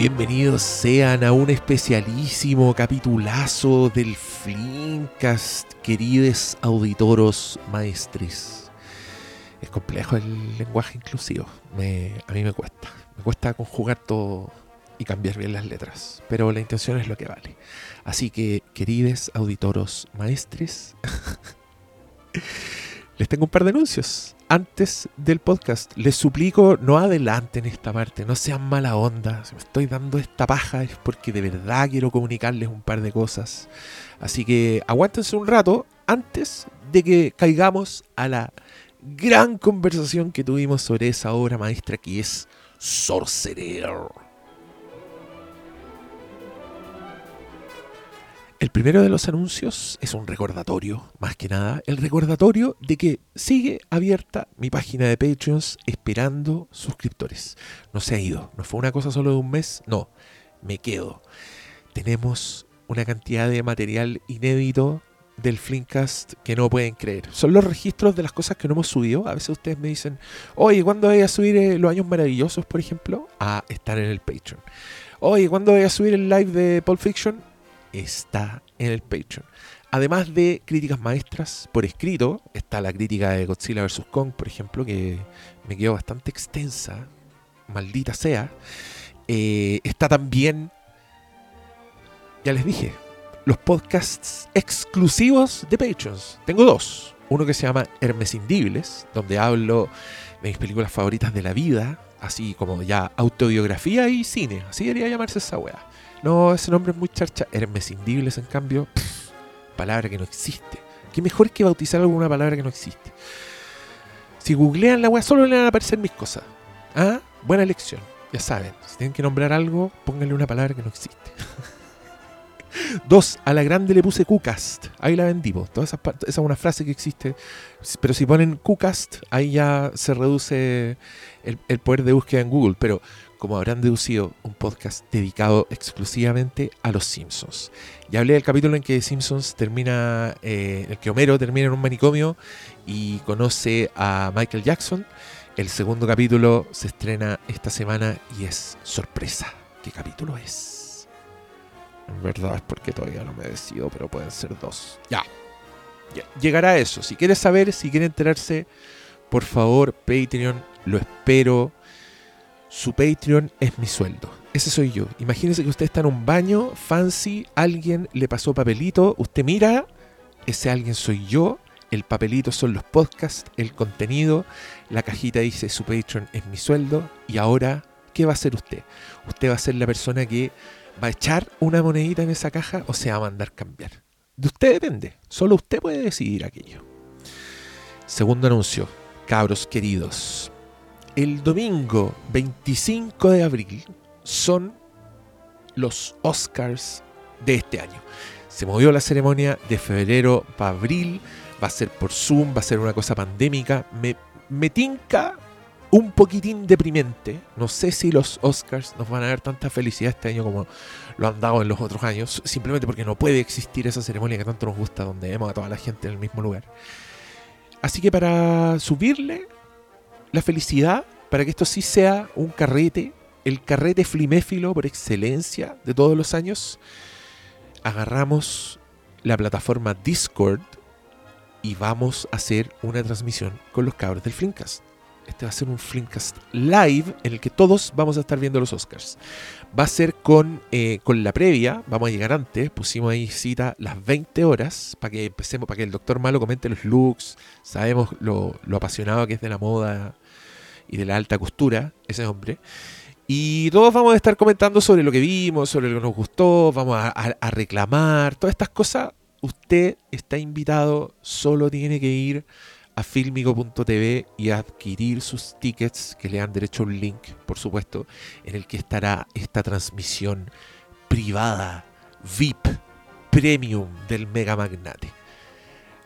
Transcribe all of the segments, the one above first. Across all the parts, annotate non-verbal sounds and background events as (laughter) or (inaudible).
Bienvenidos sean a un especialísimo capitulazo del Flimcast, queridos auditoros maestres. Es complejo el lenguaje inclusivo, a mí me cuesta. Me cuesta conjugar todo y cambiar bien las letras, pero la intención es lo que vale. Así que, queridos auditoros maestres, (laughs) les tengo un par de anuncios antes del podcast. Les suplico, no adelanten esta parte, no sean mala onda. Si me estoy dando esta paja es porque de verdad quiero comunicarles un par de cosas. Así que aguántense un rato antes de que caigamos a la gran conversación que tuvimos sobre esa obra maestra que es Sorcerer. El primero de los anuncios es un recordatorio, más que nada, el recordatorio de que sigue abierta mi página de Patreons esperando suscriptores. No se ha ido, no fue una cosa solo de un mes, no, me quedo. Tenemos una cantidad de material inédito del Flinkcast que no pueden creer. Son los registros de las cosas que no hemos subido. A veces ustedes me dicen, oye, ¿cuándo voy a subir eh, los años maravillosos, por ejemplo? A estar en el Patreon. Oye, ¿cuándo voy a subir el live de Pulp Fiction? Está en el Patreon. Además de críticas maestras por escrito, está la crítica de Godzilla vs. Kong, por ejemplo, que me quedó bastante extensa, maldita sea. Eh, está también, ya les dije, los podcasts exclusivos de Patreons. Tengo dos. Uno que se llama Hermescindibles, donde hablo de mis películas favoritas de la vida, así como ya autobiografía y cine. Así debería llamarse esa wea. No, ese nombre es muy charcha. Hermescindibles, en cambio, palabra que no existe. ¿Qué mejor que bautizar alguna palabra que no existe? Si googlean la web, solo le van a aparecer mis cosas. ¿Ah? Buena elección. Ya saben, si tienen que nombrar algo, pónganle una palabra que no existe. (laughs) Dos, a la grande le puse QCast. Ahí la vendí. Toda esa, es una frase que existe. Pero si ponen QCast, ahí ya se reduce el, poder de búsqueda en Google. Pero como habrán deducido, un podcast dedicado exclusivamente a los Simpsons. Ya hablé del capítulo en que Simpsons termina, eh, el que Homero termina en un manicomio y conoce a Michael Jackson. El segundo capítulo se estrena esta semana y es sorpresa. ¿Qué capítulo es? En verdad es porque todavía no me decido, pero pueden ser dos. Ya. Llegará eso. Si quieres saber, si quiere enterarse, por favor, Patreon, lo espero su Patreon es mi sueldo. Ese soy yo. Imagínese que usted está en un baño fancy, alguien le pasó papelito, usted mira, ese alguien soy yo, el papelito son los podcasts, el contenido, la cajita dice su Patreon es mi sueldo y ahora, ¿qué va a hacer usted? Usted va a ser la persona que va a echar una monedita en esa caja o se va a mandar cambiar. De usted depende, solo usted puede decidir aquello. Segundo anuncio, cabros queridos, el domingo 25 de abril son los Oscars de este año. Se movió la ceremonia de febrero para abril, va a ser por Zoom, va a ser una cosa pandémica. Me, me tinca un poquitín deprimente. No sé si los Oscars nos van a dar tanta felicidad este año como lo han dado en los otros años, simplemente porque no puede existir esa ceremonia que tanto nos gusta, donde vemos a toda la gente en el mismo lugar. Así que para subirle la felicidad para que esto sí sea un carrete, el carrete fliméfilo por excelencia de todos los años, agarramos la plataforma Discord y vamos a hacer una transmisión con los cabros del Flimcast. Este va a ser un Flimcast live en el que todos vamos a estar viendo los Oscars. Va a ser con, eh, con la previa, vamos a llegar antes, pusimos ahí cita las 20 horas para que empecemos, para que el doctor Malo comente los looks, sabemos lo, lo apasionado que es de la moda y de la alta costura, ese hombre. Y todos vamos a estar comentando sobre lo que vimos, sobre lo que nos gustó, vamos a, reclamar, todas estas cosas. Usted está invitado, solo tiene que ir a y adquirir sus tickets que le dan derecho un link, por supuesto, en el que estará esta transmisión privada, VIP, premium del Mega Magnate.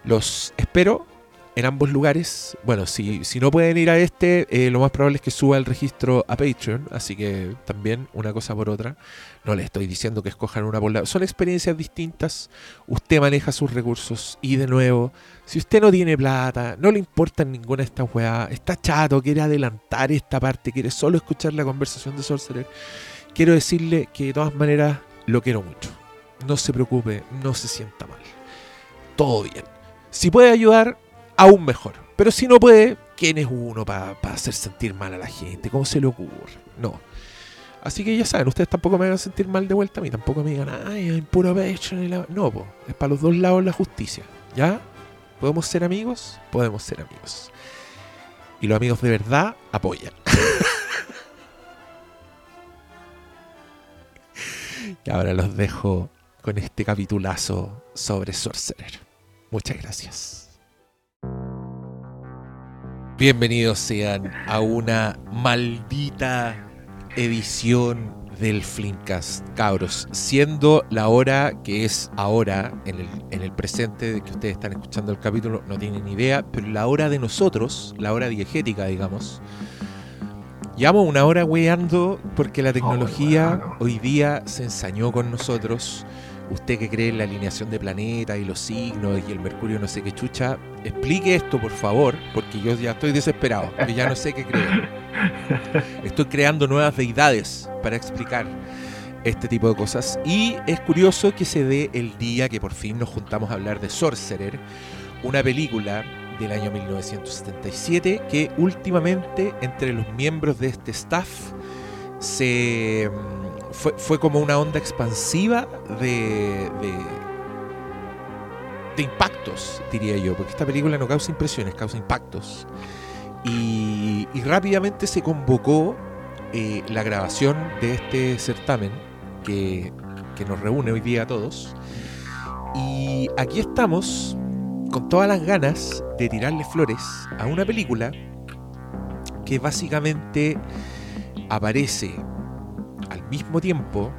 Los espero en ambos lugares. Bueno, si, si no pueden ir a este, eh, lo más probable es que suba el registro a Patreon. Así que también una cosa por otra. No le estoy diciendo que escojan una por la Son experiencias distintas. Usted maneja sus recursos. Y de nuevo, si usted no tiene plata, no le importa ninguna de estas weas, está chato, quiere adelantar esta parte, quiere solo escuchar la conversación de Sorcerer quiero decirle que de todas maneras lo quiero mucho. No se preocupe, no se sienta mal. Todo bien. Si puede ayudar, aún mejor. Pero si no puede, ¿quién es uno para hacer sentir mal a la gente? ¿Cómo se le ocurre? No. Así que ya saben, ustedes tampoco me van a sentir mal de vuelta a mí, tampoco me digan, ay, en puro pecho. No, po, es para los dos lados la justicia. ¿Ya? ¿Podemos ser amigos? Podemos ser amigos. Y los amigos de verdad apoyan. (laughs) y ahora los dejo con este capitulazo sobre Sorcerer. Muchas gracias. Bienvenidos sean a una maldita edición del Flimcast, cabros. Siendo la hora que es ahora, en el, en el presente de que ustedes están escuchando el capítulo, no tienen idea, pero la hora de nosotros, la hora diegética, digamos, llevamos una hora weando porque la tecnología hoy día se ensañó con nosotros usted que cree en la alineación de planetas y los signos y el mercurio no sé qué chucha, explique esto por favor, porque yo ya estoy desesperado, yo ya no sé qué creer. (laughs) Estoy creando nuevas deidades para explicar este tipo de cosas. Y es curioso que se dé el día que por fin nos juntamos a hablar de Sorcerer, una película del año 1977 que últimamente entre los miembros de este staff se fue, como una onda expansiva de, de, impactos, diría yo, porque esta película no causa impresiones, causa impactos. Y, rápidamente se convocó eh, la grabación de este certamen que, que nos reúne hoy día a todos. Y aquí estamos con todas las ganas de tirarle flores a una película que básicamente aparece al mismo tiempo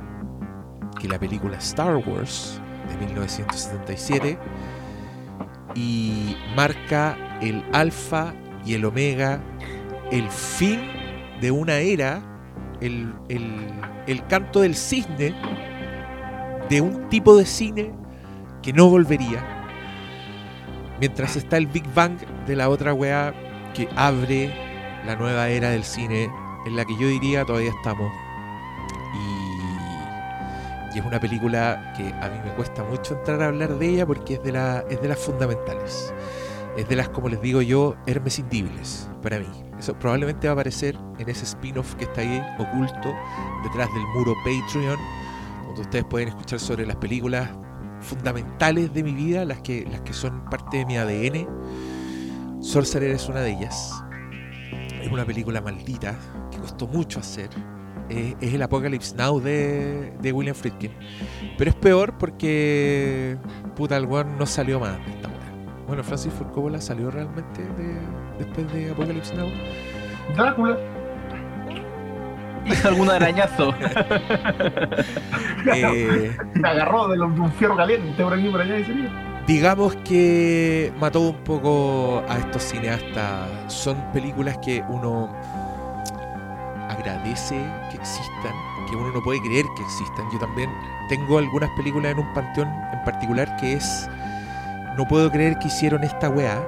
que la película Star Wars de 1977 y marca el alfa y el omega, el fin de una era, el, el canto del cisne de un tipo de cine que no volvería. Mientras está el Big Bang de la otra weá que abre la nueva era del cine en la que yo diría todavía estamos y es una película que a mí me cuesta mucho entrar a hablar de ella porque es de, la, es de las fundamentales. Es de las, como les digo yo, hermescindibles para mí. Eso probablemente va a aparecer en ese spin-off que está ahí oculto detrás del muro Patreon, donde ustedes pueden escuchar sobre las películas fundamentales de mi vida, las que, las que son parte de mi ADN. Sorcerer es una de ellas. Es una película maldita que costó mucho hacer, es, el Apocalypse Now de, de, William Friedkin. Pero es peor porque puta el no salió más de esta Bueno, Francis Ford Coppola salió realmente después de Apocalypse Now. Drácula. Hizo algún arañazo. (laughs) eh, Me agarró de, un fierro caliente por aquí por allá y Digamos que mató un poco a estos cineastas. Son películas que uno agradece que existan, que uno no puede creer que existan. Yo también tengo algunas películas en un panteón en particular que es, no puedo creer que hicieron esta weá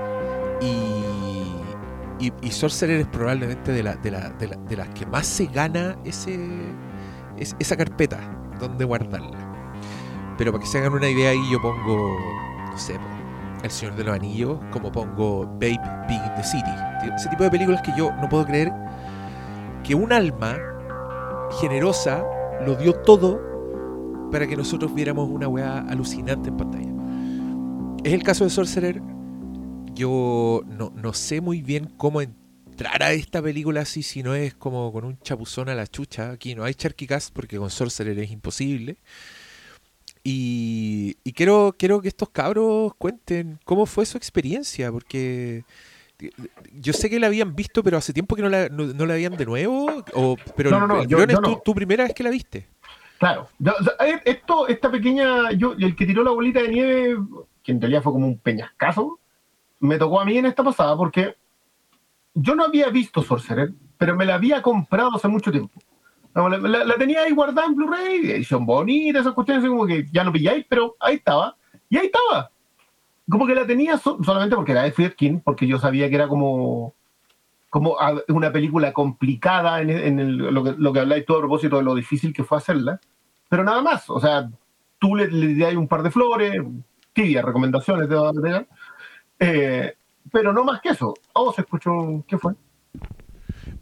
y, y, y Sorcerer es probablemente de, la, de, la, de, las que más se gana ese, esa carpeta donde guardarla. Pero para que se hagan una idea ahí yo pongo, no sé, El Señor de los Anillos, como pongo Babe Big in the City. Ese tipo de películas que yo no puedo creer que un alma generosa lo dio todo para que nosotros viéramos una weá alucinante en pantalla. Es el caso de Sorcerer. Yo no, sé muy bien cómo entrar a esta película así si no es como con un chapuzón a la chucha. Aquí no hay charquicas porque con Sorcerer es imposible. Y, y quiero, quiero que estos cabros cuenten cómo fue su experiencia, porque yo sé que la habían visto, pero hace tiempo que no la, no, la habían de nuevo. O, pero no, no, es tu, primera vez que la viste. Claro. esto, esta pequeña. Yo, el que tiró la bolita de nieve, que en realidad fue como un peñascazo, me tocó a mí en esta pasada porque yo no había visto Sorcerer, pero me la había comprado hace mucho tiempo. La, tenía ahí guardada en Blu-ray, edición bonita, esas cuestiones, como que ya no pilláis, pero ahí estaba. Y ahí estaba como que la tenía solamente porque era de Friedkin, porque yo sabía que era como como una película complicada en, lo, que, lo que habláis tú a propósito de lo difícil que fue hacerla, pero nada más, o sea, tú le, le un par de flores, tibias recomendaciones de eh, pero no más que eso. Oh, se escuchó, ¿qué fue?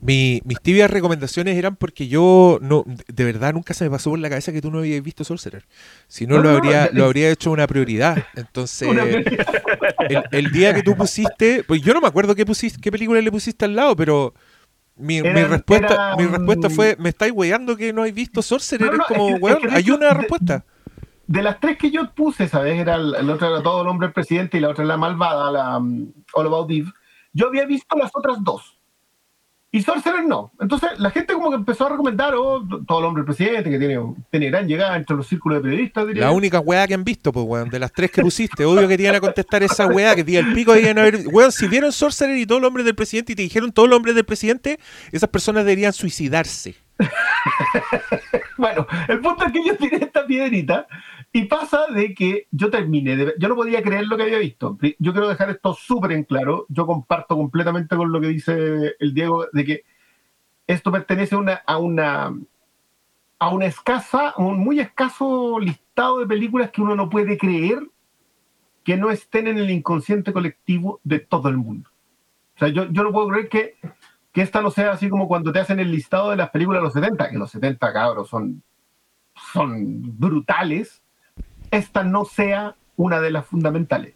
Mis tibias recomendaciones eran porque yo no de verdad nunca se me pasó por la cabeza que tú no habías visto Sorcerer. Si no, lo, habría, lo habría hecho una prioridad. (laughs) Entonces, El, día que tú pusiste, pues yo no me acuerdo qué, pusiste, qué película le pusiste al lado, pero mi, respuesta, mi respuesta fue, me estáis weyando que no hay visto Sorcerer. es como, weón, hay una respuesta. De las tres que yo puse, ¿sabes? Era el, otro era Todo el hombre el presidente y la otra era la malvada, la um, All About Eve. Yo había visto las otras dos y Sorcerer no. Entonces la gente como que empezó a recomendar, oh, todo el hombre presidente, que tiene, tiene gran llegada entre los círculos de periodistas. La única weá que han visto, pues weón, de las tres que pusiste, obvio que iban a contestar esa weá, que tiene el pico, deberían haber, weón, si vieron Sorcerer y todo el hombre del presidente y te dijeron todo el hombre del presidente, esas personas deberían suicidarse. (laughs) bueno, el punto es que yo tiré esta piedrita y pasa de que yo terminé, yo no podía creer lo que había visto. Yo quiero dejar esto súper en claro. Yo comparto completamente con lo que dice el Diego de que esto pertenece a una, a una, a una escasa, un muy escaso listado de películas que uno no puede creer que no estén en el inconsciente colectivo de todo el mundo. O sea, yo, yo no puedo creer que, que esta no sea así como cuando te hacen el listado de las películas de los 70, que los 70 cabros son, son brutales esta no sea una de las fundamentales.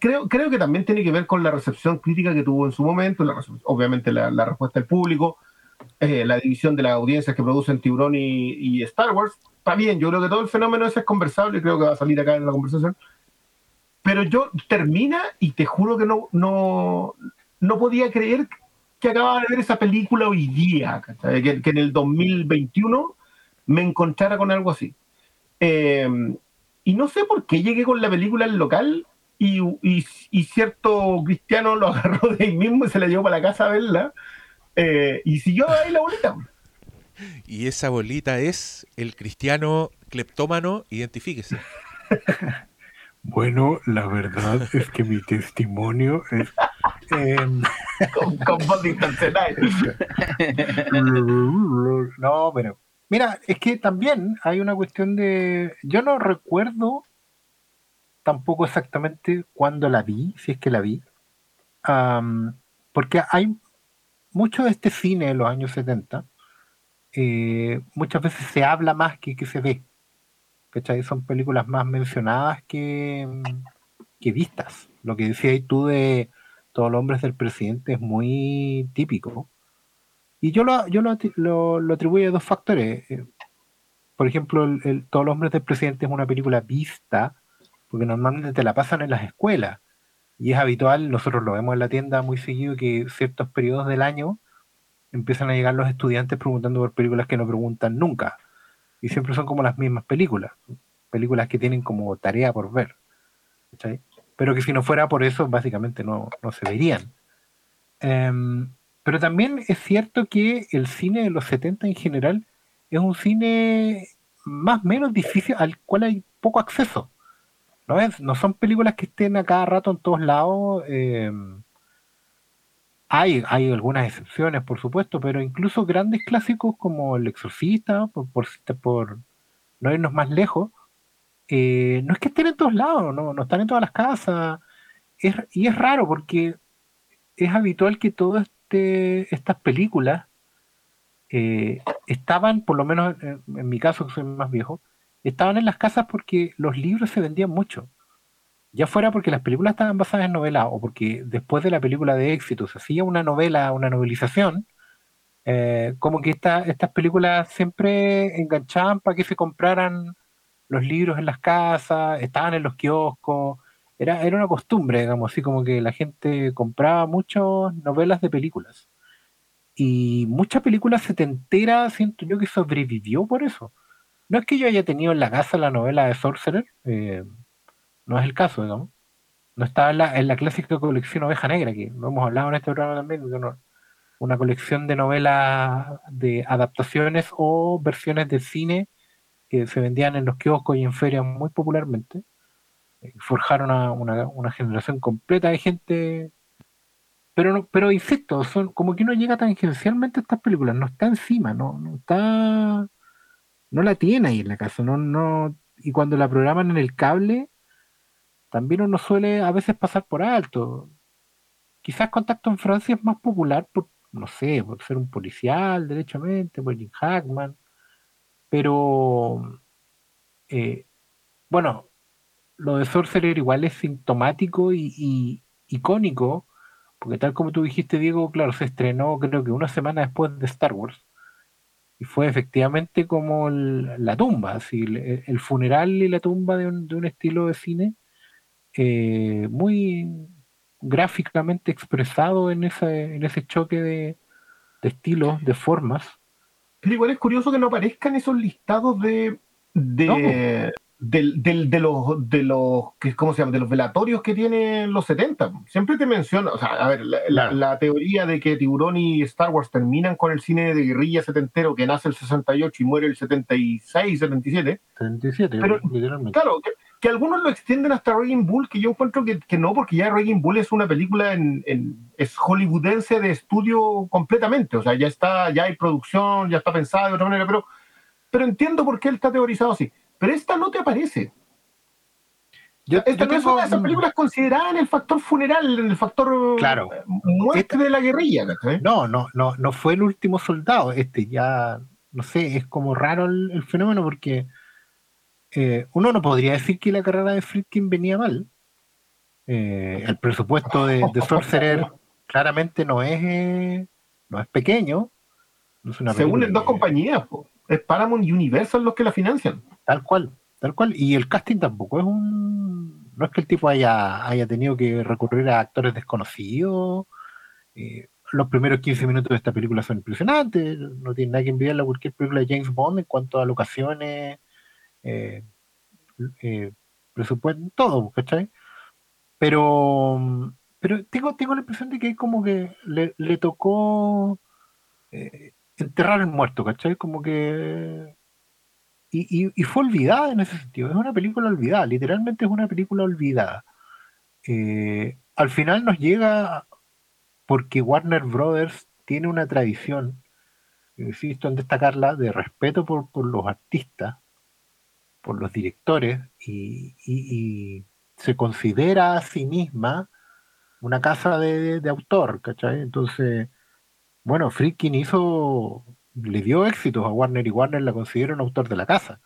creo, creo que también tiene que ver con la recepción crítica que tuvo en su momento, obviamente la, respuesta del público, eh, la división de las audiencias que producen Tiburón y, Star Wars. Está bien, yo creo que todo el fenómeno es conversable creo que va a salir acá en la conversación. Pero yo termina y te juro que no, no, no podía creer que acababa de ver esa película hoy día, que, que en el 2021 me encontrara con algo así. Em, y no sé por qué llegué con la película al local y, cierto cristiano lo (laughs) agarró de ahí mismo y se la llevó para la casa a verla. Eh, y siguió ahí la bolita. (laughs) Y esa bolita es el cristiano cleptómano, identifíquese. (laughs) Bueno, la verdad es que mi testimonio es. Em, con, con No, pero Mira, es que también hay una cuestión de. Yo no recuerdo tampoco exactamente cuándo la vi, si es que la vi. porque hay mucho de este cine de los años 70. Eh, muchas veces se habla más que que se ve. ¿Cachai? Son películas más mencionadas que, que vistas. Lo que decías tú de Todos los hombres del presidente es muy típico. Y yo lo, yo lo, lo, atribuyo a dos factores. Eh, por ejemplo, el, Todos los hombres del presidente es una película vista, porque normalmente te la pasan en las escuelas. Y es habitual, nosotros lo vemos en la tienda muy seguido, que ciertos periodos del año empiezan a llegar los estudiantes preguntando por películas que no preguntan nunca. Y siempre son como las mismas películas. Películas que tienen como tarea por ver. Pero que si no fuera por eso, básicamente no, no se verían. Em, pero también es cierto que el cine de los 70 en general es un cine más o menos difícil al cual hay poco acceso. ¿no, es? no son películas que estén a cada rato en todos lados. Eh, hay, hay algunas excepciones, por supuesto, pero incluso grandes clásicos como El Exorcista, por, por, no irnos más lejos, eh, no es que estén en todos lados, no, no están en todas las casas. y es raro porque es habitual que todo este, estas películas eh, estaban, por lo menos en, mi caso, que soy más viejo, estaban en las casas porque los libros se vendían mucho. Ya fuera porque las películas estaban basadas en novelas o porque después de la película de éxito se hacía una novela, una novelización, eh, como que estas películas siempre enganchaban para que se compraran los libros en las casas, estaban en los kioscos, era, era una costumbre, digamos, así como que la gente compraba muchas novelas de películas. Y muchas películas se te entera, siento yo que sobrevivió por eso. No es que yo haya tenido en la casa la novela de Sorcerer, eh, no es el caso, digamos. No estaba en la, en la clásica colección Oveja Negra, que lo hemos hablado en este programa también, una colección de novelas de adaptaciones o versiones de cine que se vendían en los kioscos y en ferias muy popularmente forjaron una, una, generación completa de gente pero no, pero insisto, son como que uno llega tangencialmente a estas películas, no está encima, no, no está, no la tiene ahí en la casa, no, no, y cuando la programan en el cable, también uno suele a veces pasar por alto. Quizás Contacto en Francia es más popular por, no sé, por ser un policial, derechamente, por Jim Hackman, pero eh, bueno, lo de Sorcerer igual es sintomático y icónico porque tal como tú dijiste, Diego, claro, se estrenó creo que una semana después de Star Wars. Y fue efectivamente como la tumba, así, el, funeral y la tumba de un, estilo de cine eh, muy gráficamente expresado en ese, en ese choque de, estilos, de formas. Pero igual es curioso que no aparezcan esos listados de, de, del, del, de los de los ¿cómo se llama? de los velatorios que tienen los 70 siempre te menciono o sea a ver la, teoría de que Tiburón y Star Wars terminan con el cine de guerrilla setentero que nace el 68 y muere el 76 77 77 pero claro que, algunos lo extienden hasta Raging Bull que yo encuentro que, que no porque ya Raging Bull es una película en, en, es hollywoodense de estudio completamente. O sea ya está ya hay producción ya está pensada de otra manera pero pero entiendo por qué él está teorizado así pero esta no te aparece. esta no es una de esas películas consideradas en el factor funeral, en el factor claro. muerte de la guerrilla. No, no, no, no fue el último soldado. Este ya, no sé, es como raro el, fenómeno porque eh, uno no podría decir que la carrera de Friedkin venía mal. Eh, el presupuesto de, de Sorcerer (laughs) claramente no es, eh, no es pequeño. Se unen dos compañías, es Paramount y Universal los que la financian. Tal cual, tal cual. Y el casting tampoco es un. No es que el tipo haya, haya tenido que recurrir a actores desconocidos. Eh, los primeros 15 minutos de esta película son impresionantes. No tiene nada que envidiarle a cualquier película de James Bond en cuanto a locaciones, eh, eh, presupuesto, todo, ¿cachai? Pero, pero tengo, tengo la impresión de que como que le, le tocó enterrar el muerto, ¿cachai? Como que y, fue olvidada en ese sentido. Es una película olvidada, literalmente es una película olvidada. Eh, al final nos llega porque Warner Brothers tiene una tradición, insisto en destacarla, de respeto por, los artistas, por los directores, y, se considera a sí misma una casa de, de autor, ¿cachai? Entonces, bueno, Friedkin hizo le dio éxitos a Warner y Warner la considera un autor de la casa.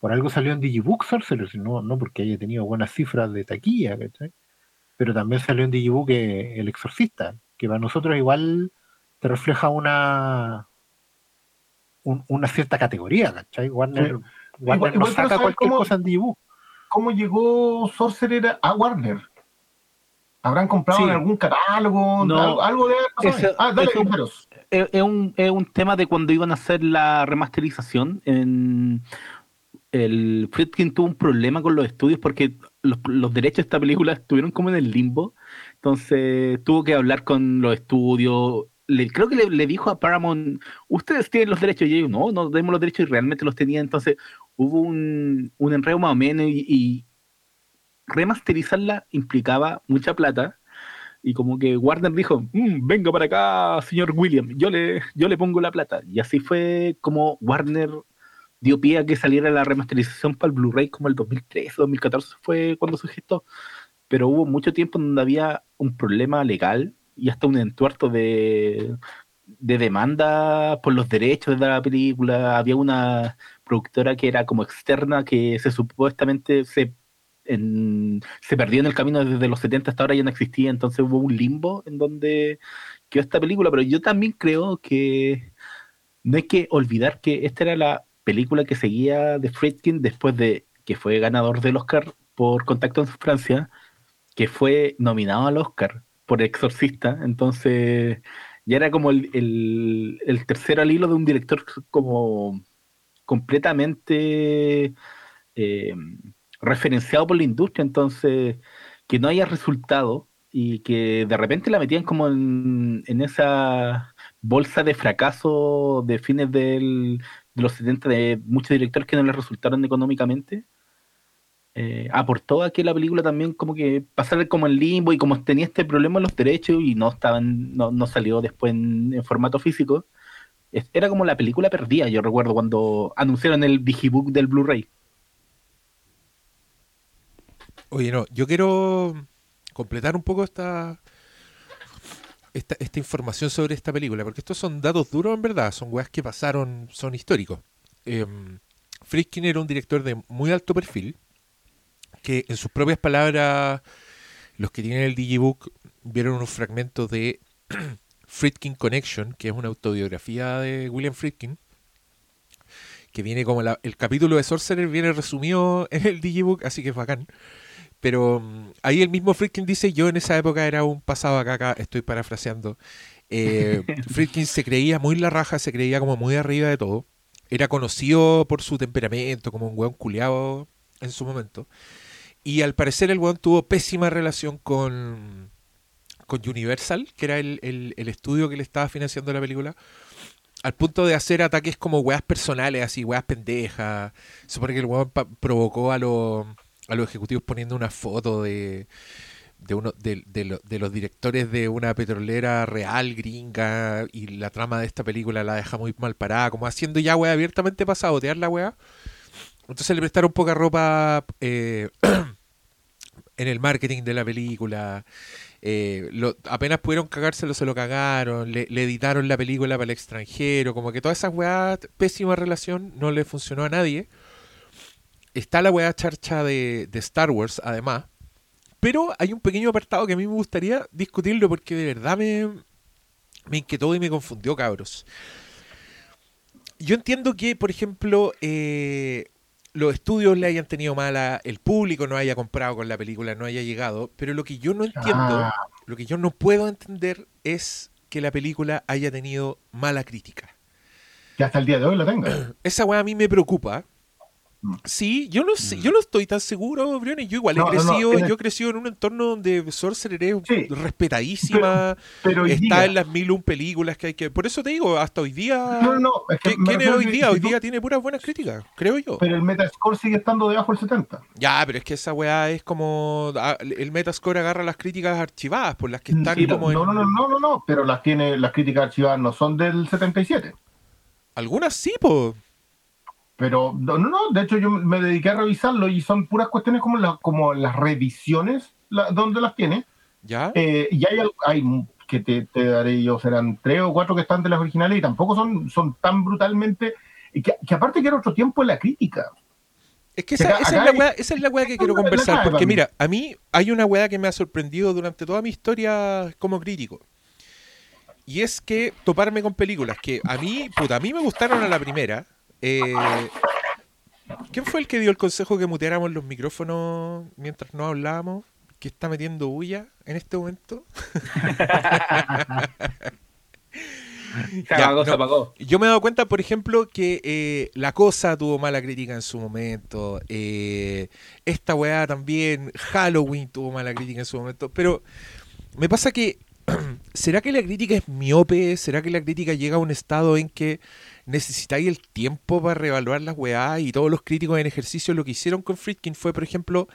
Por algo salió en Digibook Sorcerer, no, no porque haya tenido buenas cifras de taquilla, pero también salió en Digibook eh, El Exorcista, que para nosotros igual te refleja una una cierta categoría, ¿cachai? Warner, Warner no saca cualquier cosa en Digibook. ¿Cómo llegó Sorcerer a Warner? ¿Habrán comprado en algún catálogo? No, algo, de Ah, dale, es, un, es un tema de cuando iban a hacer la remasterización. En, el Friedkin tuvo un problema con los estudios porque los, derechos de esta película estuvieron como en el limbo. Entonces tuvo que hablar con los estudios. Creo que le, dijo a Paramount, ustedes tienen los derechos. Y ellos, no, no tenemos los derechos y realmente los tenían. Entonces hubo un, un enredo más o menos y remasterizarla implicaba mucha plata. Y como que Warner dijo, mm, venga para acá, señor William, yo le, yo le pongo la plata. Y así fue como Warner dio pie a que saliera la remasterización para el Blu-ray como el 2013, 2014 fue cuando se gestó. Pero hubo mucho tiempo donde había un problema legal y hasta un entuerto de, de demanda por los derechos de la película. Había una productora que era como externa que se supuestamente se se perdió en el camino desde los 70 hasta ahora ya no existía, entonces hubo un limbo en donde quedó esta película, pero yo también creo que no hay que olvidar que esta era la película que seguía de Friedkin después de que fue ganador del Oscar por Contacto en Francia, que fue nominado al Oscar por Exorcista, entonces ya era como el, el tercer al hilo de un director como completamente... Eh, referenciado por la industria, entonces que no haya resultado y que de repente la metían como en, esa bolsa de fracaso de fines del, de los 70 de muchos directores que no les resultaron económicamente, eh, aportó a que la película también como que pasara como en limbo y como tenía este problema en los derechos y no estaban, no, no salió después en, formato físico, era como la película perdida, yo recuerdo cuando anunciaron el Digibook del Blu-ray. Oye, no, yo quiero completar un poco esta, esta, esta, información sobre esta película, porque estos son datos duros en verdad, son weas que pasaron, son históricos. Eh, Friedkin era un director de muy alto perfil, que en sus propias palabras, los que tienen el Digibook vieron unos fragmentos de (clears throat) Friedkin Connection, que es una autobiografía de William Friedkin, que viene como el capítulo de Sorcerer viene resumido en el Digibook, así que es bacán. Pero mm, ahí el mismo Friedkin dice, yo en esa época era un pasado acá, acá estoy parafraseando. Eh, (laughs) Friedkin se creía muy la raja, se creía como muy arriba de todo. Era conocido por su temperamento, como un hueón culeado en su momento. Y al parecer el weón tuvo pésima relación con, con Universal, que era el, el, estudio que le estaba financiando la película, al punto de hacer ataques como weas personales, así, weas pendejas. Supone que el weón provocó a, los a los ejecutivos poniendo una foto de, de uno de, de, los directores de una petrolera real gringa y la trama de esta película la deja muy mal parada, como haciendo ya wea abiertamente para sabotear la wea. Entonces le prestaron poca ropa eh, (clears throat) en el marketing de la película. Eh, apenas pudieron cagárselo, se lo cagaron. Le, editaron la película para el extranjero. Como que toda esa weá, pésima relación, no le funcionó a nadie. Está la weá charcha de, de Star Wars, además. Pero hay un pequeño apartado que a mí me gustaría discutirlo porque de verdad me, me inquietó y me confundió, cabros. Yo entiendo que, por ejemplo, eh, los estudios le hayan tenido mala, el público no haya comprado con la película, no haya llegado, pero lo que yo no entiendo, ah. lo que yo no puedo entender es que la película haya tenido mala crítica. Que hasta el día de hoy la tenga. (clears throat) Esa weá a mí me preocupa, Sí, yo no sé, yo no estoy tan seguro, Briones. Yo igual he crecido, yo he crecido en un entorno donde Sorcerer es respetadísima, está en las mil un películas que hay que. Por eso te digo, hasta hoy día. No, no, ¿Quién es hoy día? Hoy día tiene puras buenas críticas, creo yo. Pero el Metascore sigue estando debajo del 70. Ya, pero es que esa weá es como. Ah, el Metascore agarra las críticas archivadas, por las que están como. No, no, no, no, no, no, pero las tiene, las críticas archivadas no son del 77. Algunas sí, pues. Pero no, no, de hecho yo me dediqué a revisarlo y son puras cuestiones como, la, como las revisiones donde las tiene. ¿Ya? Eh, y hay, hay que te, daré yo, serán tres o cuatro que están de las originales y tampoco son, son tan brutalmente... Que, que aparte que era otro tiempo en la crítica. Es que esa, es la weá, esa, es la weá, que quiero (laughs) conversar, porque mira, a mí hay una weá que me ha sorprendido durante toda mi historia como crítico. Y es que toparme con películas que a mí, puta, a mí me gustaron a la primera, eh, ¿Quién fue el que dio el consejo que muteáramos los micrófonos mientras no hablábamos? ¿Que está metiendo bulla en este momento? (laughs) yo me he dado cuenta, por ejemplo, que eh, La Cosa tuvo mala crítica en su momento. Eh, esta weá también, Halloween tuvo mala crítica en su momento. Pero me pasa que, (clears throat) ¿será que la crítica es miope? ¿Será que la crítica llega a un estado en que necesitáis el tiempo para reevaluar las weá y todos los críticos en ejercicio lo que hicieron con Friedkin fue, por ejemplo,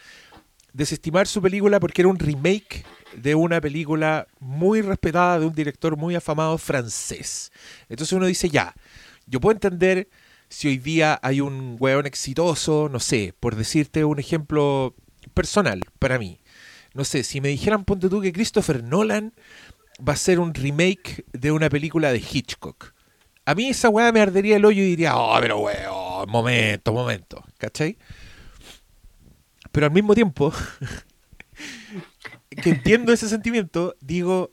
desestimar su película porque era un remake de una película muy respetada de un director muy afamado francés. Entonces uno dice, ya, yo puedo entender si hoy día hay un weón exitoso, no sé, por decirte un ejemplo personal para mí. No sé, si me dijeran, ponte tú, que Christopher Nolan va a ser un remake de una película de Hitchcock. A mí esa weá me ardería el hoyo y diría, oh, pero weón, momento, momento, ¿cachai? Pero al mismo tiempo, (laughs) que entiendo ese sentimiento, digo,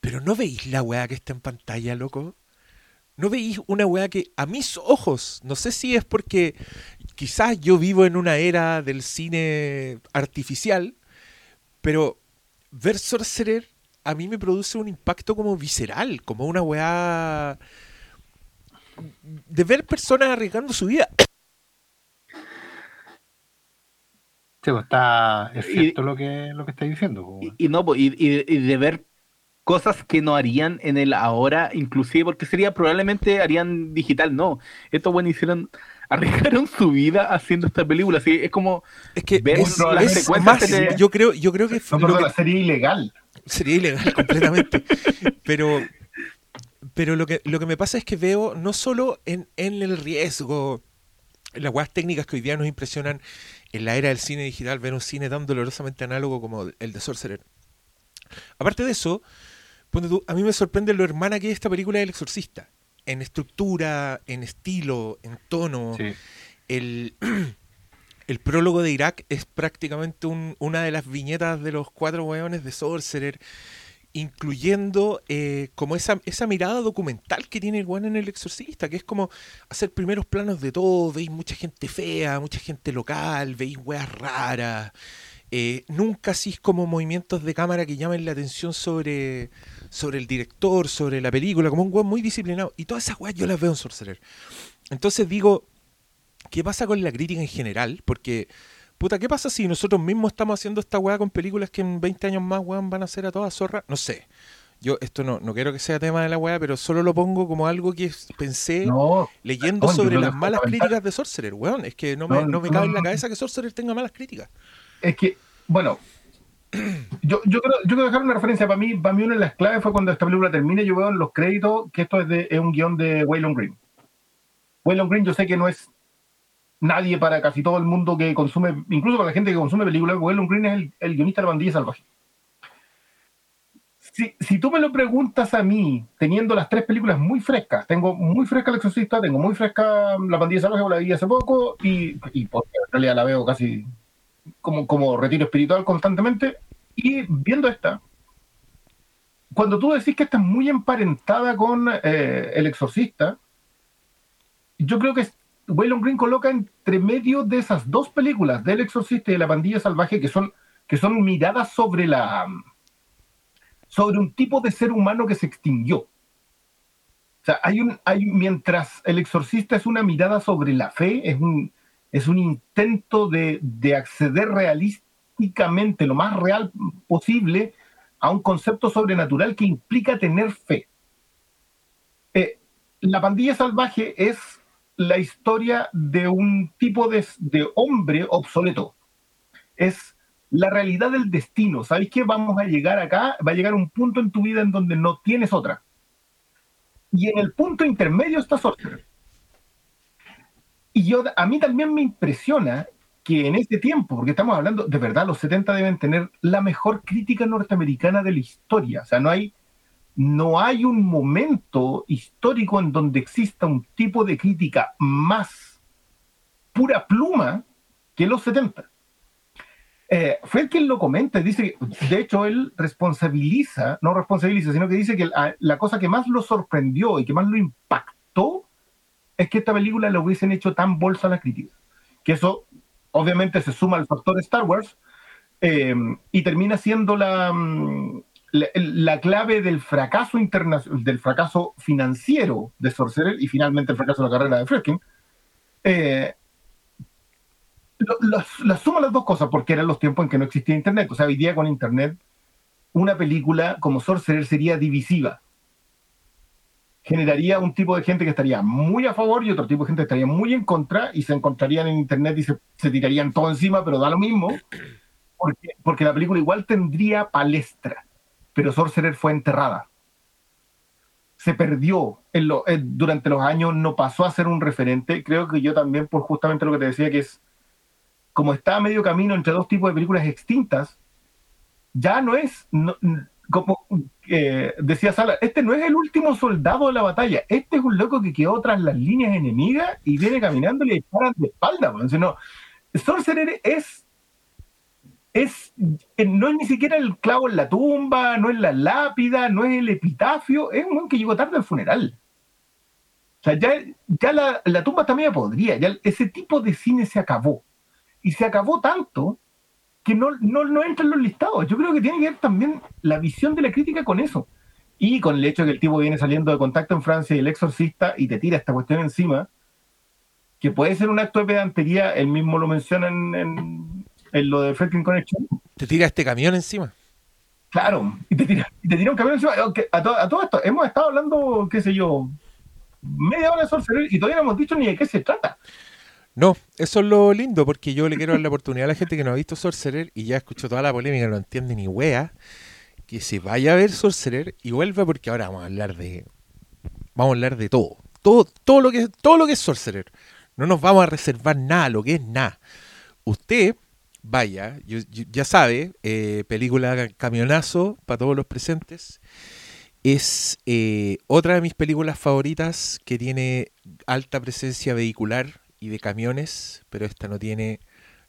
pero ¿no veis la weá que está en pantalla, loco? ¿No veis una weá que a mis ojos, no sé si es porque quizás yo vivo en una era del cine artificial, pero ver Sorcerer a mí me produce un impacto como visceral, como una weá de ver personas arriesgando su vida. (coughs) Sí, pues está, es cierto lo que, lo que estáis diciendo. Pues, y, no, pues, y, de ver cosas que no harían en el ahora, inclusive porque sería probablemente harían digital, no. Estos buenos hicieron, (laughs) arriesgaron su vida haciendo esta película, así es como Es que ver es, las es secuencias más, yo creo, yo creo que No, que- la serie ilegal. sería ilegal (laughs) completamente. Pero, pero lo que, lo que me pasa es que veo no solo en, en el riesgo, en las weas técnicas que hoy día nos impresionan en la era del cine digital, ver un cine tan dolorosamente análogo como el de Sorcerer. Aparte de eso, a mí me sorprende lo hermana que es esta película del exorcista. En estructura, en estilo, en tono. Sí. El, (clears throat) el prólogo de Irak es prácticamente un- una de las viñetas de los cuatro hueones de Sorcerer, incluyendo eh, como esa, esa mirada documental que tiene el weón en el exorcista, que es como hacer primeros planos de todo, veis mucha gente fea, mucha gente local, veis weas raras. eh, nunca así como movimientos de cámara que llamen la atención sobre, sobre el director, sobre la película, como un weón muy disciplinado. Y todas esas weas yo las veo en Sorcerer. Entonces digo, ¿qué pasa con la crítica en general? Porque, puta, ¿qué pasa si nosotros mismos estamos haciendo esta weá con películas que en 20 años más, weón, van a ser a todas zorras? No sé. Yo esto no, no quiero que sea tema de la weá, pero solo lo pongo como algo que pensé No, leyendo no, sobre las malas críticas de Sorcerer, weón. Es que no me, no me cabe en la cabeza que Sorcerer tenga malas críticas. es que, bueno, yo, yo, creo, yo quiero dejar una referencia. Para mí, para mí una de las claves fue cuando esta película termine, yo veo en los créditos que esto es, de, es un guion de Waylon Green. Waylon Green yo sé que no es nadie para casi todo el mundo que consume, incluso para la gente que consume películas, Green es el, el guionista de la bandilla salvaje. Si, si tú me lo preguntas a mí, teniendo las tres películas muy frescas, tengo muy fresca El Exorcista, tengo muy fresca La Bandilla Salvaje, la vi hace poco, y, y porque en realidad la veo casi como, como retiro espiritual constantemente, y viendo esta, cuando tú decís que está muy emparentada con eh, El Exorcista, yo creo que Waylon Green coloca entre medio de esas dos películas, del Exorcista y de La Pandilla Salvaje, que son, que son miradas sobre la sobre un tipo de ser humano que se extinguió. O sea, hay un, hay, mientras El Exorcista es una mirada sobre la fe, es un, es un intento de, de acceder realísticamente, lo más real posible, a un concepto sobrenatural que implica tener fe. Eh, la pandilla salvaje es la historia de un tipo de, de, hombre obsoleto. Es la realidad del destino. ¿Sabéis que vamos a llegar acá? Va a llegar un punto en tu vida en donde no tienes otra. Y en el punto intermedio está Sorcerer. Y yo, a mí también me impresiona que en este tiempo, porque estamos hablando, de verdad, los 70 deben tener la mejor crítica norteamericana de la historia. O sea, no hay, no hay un momento histórico en donde exista un tipo de crítica más pura pluma que los 70. Eh, fue quien lo comenta, dice, de hecho él responsabiliza, no responsabiliza, sino que dice que la, la cosa que más lo sorprendió y que más lo impactó es que esta película lo hubiesen hecho tan bolsa a la crítica. Que eso obviamente se suma al factor Star Wars eh, y termina siendo la, la, la, clave del fracaso del fracaso financiero de Sorcerer y finalmente el fracaso de la carrera de Friedkin. Eh, lo, la suma las dos cosas porque eran los tiempos en que no existía Internet. O sea, hoy día con Internet, una película como Sorcerer sería divisiva. Generaría un tipo de gente que estaría muy a favor y otro tipo de gente que estaría muy en contra y se encontrarían en Internet y se, se tirarían todo encima, pero da lo mismo, porque, porque la película igual tendría palestra, pero Sorcerer fue enterrada. Se perdió durante los años, no pasó a ser un referente. Creo que yo también, por justamente lo que te decía, que es como está a medio camino entre dos tipos de películas extintas, ya no es, como eh, decía Sala, este no es el último soldado de la batalla, este es un loco que quedó tras las líneas enemigas y viene caminando y le disparan de espalda. Sorcerer es, es, no es ni siquiera el clavo en la tumba, no es la lápida, no es el epitafio, es un que llegó tarde al funeral. O sea, ya, ya la, la tumba media podría, ya ese tipo de cine se acabó y se acabó tanto que no, no, no entra en los listados. Yo creo que tiene que ver también la visión de la crítica con eso. Y con el hecho de que el tipo viene saliendo de contacto en Francia y el exorcista y te tira esta cuestión encima, que puede ser un acto de pedantería, él mismo lo menciona en, en, en lo de Freaking Connection. Te tira este camión encima. Claro, y te tira, y te tira un camión encima. A, a, todo esto, hemos estado hablando, qué sé yo, media hora de Sorcerer y todavía no hemos dicho ni de qué se trata. No, eso es lo lindo, porque yo le quiero dar la oportunidad a la gente que no ha visto Sorcerer y ya escuchó toda la polémica, no entiende ni wea, que se vaya a ver Sorcerer y vuelva porque ahora vamos a hablar de. Vamos a hablar de todo. Todo, todo lo que todo lo que es Sorcerer. No nos vamos a reservar nada, lo que es nada. Usted vaya, ya sabe, eh, película Camionazo para todos los presentes. Es eh, otra de mis películas favoritas que tiene alta presencia vehicular y de camiones, pero esta no tiene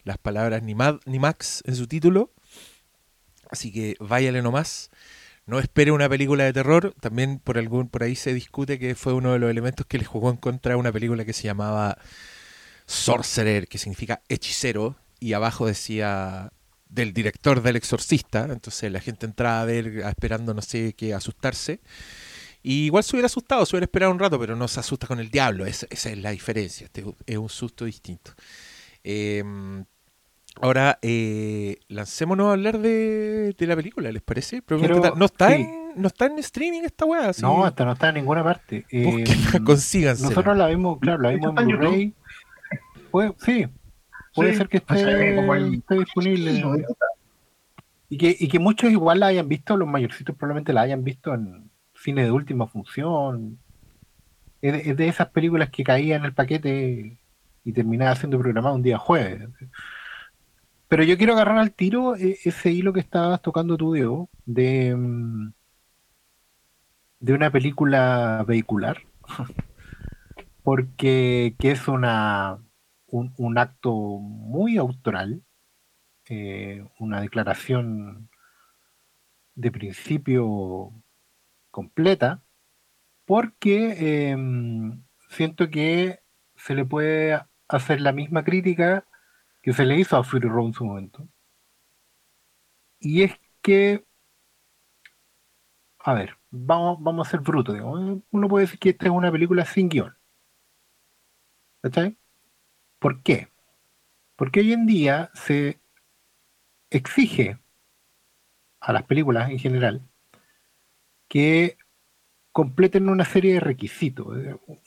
las palabras ni, Mad, ni Max en su título. Así que váyale nomás. No espere una película de terror. También por algún por ahí se discute que fue uno de los elementos que le jugó en contra una película que se llamaba Sorcerer, que significa hechicero, y abajo decía del director del exorcista. Entonces la gente entraba a ver esperando no sé qué asustarse. Y igual se hubiera asustado, se hubiera esperado un rato, pero no se asusta con el diablo. Esa, es la diferencia. Este es un susto distinto. Em, ahora, eh, lancémonos a hablar de, la película, ¿les parece? no, está en, no está en streaming esta weá. No, esta no está en ninguna parte. Eh, consíganse. Nosotros la vimos, claro, la vimos en Blu-ray. Sí, puede ser que esté, disponible. Y que, y que muchos igual la hayan visto, los mayorcitos probablemente la hayan visto en cine de última función. Es de, esas películas que caían en el paquete y terminaba siendo programado un día jueves. Pero yo quiero agarrar al tiro e, ese hilo que estabas tocando tú, Diego, de, mm, de una película vehicular, (laughs) porque que es una, un, acto muy autoral, eh, una declaración de principio completa, porque em, siento que se le puede hacer la misma crítica que se le hizo a Fury Road en su momento. Y es que, a ver, vamos, vamos a ser brutos. Uno puede decir que esta es una película sin guion. ¿Está ¿Por qué? Porque hoy en día se exige a las películas en general que completen una serie de requisitos.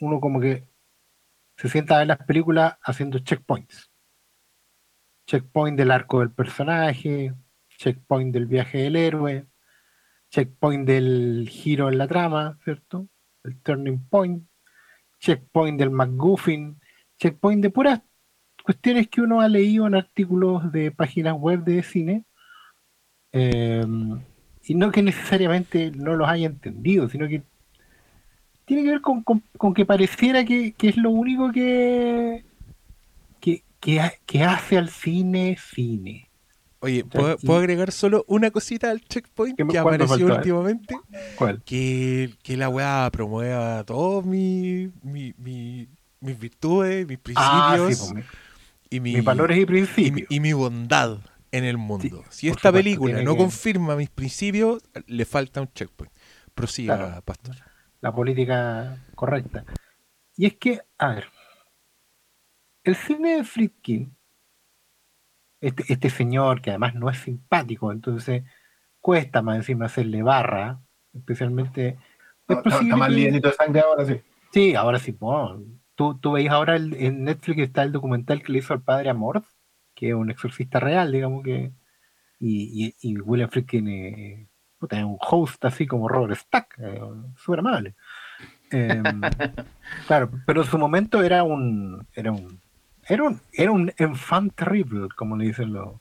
Uno como que se sienta a ver las películas haciendo checkpoints. Checkpoint del arco del personaje, checkpoint del viaje del héroe, checkpoint del giro en la trama, ¿cierto? El turning point, checkpoint del McGuffin, checkpoint de puras cuestiones que uno ha leído en artículos de páginas web de cine. Eh, y no que necesariamente no los haya entendido, sino que tiene que ver con, que pareciera que, es lo único que, que, hace al cine cine. Oye, ¿puedo, agregar solo una cosita al checkpoint que apareció últimamente? ¿Cuál? Que, la weá promueva todos mis virtudes, mis ah, principios. Y mis valores y principios. y mi bondad en el mundo. si esta película no confirma mis principios, le falta un checkpoint. Prosiga, Pastor. La política correcta. Y es que, a ver, el cine de Friedkin, este, este señor que además no es simpático, entonces cuesta más encima hacerle barra, especialmente... está, más de sangre ahora sí. Sí, ahora sí. Tú, tú veis ahora en Netflix está el documental que le hizo al padre Amor que es un exorcista real, digamos que. Y, y, William Friedkin eh, es un host así como Robert Stack, eh, súper amable. Em, (laughs) claro, pero en su momento era un. Era un. Era un, era un enfant terrible, como le dicen los.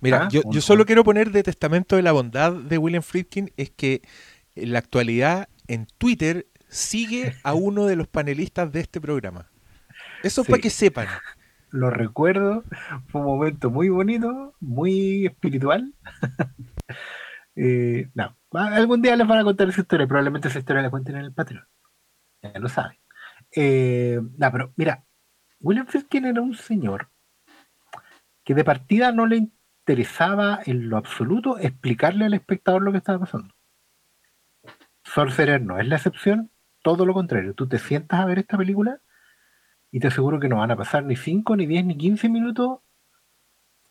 Mira, ¿Ah? yo, yo solo quiero poner de testamento de la bondad de William Friedkin es que en la actualidad en Twitter sigue a uno de los panelistas de este programa. Eso para que sepan lo recuerdo, fue un momento muy bonito, muy espiritual. (laughs) Eh, no, algún día les van a contar esa historia, probablemente esa historia la cuenten en el Patreon. Ya lo saben. Eh, no, pero mira, William Friedkin era un señor que de partida no le interesaba en lo absoluto explicarle al espectador lo que estaba pasando. Sorcerer no es la excepción, todo lo contrario. Tú te sientas a ver esta película y te aseguro que no van a pasar ni 5, ni 10, ni 15 minutos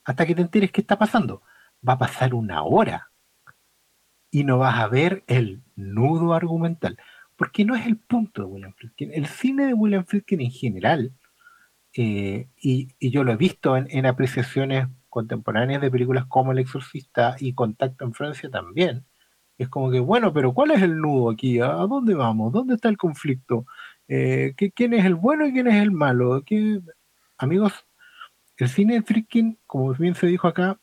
hasta que te enteres qué está pasando. Va a pasar una hora. y no vas a ver el nudo argumental. Porque no es el punto de William Friedkin. El cine de William Friedkin en general, eh, y, yo lo he visto en, apreciaciones contemporáneas de películas como El Exorcista y Contacto en Francia también, es como que, bueno, pero ¿cuál es el nudo aquí? ¿A dónde vamos? ¿Dónde está el conflicto? Eh, ¿Quién es el bueno y quién es el malo? Amigos, el cine de Friedkin, como bien se dijo acá,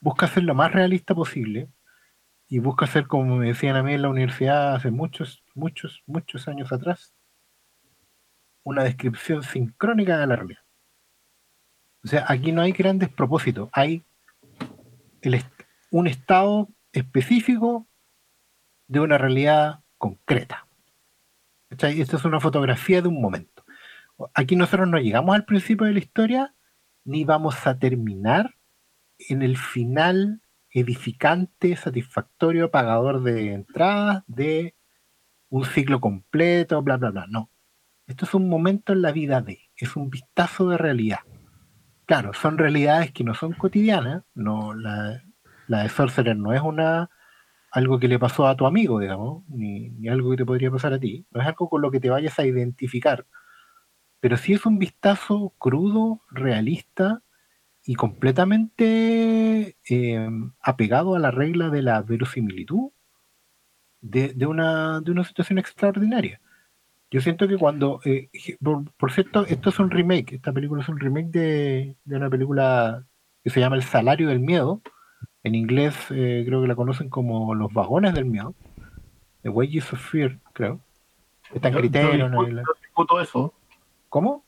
busca ser lo más realista posible y busca ser, como me decían a mí en la universidad hace muchos, muchos, muchos años atrás, una descripción sincrónica de la realidad. O sea, aquí no hay grandes propósitos, hay un estado específico de una realidad concreta. Esta es una fotografía de un momento. Aquí nosotros no llegamos al principio de la historia, ni vamos a terminar en el final edificante, satisfactorio, pagador de entradas, de un ciclo completo, bla, bla, bla. No. Esto es un momento en la vida de, es un vistazo de realidad. Claro, son realidades que no son cotidianas, no, la, la de Sorcerer no es una algo que le pasó a tu amigo, digamos, ni, ni, algo que te podría pasar a ti, no es algo con lo que te vayas a identificar, pero sí es un vistazo crudo, realista y completamente eh, apegado a la regla de la verosimilitud de, de, una, de una situación extraordinaria. Yo siento que cuando, eh, por, cierto, esto es un remake, esta película es un remake de, de una película que se llama El Salario del Miedo, en inglés eh, creo que la conocen como Los Vagones del Miedo, The Wages of Fear, creo. Está en criterio. Yo, disputo, eso. ¿Cómo?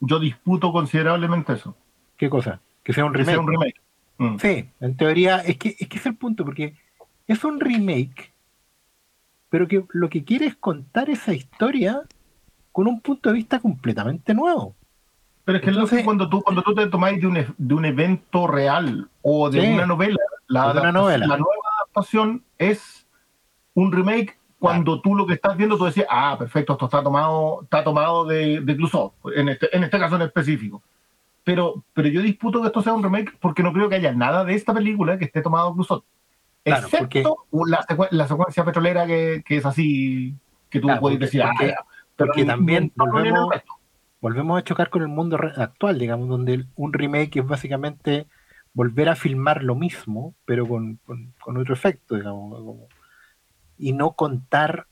Yo disputo considerablemente eso. ¿Qué cosa? Que sea un remake. Mm. Sí, en teoría, es que, es que es el punto, porque es un remake, pero que lo que quiere es contar esa historia con un punto de vista completamente nuevo. Pero es que Entonces, cuando tú cuando tú te tomáis de un, e, de un evento real o de una novela, la, una novela. la nueva adaptación es un remake cuando tú lo que estás viendo tú decías, ah, perfecto, esto está tomado, está tomado de, de Clouseau, en este, en este caso en específico pero, pero yo disputo que esto sea un remake porque no creo que haya nada de esta película que esté tomado Clouseau. excepto la, la, secuencia petrolera que, que, es así, que tú puedes decir, ah, porque, también volvemos, volvemos, a chocar con el mundo actual, digamos, donde un remake es básicamente volver a filmar lo mismo, pero con, con, otro efecto, digamos, y no contar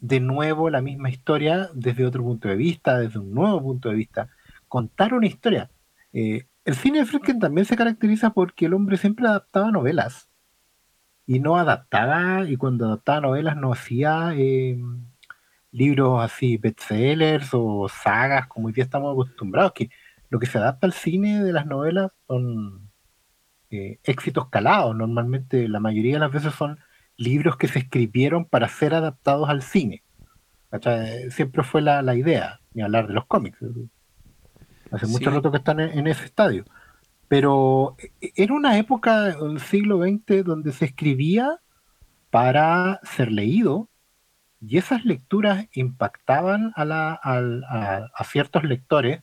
de nuevo la misma historia desde otro punto de vista, desde un nuevo punto de vista. Contar una historia. Eh, el cine de Friedkin también se caracteriza porque el hombre siempre adaptaba novelas y no adaptaba, y cuando adaptaba novelas no hacía eh, libros así, bestsellers o sagas como hoy día estamos acostumbrados, que lo que se adapta al cine de las novelas son eh, éxitos calados, normalmente la mayoría de las veces son libros que se escribieron para ser adaptados al cine. Siempre fue la, la idea, ni hablar de los cómics. Hace mucho rato que están en, ese estadio. Pero e, era una época del siglo XX donde se escribía para ser leído y esas lecturas impactaban a, la, a, ciertos lectores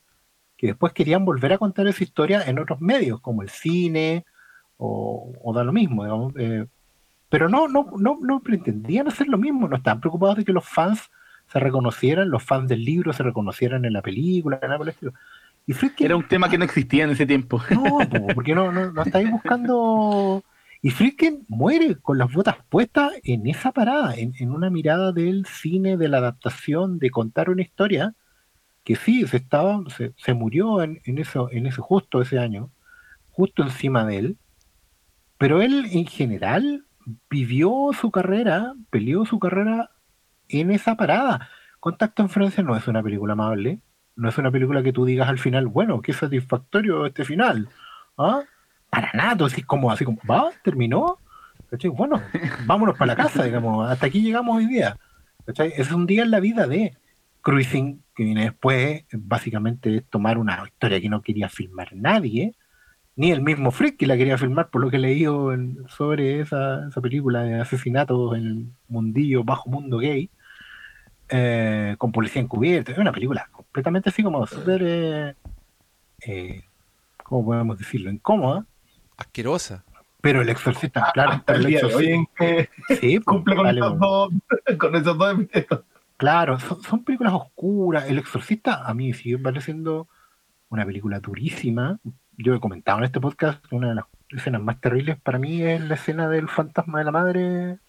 que después querían volver a contar esa historia en otros medios, como el cine o, da lo mismo, digamos. Eh, pero no, no, no, no pretendían hacer lo mismo, no estaban preocupados de que los fans se reconocieran, los fans del libro se reconocieran en la película, en el estilo. Era un tema que no existía en ese tiempo. (laughs) No, porque no, no, no estáis buscando. (laughs) Y Friedkin muere con las botas puestas en esa parada, en, una mirada del cine, de la adaptación, de contar una historia, que sí, se estaba, se, murió en, en, eso, en ese justo ese año, justo encima de él, pero él en general vivió su carrera, peleó su carrera en esa parada. Contacto en Francia no es una película amable, no es una película que tú digas al final, bueno, qué satisfactorio este final. ¿Ah? Para nada, decís como así como, ¿va? ¿Terminó? Bueno, (laughs) vámonos para la casa, digamos, hasta aquí llegamos hoy día. Es un día en la vida de Cruising, que viene después, básicamente es tomar una historia que no quería filmar nadie, ni el mismo Frick que la quería filmar, por lo que he leído sobre esa, esa película de asesinatos en el mundillo, bajo mundo gay, eh, con policía encubierta. Es una película completamente así como súper, eh, eh, ¿cómo podemos decirlo? Incómoda. Asquerosa. Pero el exorcista, claro. (laughs) Hasta el el día de hoy exorcista. en que Sí, pues, cumple con, vale, esos bueno. dos, (laughs) con esos dos epítetos. Claro, son, son películas oscuras. El Exorcista a mí sigue pareciendo una película durísima. Yo he comentado en este podcast que una de las escenas más terribles para mí es la escena del fantasma de la madre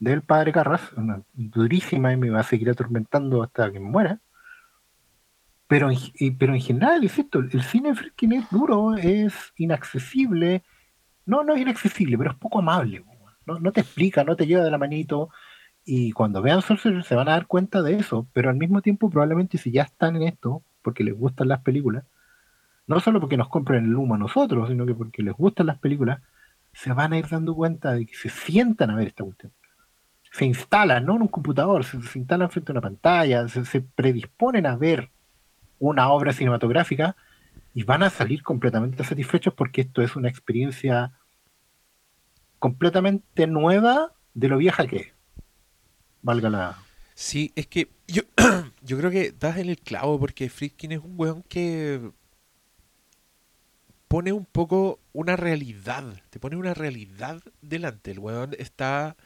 del padre Carras, una durísima y me va a seguir atormentando hasta que me muera. Pero en, pero en general, insisto, el cine freaking es duro, es inaccesible. No, no es inaccesible, pero es poco amable. No, no te explica, no te lleva de la manito. Y cuando vean Sorcerer se van a dar cuenta de eso, pero al mismo tiempo probablemente si ya están en esto, porque les gustan las películas, no solo porque nos compren el humo a nosotros, sino que porque les gustan las películas, se van a ir dando cuenta de que se sientan a ver esta cuestión. Se instalan, no en un computador, se, instalan frente a una pantalla, se, se predisponen a ver una obra cinematográfica y van a salir completamente satisfechos porque esto es una experiencia completamente nueva de lo vieja que es. Valga la. Sí, es que yo, (clears throat) yo creo que das en el clavo porque Friedkin es un weón que pone un poco una realidad, te pone una realidad delante. El weón está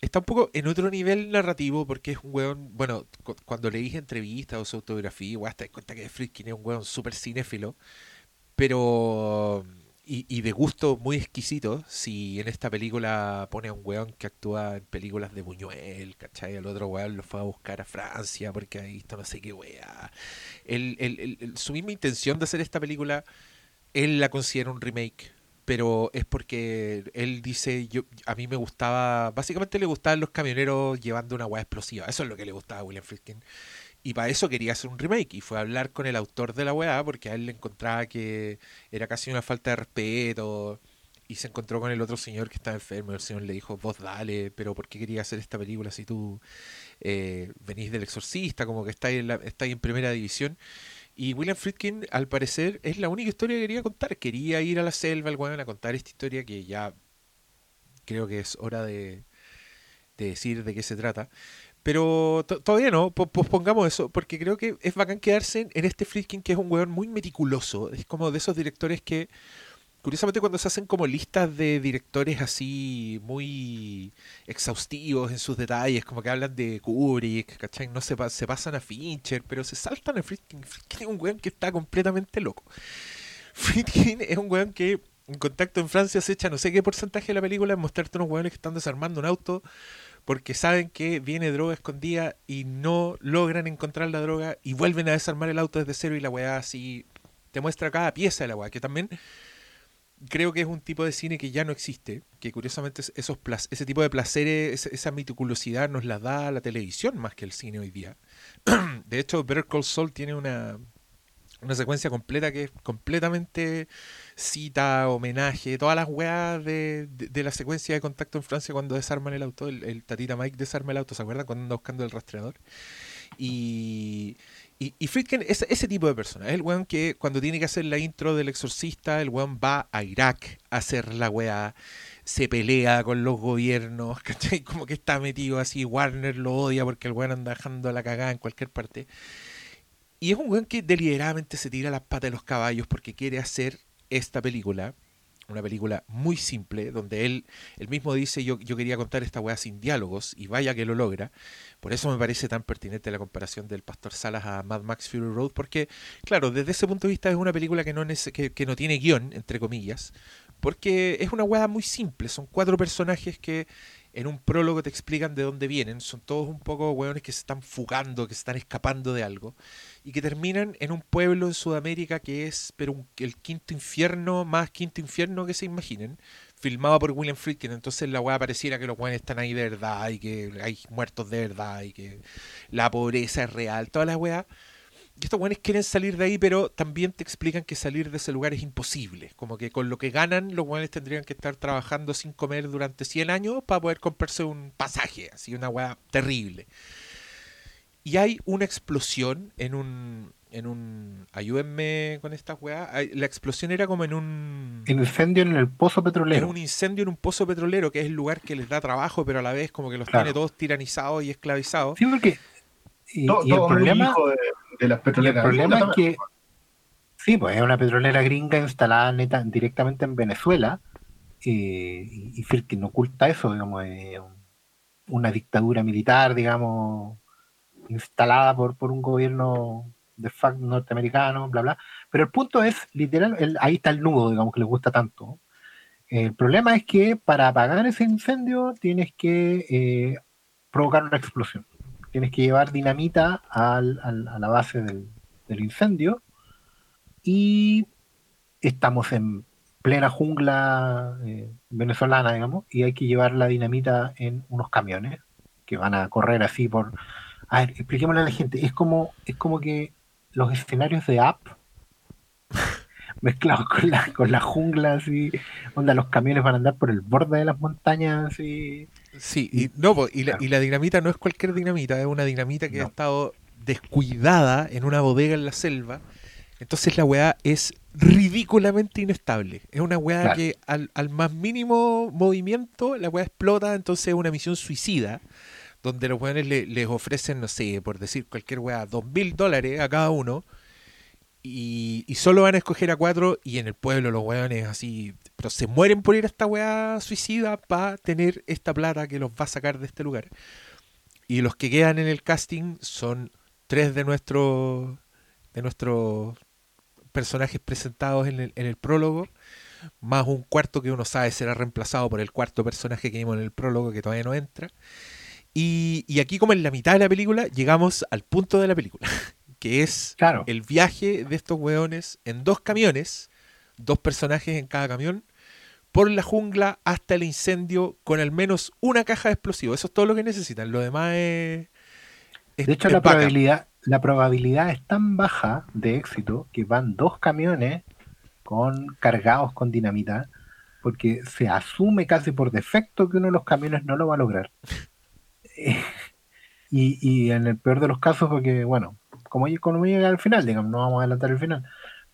está un poco en otro nivel narrativo porque es un weón, bueno, cu- cuando leís entrevistas o su autografía, igual te das cuenta que Friedkin es un weón súper cinéfilo, pero y, de gusto muy exquisito, si en esta película pone a un weón que actúa en películas de Buñuel, ¿cachai? El otro weón lo fue a buscar a Francia porque ha visto no sé qué wea. El, su misma intención de hacer esta película, él la considera un remake, pero es porque él dice, yo a mí me gustaba, básicamente le gustaban los camioneros llevando una wea explosiva, eso es lo que le gustaba a William Friedkin. Y para eso quería hacer un remake y fue a hablar con el autor de la weá porque a él le encontraba que era casi una falta de respeto y se encontró con el otro señor que estaba enfermo el señor le dijo, vos dale, pero ¿por qué querías hacer esta película si tú eh, venís del exorcista, como que estáis en, la, en primera división? Y William Friedkin, al parecer, es la única historia que quería contar. Quería ir a la selva, el weón, a contar esta historia que ya creo que es hora de, de decir de qué se trata. Pero to- todavía no, po- pospongamos eso, porque creo que es bacán quedarse en, este Friedkin que es un weón muy meticuloso. Es como de esos directores que, curiosamente, cuando se hacen como listas de directores así muy exhaustivos en sus detalles, como que hablan de Kubrick, ¿cachai? No se pasan a Fincher, pero se saltan a Friedkin. Friedkin es un weón que está completamente loco. (laughs) Friedkin es un weón que en contacto en Francia se echa no sé qué porcentaje de la película en mostrarte unos weones que están desarmando un auto porque saben que viene droga escondida y no logran encontrar la droga y vuelven a desarmar el auto desde cero y la weá así te muestra cada pieza de la weá, que también creo que es un tipo de cine que ya no existe, que curiosamente es- esos ese tipo de placeres, esa, esa meticulosidad nos la da la televisión más que el cine hoy día. (clears throat) de hecho, Better Call Saul tiene una, una secuencia completa que es completamente cita, homenaje, todas las weas de, de, la secuencia de contacto en Francia cuando desarman el auto, el, el Tatita Mike desarma el auto, ¿se acuerdan? Cuando anda buscando el rastreador. Y, y, y es ese tipo de persona, el weón que cuando tiene que hacer la intro del exorcista, el weón va a Irak a hacer la wea, se pelea con los gobiernos, (laughs) ¿cachai? Como que está metido así, Warner lo odia porque el weón anda dejando la cagada en cualquier parte. Y es un weón que deliberadamente se tira las patas de los caballos porque quiere hacer esta película, una película muy simple, donde él, mismo dice yo, yo quería contar esta weá sin diálogos, y vaya que lo logra. Por eso me parece tan pertinente la comparación del Pastor Salas a Mad Max Fury Road, porque, claro, desde ese punto de vista es una película que no, que, que no tiene guion, entre comillas, porque es una weá muy simple, son cuatro personajes que en un prólogo te explican de dónde vienen, son todos un poco weones que se están fugando, que se están escapando de algo, y que terminan en un pueblo en Sudamérica que es el quinto infierno, más quinto infierno que se imaginen, filmado por William Friedkin, entonces la weá pareciera que los weones están ahí de verdad, y que hay muertos de verdad, y que la pobreza es real, toda la weá. Y estos weones quieren salir de ahí, pero también te explican que salir de ese lugar es imposible. Como que con lo que ganan, los weones tendrían que estar trabajando sin comer durante 100 años para poder comprarse un pasaje. Así, una weá terrible. Y hay una explosión en un. En un ayúdenme con esta weá. Hay- La explosión era como en un. Incendio en el pozo petrolero. un incendio en un pozo petrolero, que es el lugar que les da trabajo, pero a la vez como que los Claro. tiene todos tiranizados y esclavizados. Sí, porque. Y, Todo, y el problema, de, de las y el problema es que. Sí, pues es una petrolera gringa instalada directamente en Venezuela eh, y, Firkin oculta eso, digamos, una dictadura militar, digamos, instalada por, por un gobierno de facto norteamericano, bla, bla. Pero el punto es, literal, ahí está el nudo, digamos, que les gusta tanto. El problema es que para apagar ese incendio tienes que eh, provocar una explosión. Tienes que llevar dinamita a la base del, incendio y estamos en plena jungla eh, venezolana, digamos, y hay que llevar la dinamita en unos camiones que van a correr así por... A ver, expliquémosle a la gente, es como, es como que los escenarios de app (laughs) mezclados con la, con la jungla, así, donde los camiones van a andar por el borde de las montañas, y Sí, y, no, y, la, y la dinamita no es cualquier dinamita, es una dinamita que ha estado descuidada en una bodega en la selva. Entonces la weá es ridículamente inestable. Es una weá que al, más mínimo movimiento la weá explota, entonces es una misión suicida, donde los weones les ofrecen, no sé, por decir cualquier weá, dos mil dólares a cada uno y, solo van a escoger a cuatro y en el pueblo los weones así, pero se mueren por ir a esta weá suicida para tener esta plata que los va a sacar de este lugar. Y los que quedan en el casting son tres de nuestros de nuestros personajes presentados en el, en el prólogo, más un cuarto que uno sabe será reemplazado por el cuarto personaje que vimos en el prólogo que todavía no entra. Y, y aquí como en la mitad de la película llegamos al punto de la película. (laughs) que es el viaje de estos weones en dos camiones, dos personajes en cada camión, por la jungla hasta el incendio con al menos una caja de explosivos. Eso es todo lo que necesitan. Lo demás es. de hecho, la probabilidad, la probabilidad es tan baja de éxito que van dos camiones con cargados con dinamita, porque se asume casi por defecto que uno de los camiones no lo va a lograr. (laughs) (laughs) y, y en el peor de los casos, porque, bueno, como economía al final, digamos, no vamos a adelantar el final.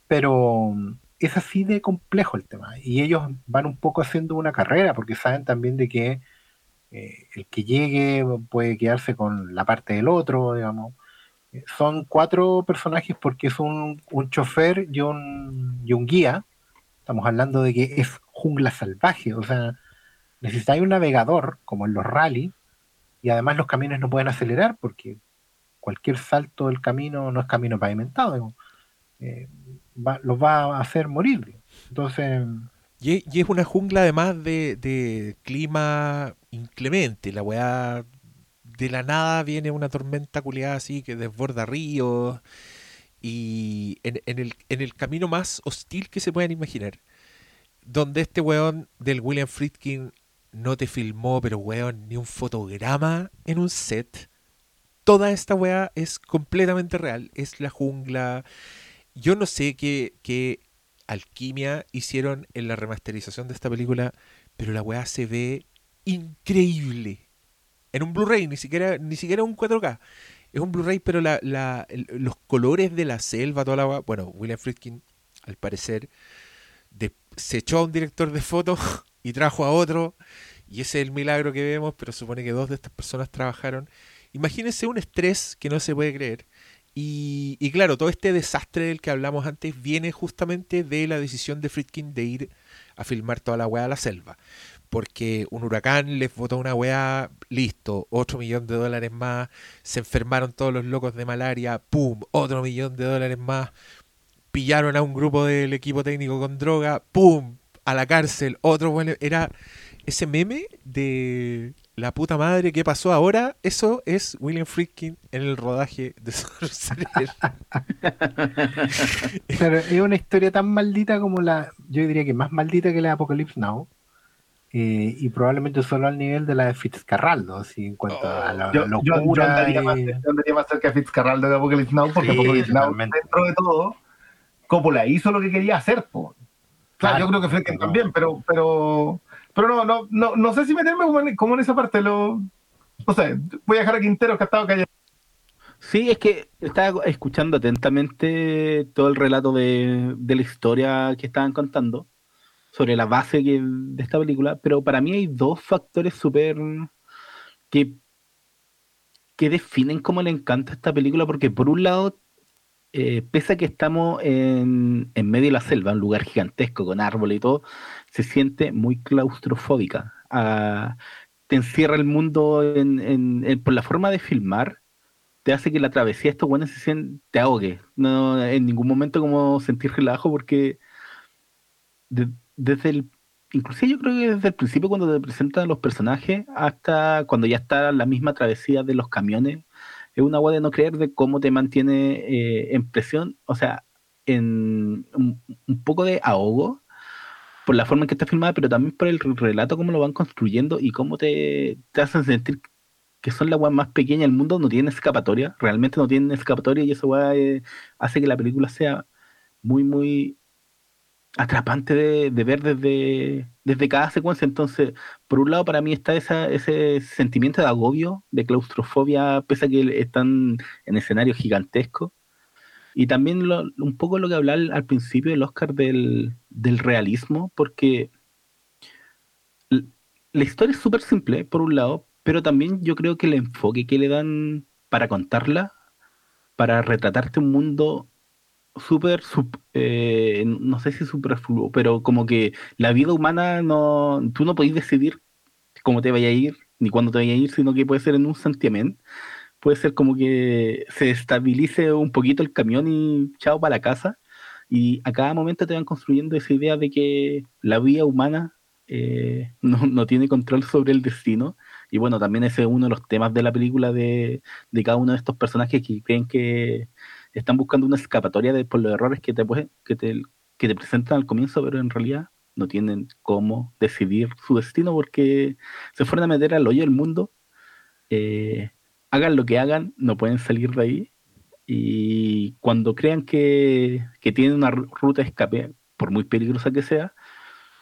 Pero mm, es así de complejo el tema. Y ellos van un poco haciendo una carrera, porque saben también de que eh, el que llegue puede quedarse con la parte del otro, digamos. Eh, son cuatro personajes porque es un, un chofer y un, y un guía. Estamos hablando de que es jungla salvaje, o sea, necesitáis un navegador, como en los rally, y además los camiones no pueden acelerar porque cualquier salto del camino no es camino pavimentado, eh, los va a hacer morir. Entonces. Y, es una jungla además de, de clima inclemente, la weá de la nada viene una tormenta culiada así que desborda ríos y en, el, en el camino más hostil que se puedan imaginar, donde este weón del William Friedkin no te filmó, pero weón, ni un fotograma en un set, toda esta weá es completamente real. Es la jungla. Yo no sé qué, qué alquimia hicieron en la remasterización de esta película, pero la weá se ve increíble. En un Blu-ray, ni siquiera, ni siquiera un 4K. Es un Blu-ray, pero la, la, los colores de la selva, toda la weá. Bueno, William Friedkin, al parecer, se echó a un director de fotos y trajo a otro. Y ese es el milagro que vemos, pero supone que dos de estas personas trabajaron Imagínense un estrés que no se puede creer. Y, claro, todo este desastre del que hablamos antes viene justamente de la decisión de Friedkin de ir a filmar toda la weá a la selva. Porque un huracán les botó una weá, listo, otro millón de dólares más, se enfermaron todos los locos de malaria, pum, otro millón de dólares más, pillaron a un grupo del equipo técnico con droga, pum, a la cárcel, otro bueno, era ese meme de la puta madre, ¿qué pasó ahora? Eso es William Friedkin en el rodaje de (laughs) Sorcerer. (laughs) Pero es una historia tan maldita como la, yo diría que más maldita que la de Apocalypse Now. Eh, y probablemente solo al nivel de la de Fitzcarraldo, así en cuanto a la yo, locura. Yo, yo andaría, más, más, cerca de Fitzcarraldo de Apocalypse Now, porque Apocalypse Now, dentro de todo, Coppola hizo lo que quería hacer. Po. Claro, yo creo que Friedkin también, pero, pero pero no, no, no, no sé si meterme como en, esa parte. Lo, no sé, voy a dejar a Quintero que ha estado callado. Sí, es que estaba escuchando atentamente todo el relato de, la historia que estaban contando sobre la base de esta película, pero para mí hay dos factores súper que, que definen cómo le encanta esta película, porque por un lado eh, pese a que estamos en, medio de la selva, un lugar gigantesco con árboles y todo, se siente muy claustrofóbica. Ah, te encierra el mundo por la forma de filmar, te hace que la travesía de estos buenos se te ahogue. No en ningún momento como sentir relajo porque desde el inclusive yo creo que desde el principio cuando te presentan los personajes hasta cuando ya está la misma travesía de los camiones es una agua de no creer de cómo te mantiene eh, en presión, o sea, en un, poco de ahogo por la forma en que está filmada, pero también por el relato, cómo lo van construyendo y cómo te, te hacen sentir que son la agua más pequeña del mundo, no tienen escapatoria, realmente no tienen escapatoria y eso eh, hace que la película sea muy, muy atrapante de, ver desde, desde cada secuencia. Entonces, por un lado, para mí está ese sentimiento de agobio, de claustrofobia, pese a que están en escenarios gigantescos. Y también un poco lo que hablaba al, principio del Oscar del, del realismo, porque la historia es súper simple, por un lado, pero también yo creo que el enfoque que le dan para contarla, para retratarte un mundo súper, eh, no sé si superfluo, pero como que la vida humana no, tú no podés decidir cómo te vaya a ir, ni cuándo te vaya a ir, sino que puede ser en un santiamén, puede ser como que se estabilice un poquito el camión y chao para la casa, y a cada momento te van construyendo esa idea de que la vida humana eh, (laughs) no, no, tiene control sobre el destino, y bueno, también ese es uno de los temas de la película de, de cada uno de estos personajes que creen que están buscando una escapatoria de, por los errores que te, que, te, que te presentan al comienzo, pero en realidad no tienen cómo decidir su destino porque se fueron a meter al hoyo del mundo. Eh, hagan lo que hagan, no pueden salir de ahí. Y cuando crean que, que tienen una ruta de escape, por muy peligrosa que sea,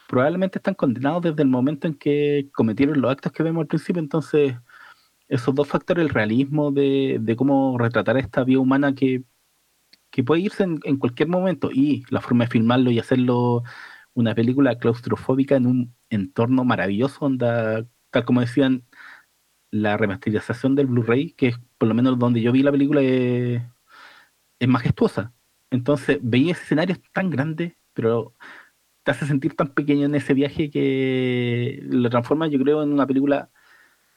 probablemente están condenados desde el momento en que cometieron los actos que vemos al principio. Entonces, esos dos factores, el realismo de, de cómo retratar esta vida humana que que puede irse en, cualquier momento y la forma de filmarlo y hacerlo una película claustrofóbica en un entorno maravilloso, onda, tal como decían, la remasterización del Blu-ray, que es por lo menos donde yo vi la película, es, majestuosa. Entonces veía ese escenario tan grande, pero te hace sentir tan pequeño en ese viaje que lo transforma, yo creo, en una película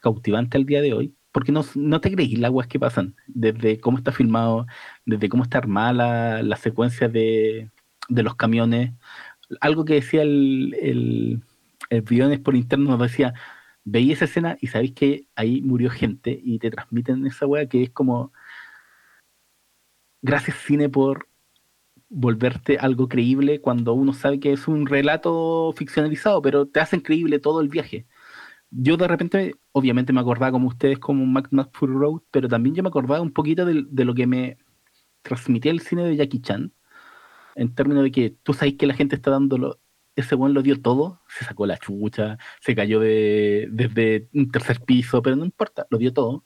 cautivante al día de hoy porque no, no te creí las aguas que pasan, desde cómo está filmado, desde cómo está armada la, secuencia de, los camiones. Algo que decía el, el, el por interno nos decía, veí esa escena y sabéis que ahí murió gente y te transmiten esa weá que es como, gracias cine por volverte algo creíble cuando uno sabe que es un relato ficcionalizado, pero te hacen creíble todo el viaje yo de repente, obviamente me acordaba como ustedes como Max Fury Road, pero también yo me acordaba un poquito de, lo que me transmitía el cine de Jackie Chan, en términos de que tú sabes que la gente está dándolo, ese buen lo dio todo, se sacó la chucha, se cayó de, desde un tercer piso, pero no importa, lo dio todo.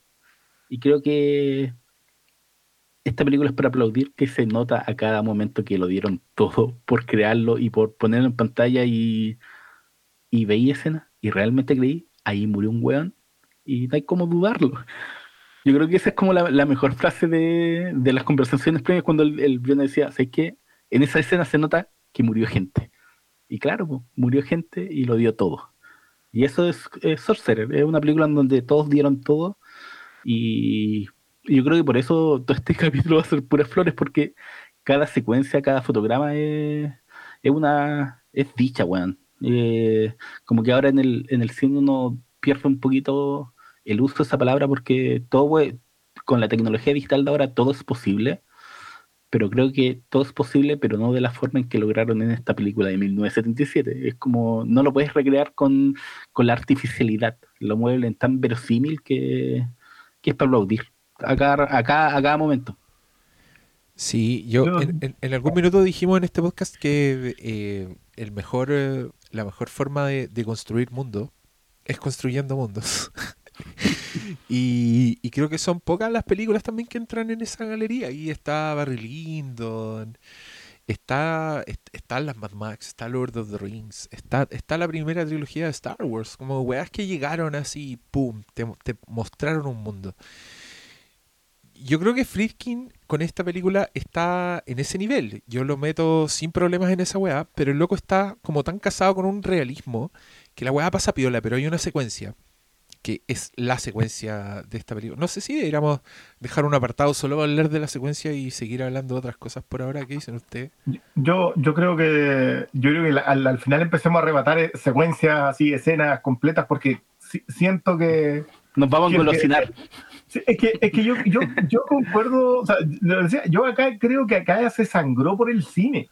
Y creo que esta película es para aplaudir que se nota a cada momento que lo dieron todo por crearlo y por ponerlo en pantalla y, y veía escena y realmente creí ahí murió un weón y no hay como dudarlo. Yo creo que esa es como la, mejor frase de, las conversaciones previas cuando el, el decía, ¿sabes qué? En esa escena se nota que murió gente. Y claro, murió gente y lo dio todo. Y eso es, Sorcerer, es una película en donde todos dieron todo. Y yo creo que por eso todo este (laughs) capítulo va a ser puras flores, porque cada secuencia, cada fotograma es, es una. es dicha, weón. Eh, como que ahora en el, en el cine uno pierde un poquito el uso de esa palabra porque todo, con la tecnología digital de ahora todo es posible, pero creo que todo es posible, pero no de la forma en que lograron en esta película de 1977. Es como, no lo puedes recrear con, la artificialidad, lo mueven tan verosímil que, que es para aplaudir a cada, a cada, momento. Sí, yo en, en, algún minuto dijimos en este podcast que eh, el mejor eh, la mejor forma de, construir mundo es construyendo mundos. (laughs) y, creo que son pocas las películas también que entran en esa galería. Y está Barry Lyndon, está, las Mad Max, está Lord of the Rings, está, está la primera trilogía de Star Wars, como weas que llegaron así, pum, te, te mostraron un mundo. yo creo que Friedkin con esta película está en ese nivel. Yo lo meto sin problemas en esa weá, pero el loco está como tan casado con un realismo que la weá pasa piola, pero hay una secuencia que es la secuencia de esta película. No sé si deberíamos dejar un apartado solo para hablar de la secuencia y seguir hablando de otras cosas por ahora. ¿Qué dicen ustedes? Yo, yo creo que yo creo que al, final empecemos a arrebatar eh, secuencias así, escenas completas, porque siento que nos vamos a golosinar. (laughs) Es que, es que yo, yo, yo concuerdo, o sea, yo acá creo que acá se sangró por el cine.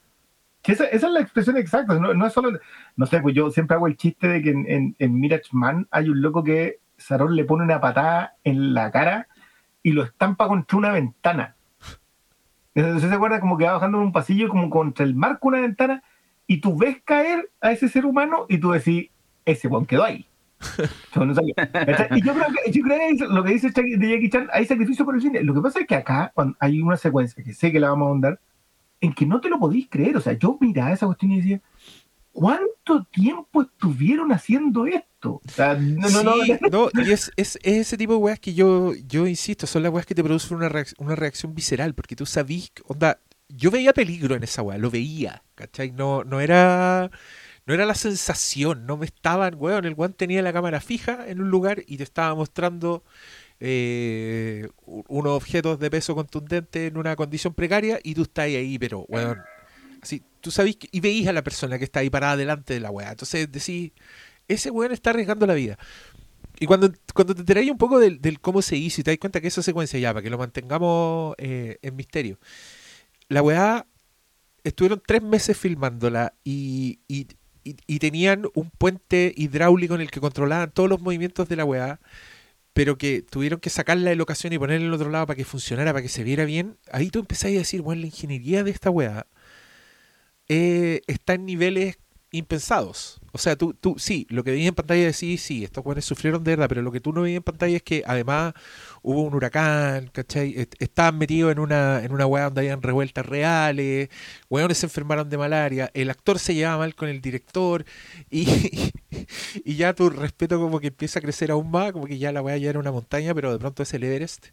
Esa, esa, es la expresión exacta, no, no, es solo, no sé, pues yo siempre hago el chiste de que en, en, en Man hay un loco que Sarón le pone una patada en la cara y lo estampa contra una ventana. Entonces se acuerda como que va bajando en un pasillo, como contra el marco una ventana, y tú ves caer a ese ser humano y tú decís, ese Juan quedó ahí. (laughs) y yo creo que, yo creo que lo que dice de Jackie Chan, hay sacrificio por el cine. Lo que pasa es que acá cuando hay una secuencia que sé que la vamos a ahondar, en que no te lo podéis creer. O sea, yo miraba esa cuestión y decía, ¿cuánto tiempo estuvieron haciendo esto? no, y es, ese tipo de weas que yo, yo insisto, son las weas que te producen una, una reacción visceral, porque tú sabís, onda, yo veía peligro en esa wea, lo veía, ¿cachai? No, no era... No era la sensación, no me estaban, weón, el weón tenía la cámara fija en un lugar y te estaba mostrando eh, unos objetos de peso contundente en una condición precaria y tú estás ahí, pero, weón, así, tú sabís y veís a la persona que está ahí parada delante de la weá. Entonces decís, ese weón está arriesgando la vida. Y cuando, cuando te enteráis un poco del, cómo se hizo y te das cuenta que esa secuencia ya, para que lo mantengamos eh, en misterio, la weá estuvieron tres meses filmándola y, y, tenían un puente hidráulico en el que controlaban todos los movimientos de la weá, pero que tuvieron que sacarla de locación y ponerla en el otro lado para que funcionara, para que se viera bien. Ahí tú empezás a decir, bueno, la ingeniería de esta weá eh, está en niveles impensados. O sea, tú, tú sí, lo que veías en pantalla decís, sí, estos jóvenes sufrieron de verdad, pero lo que tú no veías en pantalla es que además hubo un huracán, ¿cachai? Estaban metidos en una, en una weá donde habían revueltas reales, weones se enfermaron de malaria, el actor se llevaba mal con el director y, (laughs) y ya tu respeto como que empieza a crecer aún más, como que ya la weá ya era una montaña, pero de pronto es el Everest.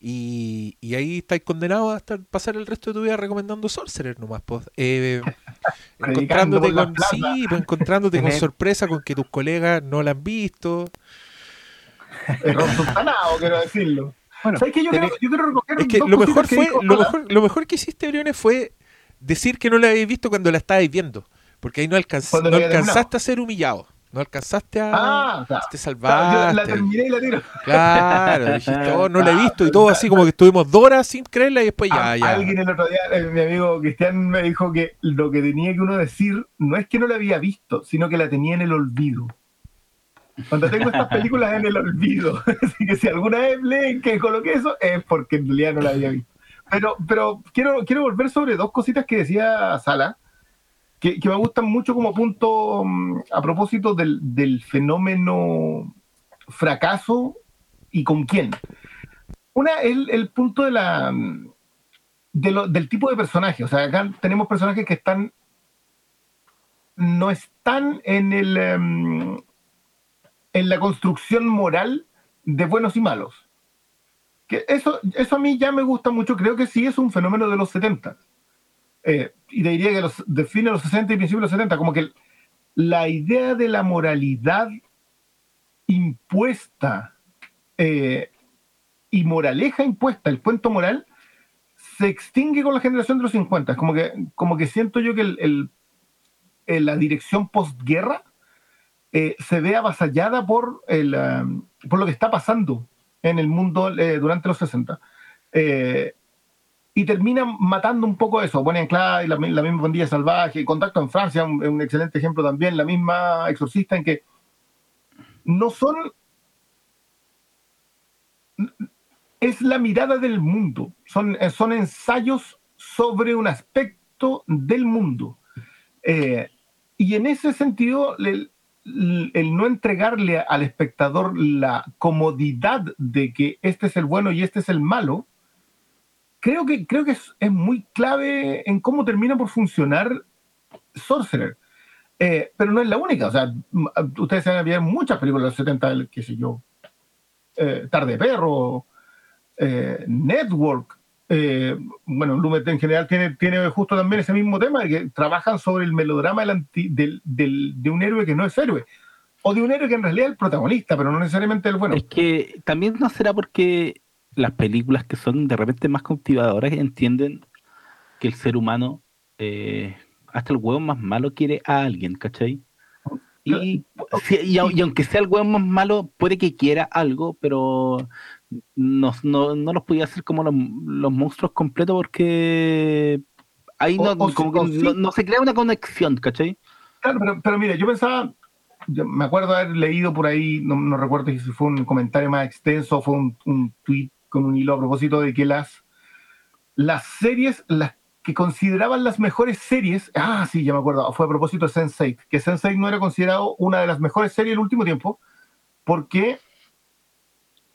Y, y ahí estáis condenados hasta pasar el resto de tu vida recomendando Sorcerer nomás, pues. Eh, (laughs) encontrándote con, sí, pues, encontrándote (laughs) con sorpresa con que tus colegas no la han visto. (laughs) quiero decirlo. Bueno, ¿sabes qué? Yo, quiero, yo quiero recoger es que lo mejor, fue, lo, mejor, lo mejor que hiciste, Briones, fue decir que no la habéis visto cuando la estabais viendo. Porque ahí no, no alcanzaste a ser humillado. No alcanzaste a. Ah, te salvaste. la terminé y la tiro. Claro, dijiste, (laughs) oh, no la he visto y todo así como que estuvimos dos horas sin creerla y después ya, ya. Alguien el otro día, eh, mi amigo Cristian me dijo que lo que tenía que uno decir no es que no la había visto, sino que la tenía en el olvido. Cuando tengo estas (laughs) películas en el olvido. (laughs) Así que si alguna vez leen que coloqué eso, es porque en realidad no la había visto. Pero, pero quiero, quiero volver sobre dos cositas que decía Sala que, me gustan mucho como punto mm, a propósito del, fenómeno fracaso y con quién. Una es el, punto de la, mm, del tipo de personaje. O sea, acá tenemos personajes que están no están en el em, en la construcción moral de buenos y malos. Que eso, eso a mí ya me gusta mucho, creo que sí es un fenómeno de los 70. Eh, y te diría que los define los 60 y principios de los 70, como que la idea de la moralidad impuesta eh, y moraleja impuesta, el cuento moral, se extingue con la generación de los 50. Como que, como que siento yo que el, la dirección postguerra eh, se ve avasallada por, el, um, por lo que está pasando en el mundo eh, durante los 60 y terminan matando un poco eso. Bonnie Clyde, la, la misma pandilla salvaje, Contacto en Francia, un, un, excelente ejemplo también, la misma exorcista en que no son... Es la mirada del mundo, son, son ensayos sobre un aspecto del mundo. Eh, y en ese sentido, el, no entregarle al espectador la comodidad de que este es el bueno y este es el malo, creo que, creo que es, muy clave en cómo termina por funcionar Sorcerer. Eh, pero no es la única. O sea, ustedes se van a ver muchas películas de los 70, qué sé yo, eh, Tarde Perro, Network, bueno, Lumet en general tiene, tiene justo también ese mismo tema, que trabajan sobre el melodrama del, de un héroe que no es héroe o de un héroe que en realidad es el protagonista, pero no necesariamente el bueno. Es que también no será porque las películas que son de repente más cautivadoras entienden que el ser humano, eh, hasta el huevo más malo, quiere a alguien, ¿cachai? Y, y, aunque sea el huevo más malo, puede que quiera algo, pero no, no, no los podía hacer como los, monstruos completos porque ahí no, no, se crea una conexión, ¿cachai? Claro, pero, pero mire, yo pensaba, me acuerdo haber leído por ahí, no, recuerdo si fue un comentario más extenso o fue un, un tweet con un hilo a propósito de que las, las series, las que consideraban las mejores series, ah, sí, ya me acuerdo, fue a propósito de Sense8, que Sense8 no era considerado una de las mejores series del último tiempo, porque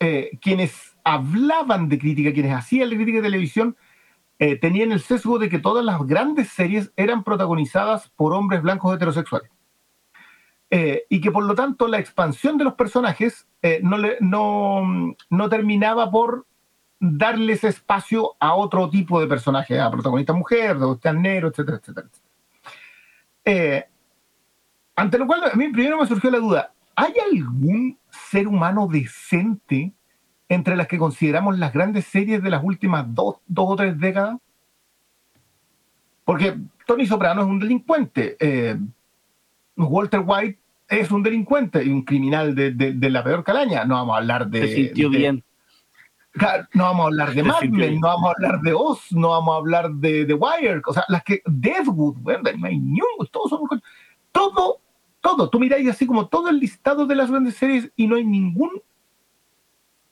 eh, quienes hablaban de crítica, quienes hacían la crítica de televisión, eh, tenían el sesgo de que todas las grandes series eran protagonizadas por hombres blancos heterosexuales. Eh, y que por lo tanto la expansión de los personajes eh, no, no, no, terminaba por darles espacio a otro tipo de personaje, a protagonista mujer, protagonista negro, etcétera, etcétera. Eh, ante lo cual a mí primero me surgió la duda, ¿hay algún ser humano decente entre las que consideramos las grandes series de las últimas dos, dos o tres décadas? Porque Tony Soprano es un delincuente. Walter White es un delincuente y un criminal de, la peor calaña. No vamos a hablar de. Se sintió bien. No vamos a hablar de Mad Men, no vamos a hablar de Oz, no vamos a hablar de The Wire, o sea, las que. Deadwood, todos son. Todo, todo. Tú miráis así como todo el listado de las grandes series y no hay ningún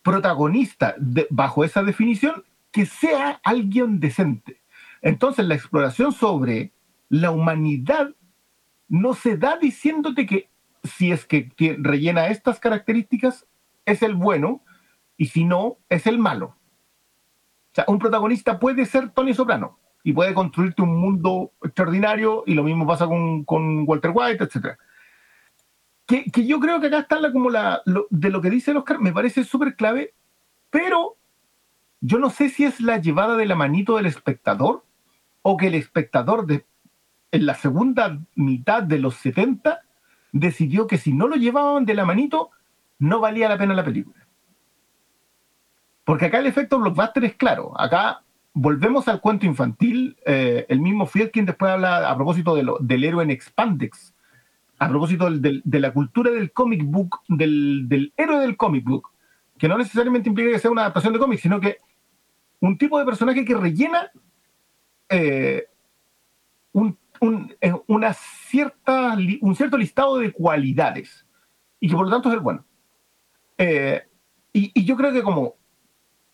protagonista bajo esa definición que sea alguien decente. Entonces, la exploración sobre la humanidad no se da diciéndote que si es que rellena estas características, es el bueno, y si no, es el malo. O sea, un protagonista puede ser Tony Soprano y puede construirte un mundo extraordinario, y lo mismo pasa con, Walter White, etc. Que, yo creo que acá está la, como la, de lo que dice el Oscar, me parece súper clave, pero yo no sé si es la llevada de la manito del espectador o que el espectador de, en la segunda mitad de los 70 decidió que si no lo llevaban de la manito, no valía la pena la película. Porque acá el efecto blockbuster es claro. Acá volvemos al cuento infantil. Eh, el mismo Friedkin después habla a propósito de lo, del héroe en Expandex, a propósito de la cultura del comic book, del, héroe del comic book, que no necesariamente implica que sea una adaptación de cómic, sino que un tipo de personaje que rellena eh, un un, una cierta, un cierto listado de cualidades y que por lo tanto es el bueno. Eh, y, yo creo que como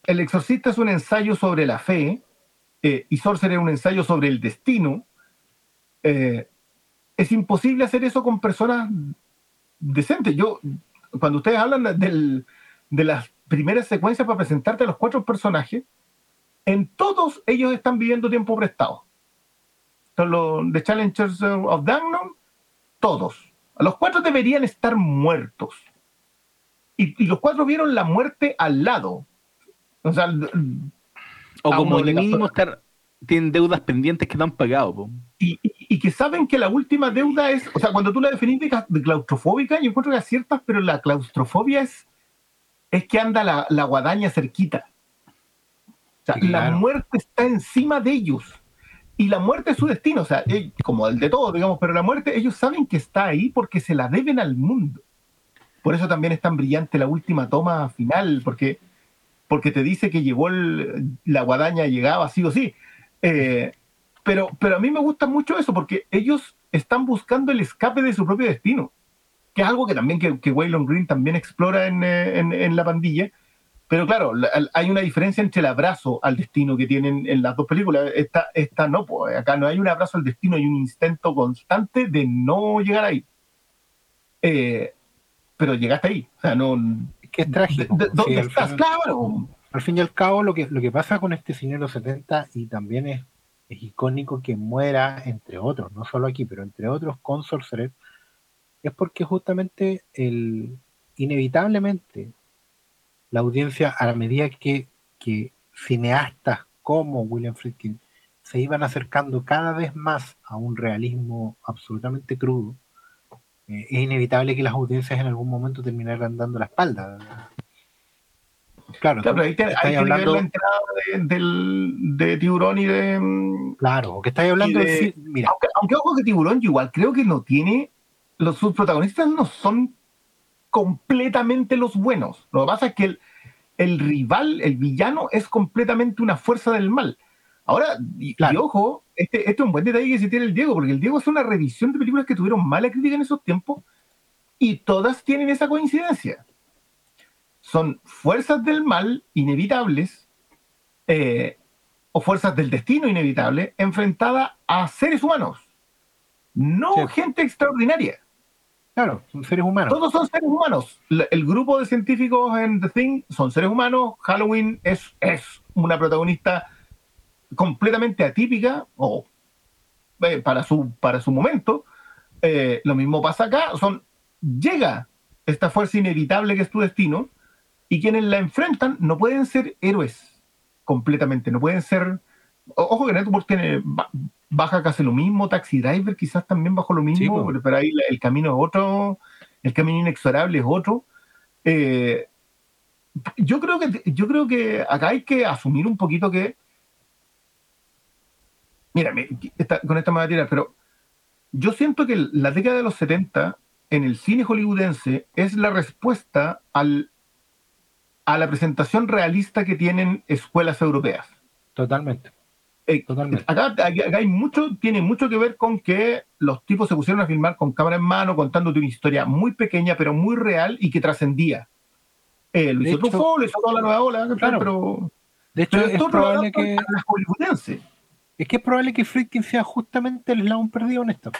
El Exorcista es un ensayo sobre la fe eh, y Sorcerer es un ensayo sobre el destino, eh, es imposible hacer eso con personas decentes. Yo, cuando ustedes hablan del, de las primeras secuencias para presentarte a los cuatro personajes, en todos ellos están viviendo tiempo prestado los The Challengers of Dagnum, todos. Los cuatro deberían estar muertos. Y, los cuatro vieron la muerte al lado. O sea, o como mínimo estar, tienen deudas pendientes que no han pagado. Y, que saben que la última deuda es, o sea, cuando tú la definís de, claustrofóbica, yo encuentro que aciertas, pero la claustrofobia es, es que anda la, guadaña cerquita. O sea, la muerte está encima de ellos y la muerte es su destino, o sea, eh, como el de todos, digamos, pero la muerte ellos saben que está ahí porque se la deben al mundo. Por eso también es tan brillante la última toma final, porque, porque te dice que llegó la guadaña, llegaba sí o sí. Eh, pero, pero a mí me gusta mucho eso, porque ellos están buscando el escape de su propio destino, que es algo que también que, que Waylon Green también explora en, eh, en, en la pandilla, pero claro, hay una diferencia entre el abrazo al destino que tienen en las dos películas. Esta, esta no, pues acá no hay un abrazo al destino, hay un intento constante de no llegar ahí. Eh, pero llegaste ahí. O sea, no. Es que es trágico. ¿Dónde estás? claro. Al fin y al cabo, lo que, lo que pasa con este cine de los 70 y también es, es icónico que muera, entre otros, no solo aquí, pero entre otros con Sorcerer, es porque justamente el, inevitablemente la audiencia, a la medida que, que cineastas como William Friedkin se iban acercando cada vez más a un realismo absolutamente crudo, eh, es inevitable que las audiencias en algún momento terminaran dando la espalda. Claro, pero ahí, te, hablando... la entrada de, tiburón y de. Mm, claro, que estáis hablando de. mira. Aunque, ojo que tiburón, igual creo que no tiene. Los, sus protagonistas no son completamente los buenos. Lo que pasa es que el, el rival, el villano, es completamente una fuerza del mal. Ahora, y, ojo, este, este, es un buen detalle que se tiene el Diego, porque el Diego es una revisión de películas que tuvieron mala crítica en esos tiempos y todas tienen esa coincidencia. Son fuerzas del mal inevitables eh, o fuerzas del destino inevitable enfrentadas a seres humanos, no gente extraordinaria. Claro, son seres humanos. Todos son seres humanos. El grupo de científicos en The Thing son seres humanos. Halloween es, es una protagonista completamente atípica o eh, para, su, para su momento. Eh, lo mismo pasa acá, son, llega esta fuerza inevitable que es tu destino y quienes la enfrentan no pueden ser héroes completamente, no pueden ser... Ojo que Network tiene, baja casi lo mismo, Taxi Driver quizás también bajo lo mismo, pero, ahí el camino es otro, el camino inexorable es otro. Eh, yo creo que yo creo que acá hay que asumir un poquito que Mira, con esta materia, pero yo siento que la década de los 70 en el cine hollywoodense es la respuesta al, a la presentación realista que tienen escuelas europeas. Totalmente. Eh, Totalmente. Acá, hay mucho, tiene mucho que ver con que los tipos se pusieron a filmar con cámara en mano, contándote una historia muy pequeña, pero muy real y que trascendía. Eh, lo hizo Truffaut, lo hizo toda la nueva ola, claro. pero. De hecho, es probable que. es que es probable que Friedkin sea justamente el eslabón perdido en esto.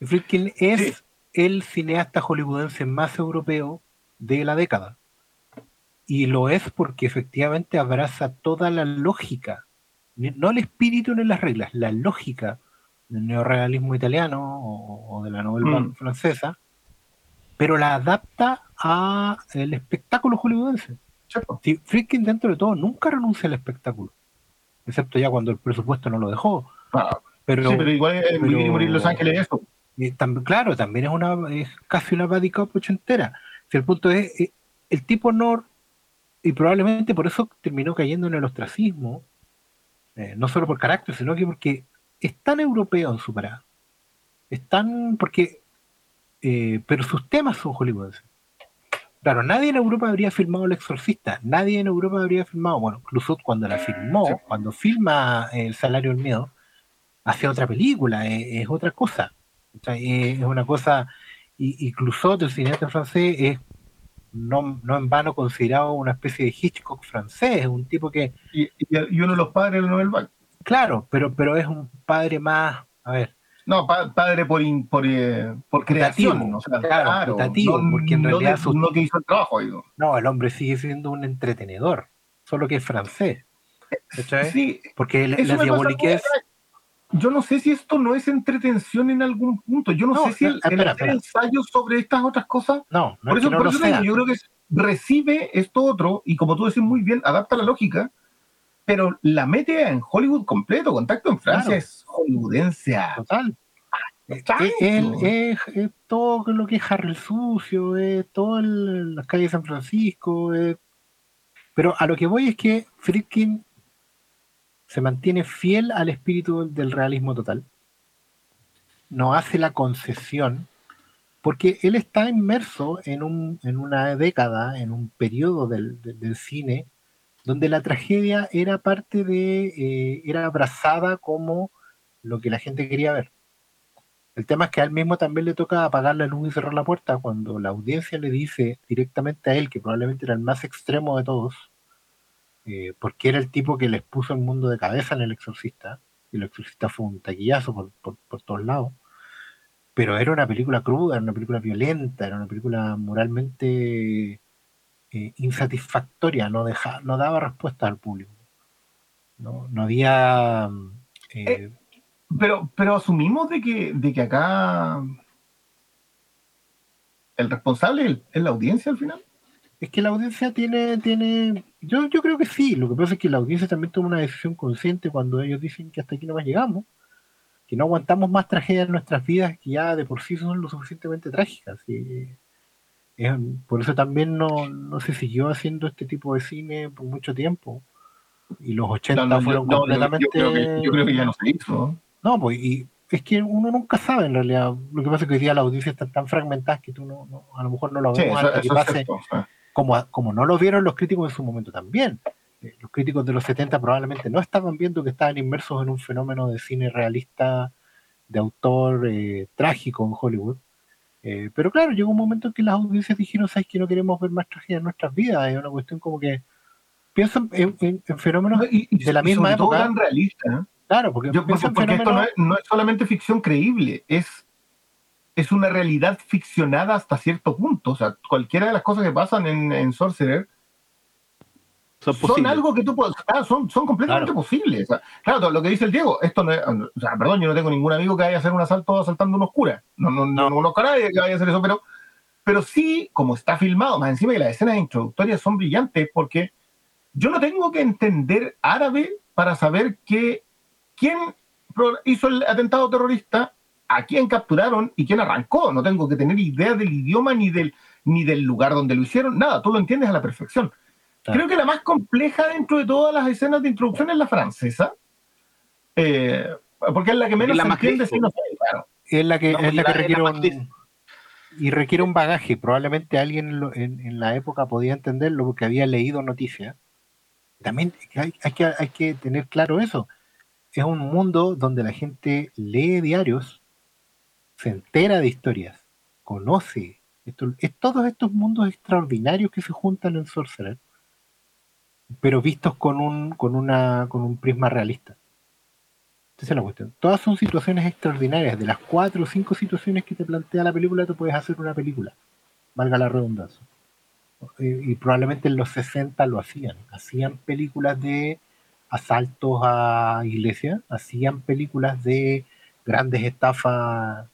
Friedkin es el cineasta hollywoodense más europeo de la década. Y lo es porque efectivamente abraza toda la lógica, no el espíritu ni las reglas, la lógica del neorealismo italiano o, de la novela mm. francesa, pero la adapta a el espectáculo hollywoodense. Friedkin dentro de todo nunca renuncia al espectáculo excepto ya cuando el presupuesto no lo dejó. Ah, pero, sí, pero igual es Vivir morir Los Ángeles eso. claro, también es una es casi una body cop entera. Si el punto es, eh, el tipo no, y probablemente por eso terminó cayendo en el ostracismo, eh, no solo por carácter, sino que porque es tan europeo en su parada. Es tan, porque, eh, pero sus temas son hollywoodenses. Claro, nadie en Europa habría filmado El Exorcista, nadie en Europa habría filmado, bueno, incluso cuando la filmó, cuando filma El Salario del Miedo, hace otra película, es, otra cosa. es, una cosa, y, incluso el cineasta francés, es no, no, en vano considerado una especie de Hitchcock francés, un tipo que... Y, uno de los padres del Nobel Claro, pero, pero es un padre más, a ver, no, padre por, por, eh, por creación. O sea, claro, porque en realidad. No, que hizo el trabajo, digo. No, el hombre sigue siendo un entretenedor, solo que es francés. Sí, porque la, la Yo no sé si esto no es entretención en algún punto. Yo no, sé si el, ensayo sobre estas otras cosas. No, no por eso, por eso yo creo que recibe esto otro y, como tú decís muy bien, adapta la lógica pero la mete en Hollywood completo. Contacto en Francia es hollywoodense. Total. Es, es, todo lo que es Harry Sucio, es todo las calles de San Francisco. Pero a lo que voy es que Friedkin se mantiene fiel al espíritu del realismo total. No hace la concesión, porque él está inmerso en, un, en una década, en un periodo del, del cine donde la tragedia era parte de, eh, era abrazada como lo que la gente quería ver. El tema es que a él mismo también le toca apagar la luz y cerrar la puerta cuando la audiencia le dice directamente a él, que probablemente era el más extremo de todos, eh, porque era el tipo que les puso el mundo de cabeza en El Exorcista, y El Exorcista fue un taquillazo por, por todos lados, pero era una película cruda, era una película violenta, era una película moralmente eh, insatisfactoria, no, deja, no daba respuesta al público. No, no había... Eh, pero, pero asumimos de que, de que acá el responsable es, la audiencia al final. Es que la audiencia tiene, tiene, yo, yo creo que sí. Lo que pasa es que la audiencia también toma una decisión consciente cuando ellos dicen que hasta aquí no más llegamos, que no aguantamos más tragedias en nuestras vidas que ya de por sí son lo suficientemente trágicas. Y por eso también no, no se siguió haciendo este tipo de cine por mucho tiempo. Y los 80 fueron completamente. Yo creo, que, ya no se hizo. No, pues, y es que uno nunca sabe en realidad. Lo que pasa es que hoy día la audiencia está tan fragmentada que tú no, a lo mejor no lo vemos hasta que pase como, no lo vieron los críticos en su momento también. Eh, los críticos de los 70 probablemente no estaban viendo que estaban inmersos en un fenómeno de cine realista, de autor eh, trágico en Hollywood. Eh, pero claro, llegó un momento en que las audiencias dijeron, ¿sabes que no queremos ver más tragedia en nuestras vidas? Es una cuestión como que piensan en, fenómenos de la misma época. tan realista. Claro, porque, esto no es, solamente ficción creíble, es es una realidad ficcionada hasta cierto punto. O sea, cualquiera de las cosas que pasan en, en Sorcerer son, algo que tú puedes. Ah, son, son completamente posibles. claro, lo que dice el Diego, esto no es. O sea, perdón, yo no tengo ningún amigo que vaya a hacer un asalto asaltando una oscura. No, no, no. no conozco a nadie que vaya a hacer eso, pero, pero sí, como está filmado, más encima que las escenas introductorias son brillantes, porque yo no tengo que entender árabe para saber que quién hizo el atentado terrorista a quién capturaron y quién arrancó. No tengo que tener idea del idioma ni del, ni del lugar donde lo hicieron. Nada, tú lo entiendes a la perfección. Creo que la más compleja dentro de todas las escenas de introducción es la francesa. Eh, porque es la que menos la se entiende Es la que, es la que requiere un, y requiere un bagaje. Probablemente alguien en, la época podía entenderlo porque había leído noticias. También hay, hay, que, hay que tener claro eso. Es un mundo donde la gente lee diarios, se entera de historias, conoce esto, es todos estos mundos extraordinarios que se juntan en Sorcerer, pero vistos con un, con una, con un prisma realista. Esa es la cuestión. Todas son situaciones extraordinarias. De las cuatro o cinco situaciones que te plantea la película, tú puedes hacer una película. Valga la redundancia. Y, probablemente en los 60 lo hacían. Hacían películas de asaltos a iglesias, hacían películas de grandes estafas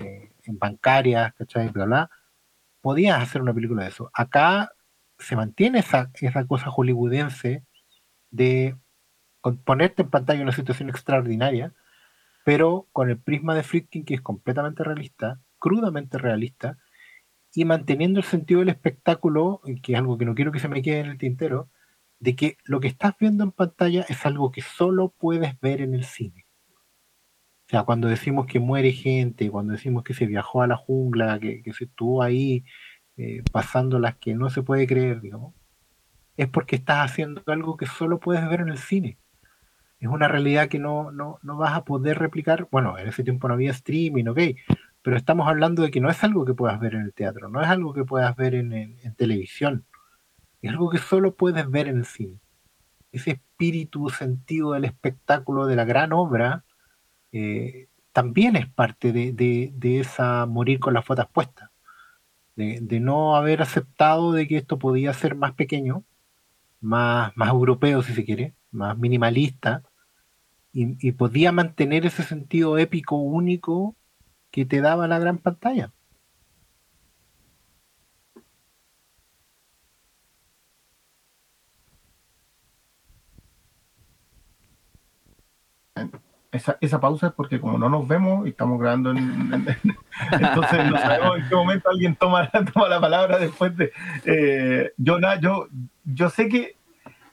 en bancarias, ¿cachai? Bla, bla, podías hacer una película de eso. Acá se mantiene esa, esa cosa hollywoodense de ponerte en pantalla una situación extraordinaria, pero con el prisma de Friedkin que es completamente realista, crudamente realista, y manteniendo el sentido del espectáculo, que es algo que no quiero que se me quede en el tintero, de que lo que estás viendo en pantalla es algo que solo puedes ver en el cine. O sea, cuando decimos que muere gente, cuando decimos que se viajó a la jungla, que, se estuvo ahí eh, pasando las que no se puede creer, digamos, es porque estás haciendo algo que solo puedes ver en el cine. Es una realidad que no, no, no vas a poder replicar. Bueno, en ese tiempo no había streaming, ok, pero estamos hablando de que no es algo que puedas ver en el teatro, no es algo que puedas ver en, en televisión, es algo que solo puedes ver en el cine. Ese espíritu, sentido del espectáculo, de la gran obra, eh, también es parte de, esa morir con las fotos puestas, de, no haber aceptado de que esto podía ser más pequeño, más, más europeo si se quiere, más minimalista, y podía mantener ese sentido épico único que te daba la gran pantalla. Esa, pausa es porque como no nos vemos y estamos grabando en, (laughs) entonces no sabemos en qué momento alguien toma, (laughs) toma la palabra después de eh, yo yo yo sé que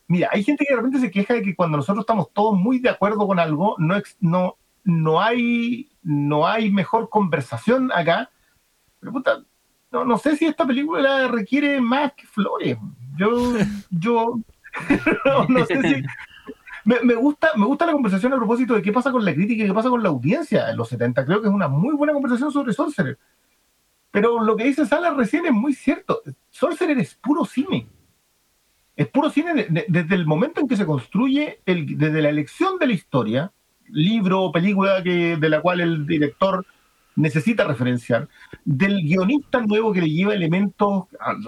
mira hay gente que de repente se queja de que cuando nosotros estamos todos muy de acuerdo con algo no no no hay no hay mejor conversación acá. Pero puta no, no sé si esta película requiere más que flores. Yo yo (laughs) no sé si me, gusta, me gusta la conversación a propósito de qué pasa con la crítica y qué pasa con la audiencia en los 70. Creo que es una muy buena conversación sobre Sorcerer. Pero lo que dice Sala recién es muy cierto. Sorcerer es puro cine. Es puro cine desde el momento en que se construye, el, desde la elección de la historia, libro o película que, de la cual el director necesita referenciar, del guionista nuevo que le lleva elementos,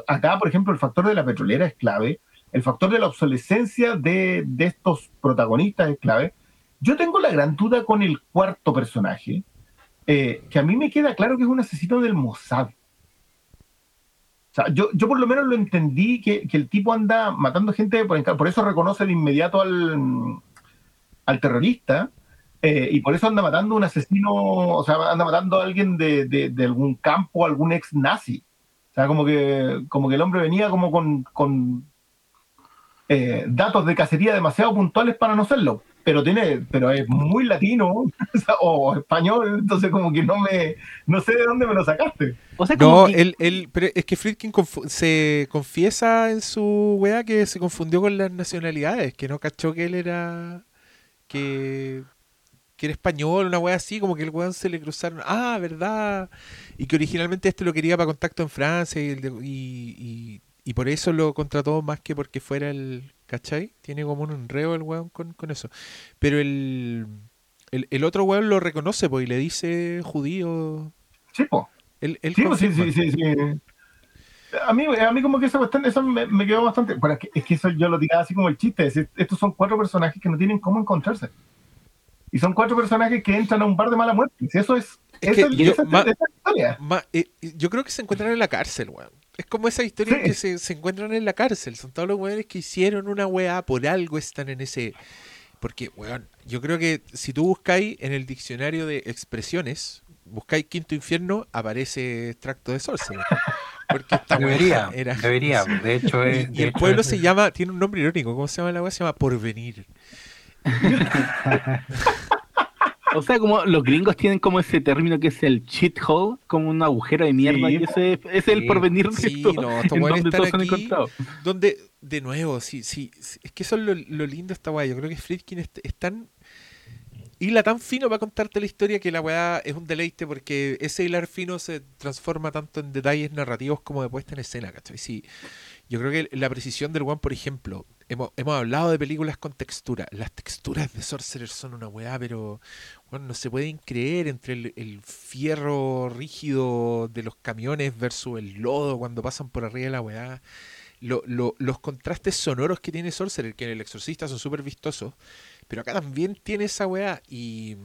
acá por ejemplo el factor de la petrolera es clave, el factor de la obsolescencia de, estos protagonistas es clave. Yo tengo la gran duda con el cuarto personaje, eh, que a mí me queda claro que es un asesino del Mossad. O sea, yo, yo por lo menos lo entendí que, que el tipo anda matando gente, por, eso reconoce de inmediato al, al terrorista, eh, y por eso anda matando a un asesino, o sea, anda matando a alguien de, de, algún campo, algún ex nazi. O sea, como que, como que el hombre venía como con eh, datos de cacería demasiado puntuales para no serlo. Pero tiene, pero es muy latino (laughs) o español, entonces como que no me, no sé de dónde me lo sacaste. O sea, no, que... él, él, pero es que Friedkin se confiesa en su weá que se confundió con las nacionalidades, que no cachó que él era que, que era español, una weá así, como que el weón se le cruzaron, ah, verdad, y que originalmente este lo quería para contacto en Francia y, y, y por eso lo contrató más que porque fuera el. ¿Cachai? Tiene como un enreo el weón con, con eso. Pero el, el, el, otro weón lo reconoce, pues, y le dice judío. Sí, pues. Él, él sí, sí, sí, sí, sí, A mí, a mí como que esa cuestión, eso me, me quedó bastante... Bueno, es que, es que eso yo lo tiraba así como el chiste, es decir, estos son cuatro personajes que no tienen cómo encontrarse. Y son cuatro personajes que entran a un bar de mala muerte. Y eso es... es que yo, esa, ma, esa historia. Ma, eh, yo creo que se encuentran en la cárcel, weón. Es como esa historia sí. que se, se, encuentran en la cárcel. Son todos los weones que hicieron una weá, por algo están en ese. Porque, weón, yo creo que si tú buscáis en el diccionario de expresiones, buscáis quinto infierno, aparece extracto de Sorcerer. Porque esta debería, era. Debería, de (laughs) hecho. Es, y, de el hecho pueblo es, se llama, tiene un nombre irónico. ¿Cómo se llama la weá? Se llama Porvenir. (laughs) (laughs) O sea, como los gringos tienen como ese término que es el cheat hole, como un agujero de mierda, sí, y ese, ese es el porvenir de sí, esto. No, (laughs) estos donde están aquí, donde, de nuevo, sí, sí, es que eso es lo, lo lindo esta weá. Yo creo que Friedkin es, es tan hila tan fino para contarte la historia que la weá es un deleite porque ese hilar fino se transforma tanto en detalles narrativos como de puesta en escena, ¿cachai? Sí, yo creo que la precisión del One, por ejemplo, hemos, hemos hablado de películas con textura. Las texturas de Sorcerer son una weá, pero bueno, no se pueden creer entre el, el, fierro rígido de los camiones versus el lodo cuando pasan por arriba de la weá. Lo, lo, los contrastes sonoros que tiene Sorcerer, que en El Exorcista son súper vistosos, pero acá también tiene esa weá y,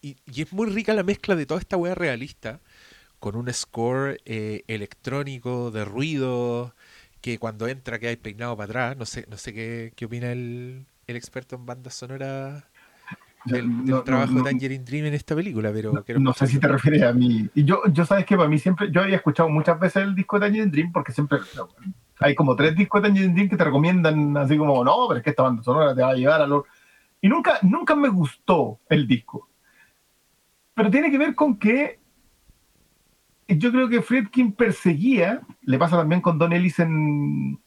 y, es muy rica la mezcla de toda esta weá realista con un score eh, electrónico de ruido que cuando entra que hay peinado para atrás. No sé, no sé qué, qué opina el, el experto en bandas sonoras del, del no, trabajo no, de Tangerine Dream en esta película, pero no, no sé si te refieres a mí. Y yo, yo sabes que para mí siempre, yo había escuchado muchas veces el disco de Tangerine Dream porque siempre hay como tres discos de Tangerine Dream que te recomiendan así como, no, pero es que esta banda sonora te va a llevar a lo... Y nunca, nunca me gustó el disco. Pero tiene que ver con que yo creo que Friedkin perseguía, le pasa también con Don Ellis en,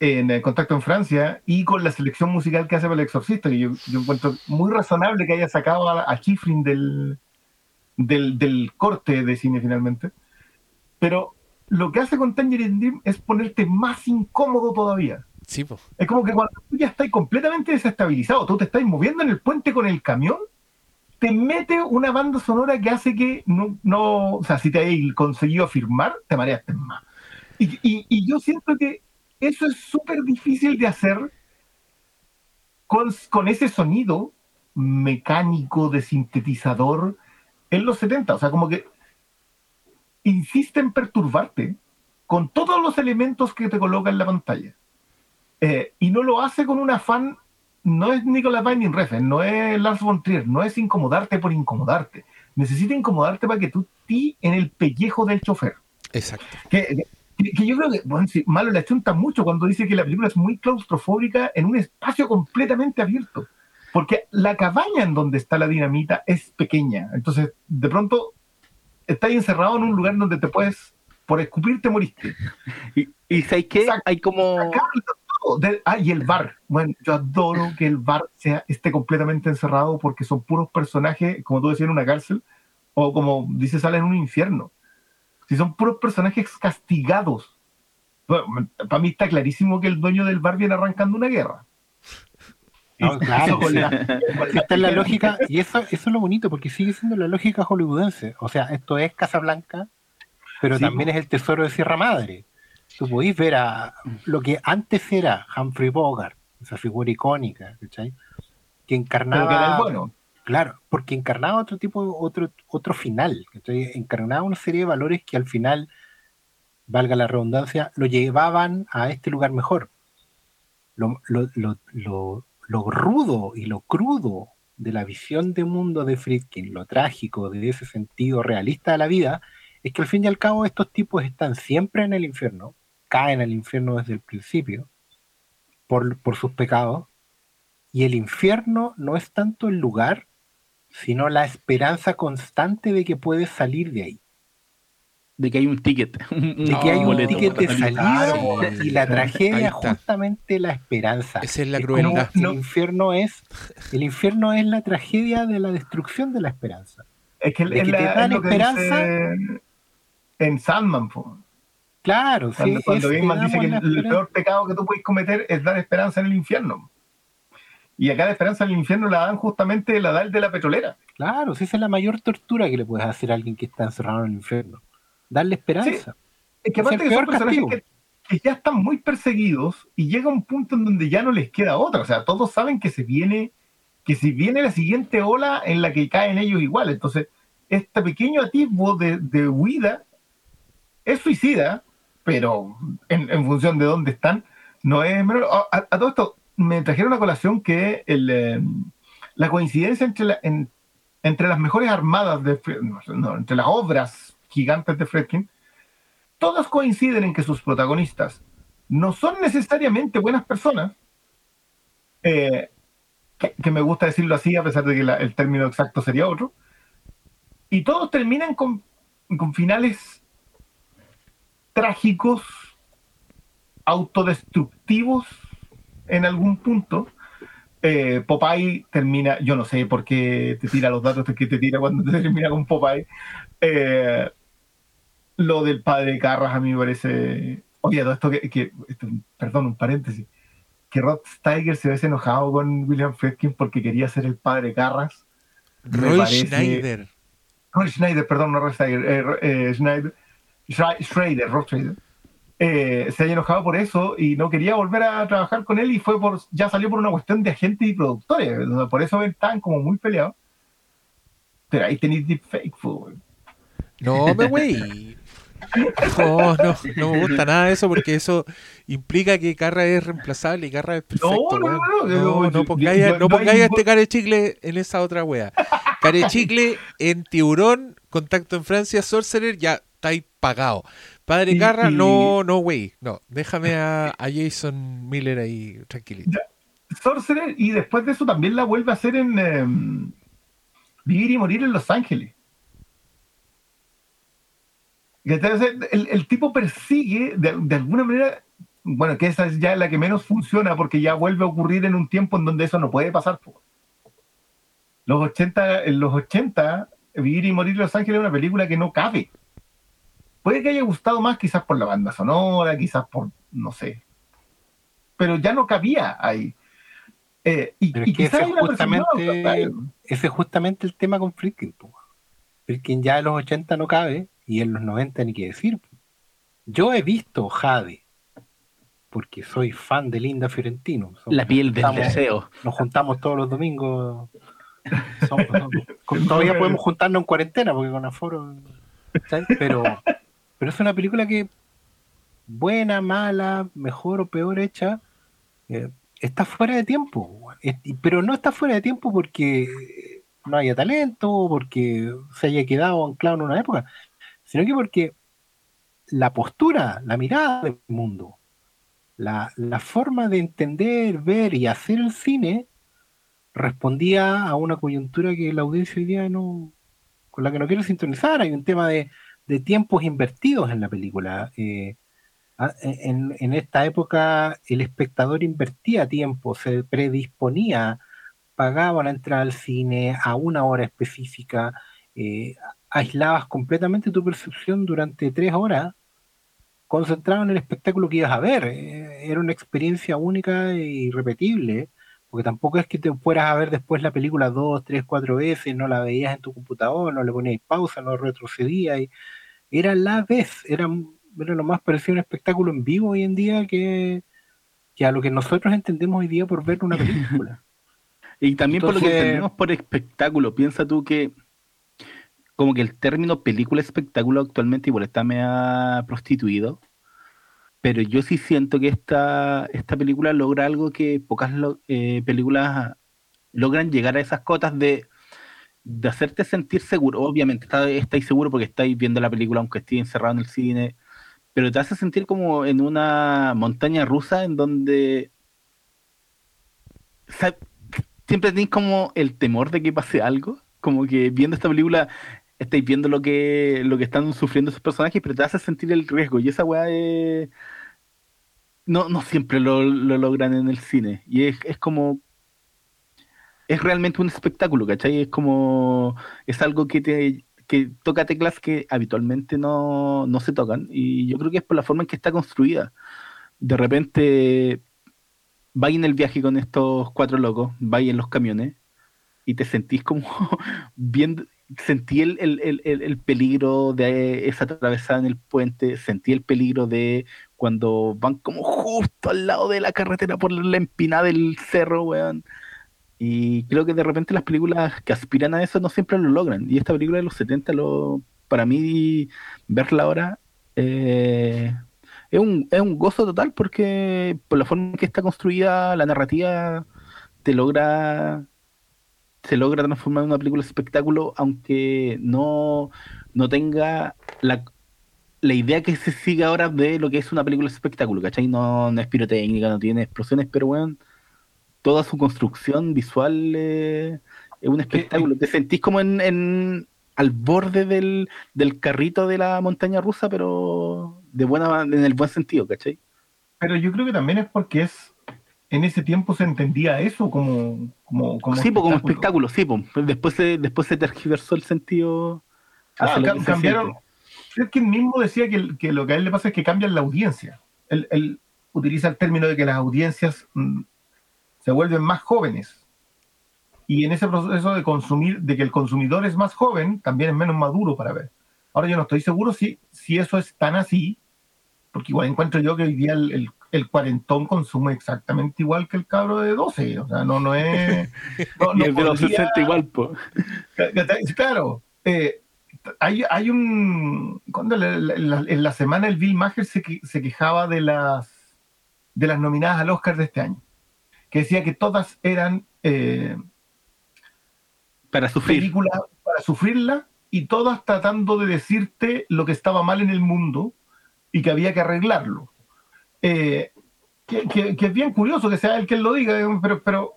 en Contacto en Francia y con la selección musical que hace para el Exorcista, que yo, yo encuentro muy razonable que haya sacado a, a Schifrin del, del, del, corte de cine finalmente. Pero lo que hace con Tangerine Dream es ponerte más incómodo todavía. Sí, po. Es como que cuando tú ya estás completamente desestabilizado, tú te estás moviendo en el puente con el camión te mete una banda sonora que hace que no, no o sea, si te hay conseguido firmar, te mareaste más. Y, y, y yo siento que eso es súper difícil de hacer con, con, ese sonido mecánico de sintetizador en los 70. O sea, como que insiste en perturbarte con todos los elementos que te coloca en la pantalla. Eh, y no lo hace con un afán no es Nicolas Winding Refn, no es Lars von Trier, no es incomodarte por incomodarte. Necesita incomodarte para que tú ti en el pellejo del chofer. Exacto. Que, que, que yo creo que, bueno, sí, Malo le achunta mucho cuando dice que la película es muy claustrofóbica en un espacio completamente abierto. Porque la cabaña en donde está la dinamita es pequeña. Entonces, de pronto, estás encerrado en un lugar donde te puedes, por escupir, te moriste. Y, y ¿sabes qué? Hay como... De, ah, y el bar. Bueno, yo adoro que el bar sea, esté completamente encerrado porque son puros personajes, como tú decías, en una cárcel, o como dice Sala, en un infierno. Si son puros personajes castigados. Bueno, para mí está clarísimo que el dueño del bar viene arrancando una guerra. No, claro, la, esta es la lógica, y eso, eso es lo bonito, porque sigue siendo la lógica hollywoodense. O sea, esto es Casablanca, pero sí, también es el tesoro de Sierra Madre tú podéis ver a lo que antes era Humphrey Bogart, esa figura icónica, ¿cachai? Que encarnaba. Que bueno. Claro, porque encarnaba otro tipo, otro, otro final, ¿cachai? Encarnaba una serie de valores que al final valga la redundancia, lo llevaban a este lugar mejor. Lo, lo rudo y lo crudo de la visión de mundo de Friedkin, lo trágico de ese sentido realista de la vida, es que al fin y al cabo estos tipos están siempre en el infierno, caen al infierno desde el principio por, por sus pecados, y el infierno no es tanto el lugar, sino la esperanza constante de que puedes salir de ahí. De que hay un ticket. (laughs) De que hay un ticket de salida y la tragedia justamente la esperanza. Esa es la crueldad. el, infierno es, el infierno es la tragedia de la destrucción de la esperanza. Es que, te dan esperanza. En Sandman, Claro, cuando, sí. Cuando dice que el peor pecado que tú puedes cometer es dar esperanza en el infierno. Y acá la esperanza en el infierno la dan justamente la da el de la petrolera. Claro, esa es la mayor tortura que le puedes hacer a alguien que está encerrado en el infierno. Darle esperanza. Es que aparte que son personajes que, ya están muy perseguidos y llega un punto en donde ya no les queda otra. O sea, todos saben que se viene, que si viene la siguiente ola en la que caen ellos igual. Entonces, este pequeño atisbo de, de huida es suicida, pero en, función de dónde están, no es menor. a todo esto, me trajeron a colación que eh, la coincidencia entre, entre las mejores armadas, de, entre las obras gigantes de Fredkin, todas coinciden en que sus protagonistas no son necesariamente buenas personas, eh, que, me gusta decirlo así, a pesar de que el término exacto sería otro, y todos terminan con, con finales trágicos, autodestructivos, en algún punto, eh, Popeye termina, yo no sé por qué te tira los datos que te tira cuando te termina con Popeye. Eh, lo del padre Carras a mí me parece. Oye, todo esto que, perdón, un paréntesis. Que Rod Steiger se hubiese enojado con William Friedkin porque quería ser el padre Carras. Roy Schneider. Roy Schneider, perdón, no Roy Steiger. Eh, eh Schneider. Schrader, Rod Schrader. Eh, se haya enojado por eso y no quería volver a trabajar con él y fue por ya salió por una cuestión de agentes y productores. Por eso están como muy peleados. Pero ahí tenéis deepfake, No, me güey. No, no, no me gusta nada eso porque eso implica que Carra es reemplazable y Carra es perfecto. No, no, no, no, no, pongáis, no pongáis a este carechicle en esa otra wea. Carechicle en Tiburón, Contacto en Francia, Sorcerer, ya estáis pagado. Padre Carra, no, no, güey. No, déjame a, Jason Miller ahí tranquilito. Sorcerer, y después de eso también la vuelve a hacer en em, Vivir y Morir en Los Ángeles. El, el tipo persigue de, alguna manera, bueno, que esa es ya la que menos funciona porque ya vuelve a ocurrir en un tiempo en donde eso no puede pasar. Los 80, en los 80, Vivir y Morir en Los Ángeles es una película que no cabe. Puede que haya gustado más quizás por la banda sonora, quizás por, no sé. Pero ya no cabía ahí. Eh, y, quizás ese, justamente, ese es justamente el tema con Friedkin. Friedkin ya en los 80 no cabe y en los 90 ni qué decir. Yo he visto Jade, porque soy fan de Linda Fiorentino. la piel del deseo. Nos juntamos todos los domingos. (laughs) todavía podemos juntarnos en cuarentena porque con aforo. Pero pero es una película que, buena, mala, mejor o peor hecha, eh, está fuera de tiempo. Pero no está fuera de tiempo porque no haya talento, porque se haya quedado anclado en una época, sino que porque la postura, la mirada del mundo, la, la, forma de entender, ver y hacer el cine respondía a una coyuntura que la audiencia hoy día no, con la que no quiero sintonizar. Hay un tema de, de tiempos invertidos en la película. Eh, en, esta época el espectador invertía tiempo, se predisponía, pagaba la entrada al cine a una hora específica, eh, aislabas completamente tu percepción durante tres horas, concentrado en el espectáculo que ibas a ver. Eh, era una experiencia única e irrepetible porque tampoco es que te fueras a ver después la película dos, tres, cuatro veces, no la veías en tu computador, no le ponías pausa, no retrocedías. Era la vez, era, lo más parecido a un espectáculo en vivo hoy en día que, a lo que nosotros entendemos hoy día por ver una película. (laughs) y también por lo que entendemos por espectáculo, piensa tú que como que el término película espectáculo actualmente igual está ha prostituido. Pero yo sí siento que esta, esta película logra algo que pocas eh, películas logran llegar a esas cotas de, de hacerte sentir seguro. Obviamente estáis seguro porque estáis viendo la película aunque estéis encerrado en el cine, pero te hace sentir como en una montaña rusa en donde siempre tenéis como el temor de que pase algo. Como que viendo esta película estáis viendo lo que, lo que están sufriendo esos personajes, pero te hace sentir el riesgo. Y esa weá. No, no siempre lo, logran en el cine. Y es, es como es realmente un espectáculo, ¿cachai? Es como, es algo que te que toca teclas que habitualmente no, no se tocan y yo creo que es por la forma en que está construida. De repente vais en el viaje con estos cuatro locos, vais en los camiones y te sentís como (laughs) viendo, sentí el, el, el, el, peligro de esa atravesada en el puente, sentí el peligro de cuando van como justo al lado de la carretera por la empinada del cerro, weón. Y creo que de repente las películas que aspiran a eso no siempre lo logran. Y esta película de los 70, lo, para mí, verla ahora eh, es, un, es un gozo total porque por la forma en que está construida la narrativa te logra se logra transformar en una película espectáculo aunque no, no tenga la, la idea que se sigue ahora de lo que es una película espectáculo, ¿cachai? No, no es pirotécnica, no tiene explosiones, pero bueno, toda su construcción visual eh, es un espectáculo. Te sentís como en, en al borde del, del, carrito de la montaña rusa, pero de buena, en el buen sentido, ¿cachai? Pero yo creo que también es porque es en ese tiempo se entendía eso como, como, como sí, como espectáculo, sí, después se, después se tergiversó el sentido. Ah, cambiaron. Es que mismo decía que, que, lo que a él le pasa es que cambian la audiencia. Él, él utiliza el término de que las audiencias mm, se vuelven más jóvenes. Y en ese proceso de consumir, de que el consumidor es más joven, también es menos maduro para ver. Ahora yo no estoy seguro si, si eso es tan así, porque igual encuentro yo que hoy día el, el, cuarentón consume exactamente igual que el cabro de 12. O sea, no, no es. (laughs) y el de los 60 igual, pues. Claro. Eh, hay, hay un. Cuando en la, semana el Bill Maher se, se quejaba de las, de las nominadas al Oscar de este año que decía que todas eran eh, para sufrir. películas para sufrirla y todas tratando de decirte lo que estaba mal en el mundo y que había que arreglarlo. Eh, que, es bien curioso que sea él quien lo diga, pero, pero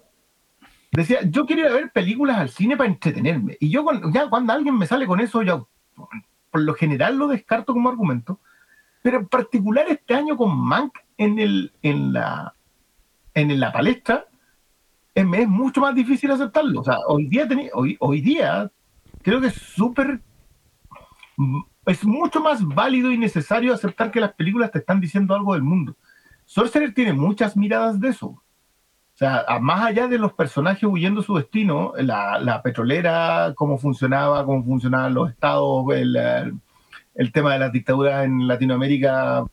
decía, yo quería ver películas al cine para entretenerme. Y yo ya cuando alguien me sale con eso, ya por lo general lo descarto como argumento. Pero en particular este año con Mank en, el, en, la, en la palestra, es, mucho más difícil aceptarlo. O sea, hoy día, hoy, hoy día creo que es súper... Es mucho más válido y necesario aceptar que las películas te están diciendo algo del mundo. Sorcerer tiene muchas miradas de eso. O sea, más allá de los personajes huyendo su destino, la, petrolera, cómo funcionaba, cómo funcionaban los estados, el, el tema de las dictaduras en Latinoamérica,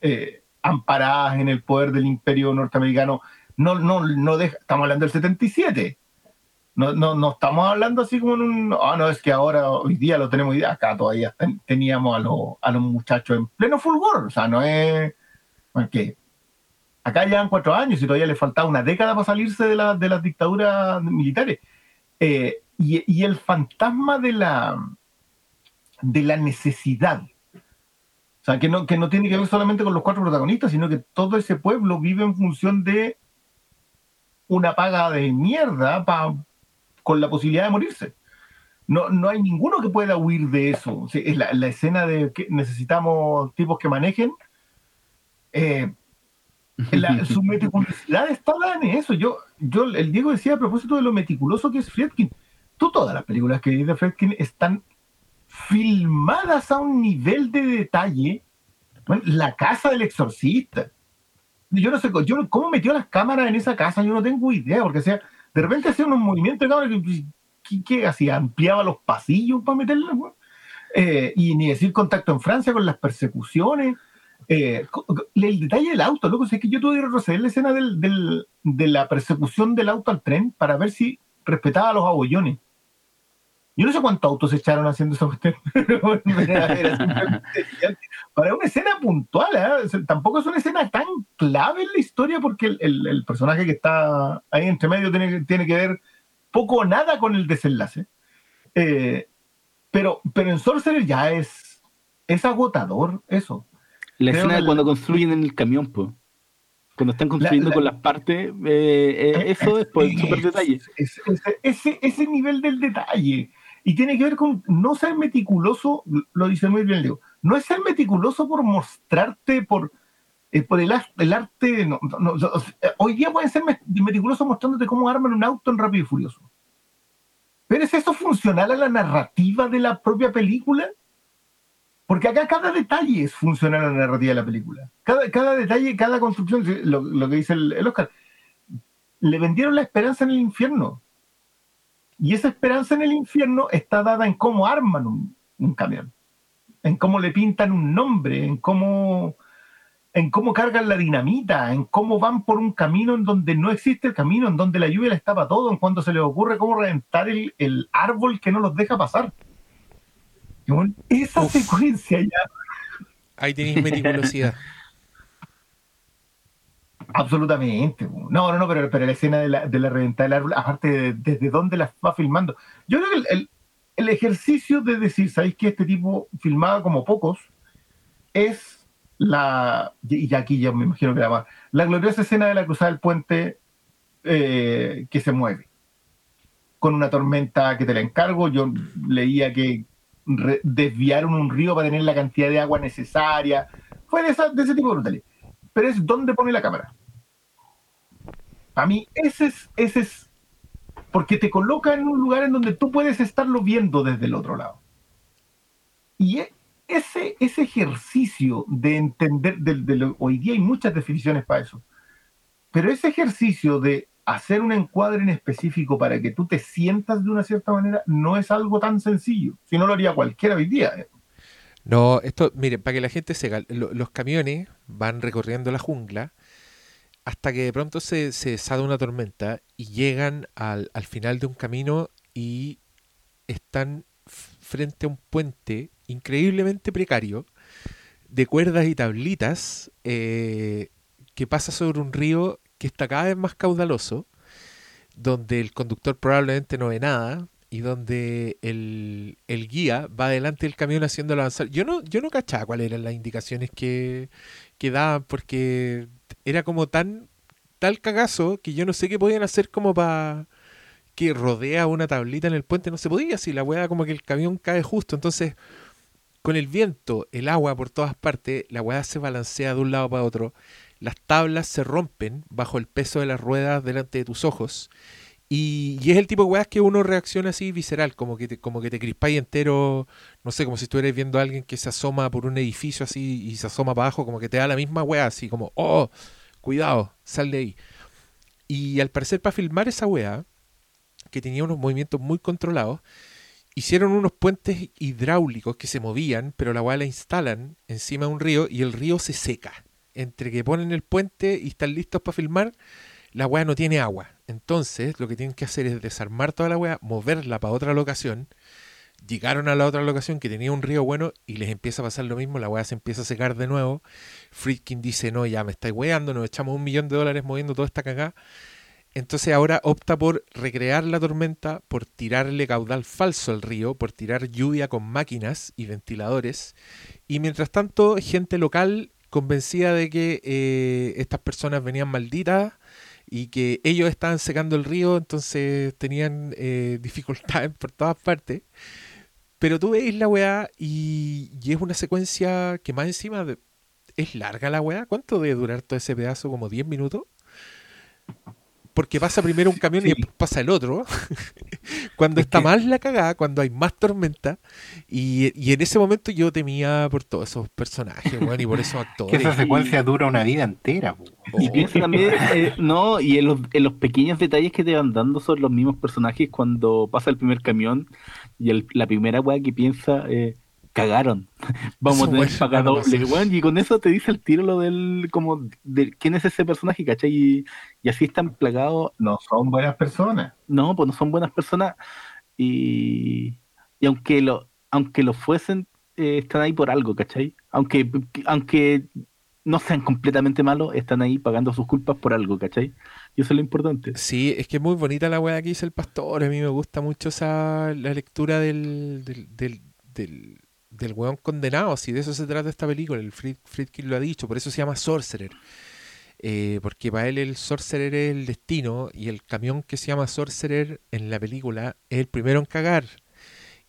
eh, amparadas en el poder del imperio norteamericano. No, no, no estamos hablando del 77. No, no, no estamos hablando así como en un. Ah, no, es que ahora, hoy día lo tenemos. Acá todavía teníamos a, los, a los muchachos en pleno fulgor. O sea, no es. que acá llevan cuatro años y todavía le faltaba una década para salirse de, la, de las dictaduras militares. Eh, y, y, el fantasma de la, de la necesidad o sea, que no, que no tiene que ver solamente con los cuatro protagonistas, sino que todo ese pueblo vive en función de una paga de mierda con la posibilidad de morirse. No, no hay ninguno que pueda huir de eso. es la, escena de que necesitamos tipos que manejen. Eh, su (laughs) meticulosidad está en eso. Yo, yo, el Diego decía a propósito de lo meticuloso que es Friedkin. Tú todas las películas que dice Friedkin están filmadas a un nivel de detalle. la casa del exorcista. Yo no sé yo, cómo metió las cámaras en esa casa, yo no tengo idea, porque sea, de repente hacía unos movimientos de cámara que, hacía, ampliaba los pasillos para meterlas, eh, y ni decir contacto en Francia con las persecuciones. Eh, el detalle del auto, loco, es que yo tuve que retroceder la escena de la persecución del auto al tren para ver si respetaba los abollones Yo no sé cuántos autos echaron haciendo esa cuestión. (laughs) (laughs) Para una escena puntual, ¿eh? tampoco es una escena tan clave en la historia porque el, personaje que está ahí entre medio tiene, tiene que ver poco o nada con el desenlace. Eh, pero, pero en Sorcerer ya es, es agotador eso. La escena de cuando construyen en el camión, pues. Cuando están construyendo con las partes, eh, eh, eso es por super detalle. Ese, ese, nivel del detalle. Y tiene que ver con no ser meticuloso, lo dice muy bien Leo, no es ser meticuloso por mostrarte, por, eh, el, arte. hoy día pueden ser meticulosos mostrándote cómo arman un auto en Rápido y Furioso. Pero ¿es eso funcional a la narrativa de la propia película? Porque acá cada detalle es funcional a la narrativa de la película. Cada, cada detalle, cada construcción, lo, que dice el, Oscar, le vendieron la esperanza en el infierno. Y esa esperanza en el infierno está dada en cómo arman un, camión, en cómo le pintan un nombre, en cómo, en cómo cargan la dinamita, en cómo van por un camino en donde no existe el camino, en donde la lluvia les tapa todo, en cuanto se les ocurre cómo reventar el, el árbol que no los deja pasar esa secuencia ya. Ahí tenéis meticulosidad. (laughs) Absolutamente. No, no, no, pero, pero la escena de la, de la reventada del árbol, aparte desde dónde la va filmando. Yo creo que el, el, ejercicio de decir, ¿sabéis que este tipo filmaba como pocos? Es la, y aquí ya me imagino que la más, la gloriosa escena de la cruzada del puente eh, que se mueve. Con una tormenta que te la encargo, yo leía que desviaron un río para tener la cantidad de agua necesaria. Fue de, ese tipo de brutales. Pero es dónde pone la cámara. Para mí, ese es, ese es. Porque te coloca en un lugar en donde tú puedes estarlo viendo desde el otro lado. Y e, ese, ese ejercicio de entender, hoy día hay muchas definiciones para eso, pero ese ejercicio de hacer un encuadre en específico para que tú te sientas de una cierta manera no es algo tan sencillo. Si no lo haría cualquiera hoy día. ¿eh? No, esto, miren, para que la gente se los camiones van recorriendo la jungla hasta que de pronto se, se desata una tormenta y llegan al, final de un camino y están frente a un puente increíblemente precario de cuerdas y tablitas eh, que pasa sobre un río que está cada vez más caudaloso, donde el conductor probablemente no ve nada y donde el, guía va delante del camión haciéndolo avanzar. Yo no, yo no cachaba cuáles eran las indicaciones que, que daban, porque era como tan tal cagazo que yo no sé qué podían hacer como para que rodea una tablita en el puente, no se podía, si la weá como que el camión cae justo, entonces con el viento, el agua por todas partes, la weá se balancea de un lado para otro. Las tablas se rompen bajo el peso de las ruedas delante de tus ojos. Y, es el tipo de weas que uno reacciona así visceral, como que te, como que te crispáis entero, no sé, como si estuvieras viendo a alguien que se asoma por un edificio así y se asoma para abajo, como que te da la misma wea, así como, oh, cuidado, sal de ahí. Y al parecer para filmar esa wea, que tenía unos movimientos muy controlados, hicieron unos puentes hidráulicos que se movían, pero la wea la instalan encima de un río y el río se seca entre que ponen el puente y están listos para filmar, la weá no tiene agua. Entonces, lo que tienen que hacer es desarmar toda la weá, moverla para otra locación. Llegaron a la otra locación que tenía un río bueno y les empieza a pasar lo mismo, la weá se empieza a secar de nuevo. Friedkin dice, no, ya me estáis weando, nos echamos un millón de dólares moviendo toda esta cagada. Entonces ahora opta por recrear la tormenta, por tirarle caudal falso al río, por tirar lluvia con máquinas y ventiladores. Y mientras tanto, gente local convencida de que eh, estas personas venían malditas y que ellos estaban secando el río, entonces tenían eh, (laughs) dificultades por todas partes. Pero tú veis la weá y, es una secuencia que más encima es larga la weá. ¿Cuánto debe durar todo ese pedazo? ¿Como 10 minutos? Porque pasa primero un camión y después pasa el otro. (laughs) cuando está más la cagada, cuando hay más tormenta. Y, en ese momento yo temía por todos esos personajes, bueno, y por esos actores. que esa secuencia dura una vida entera. Y piensa también, eh, no, y en los, en los, pequeños detalles que te van dando son los mismos personajes cuando pasa el primer camión y la primera weá que piensa, eh, cagaron. (laughs) Vamos a tener que pagar doble, y con eso te dice el tiro lo del, como, de quién es ese personaje, ¿cachai? Y, y así están plagados. No son buenas personas. No, pues no son buenas personas. Y, y aunque lo, aunque lo fuesen, eh, están ahí por algo, ¿cachai? Aunque, aunque no sean completamente malos, están ahí pagando sus culpas por algo, ¿cachai? Y eso es lo importante. Sí, es que es muy bonita la weá que dice el pastor. A mí me gusta mucho esa la lectura del, del, del, del, weón condenado. Si de eso se trata esta película, el Friedkin lo ha dicho, por eso se llama Sorcerer. Eh, porque para él el Sorcerer es el destino y el camión que se llama Sorcerer en la película es el primero en cagar.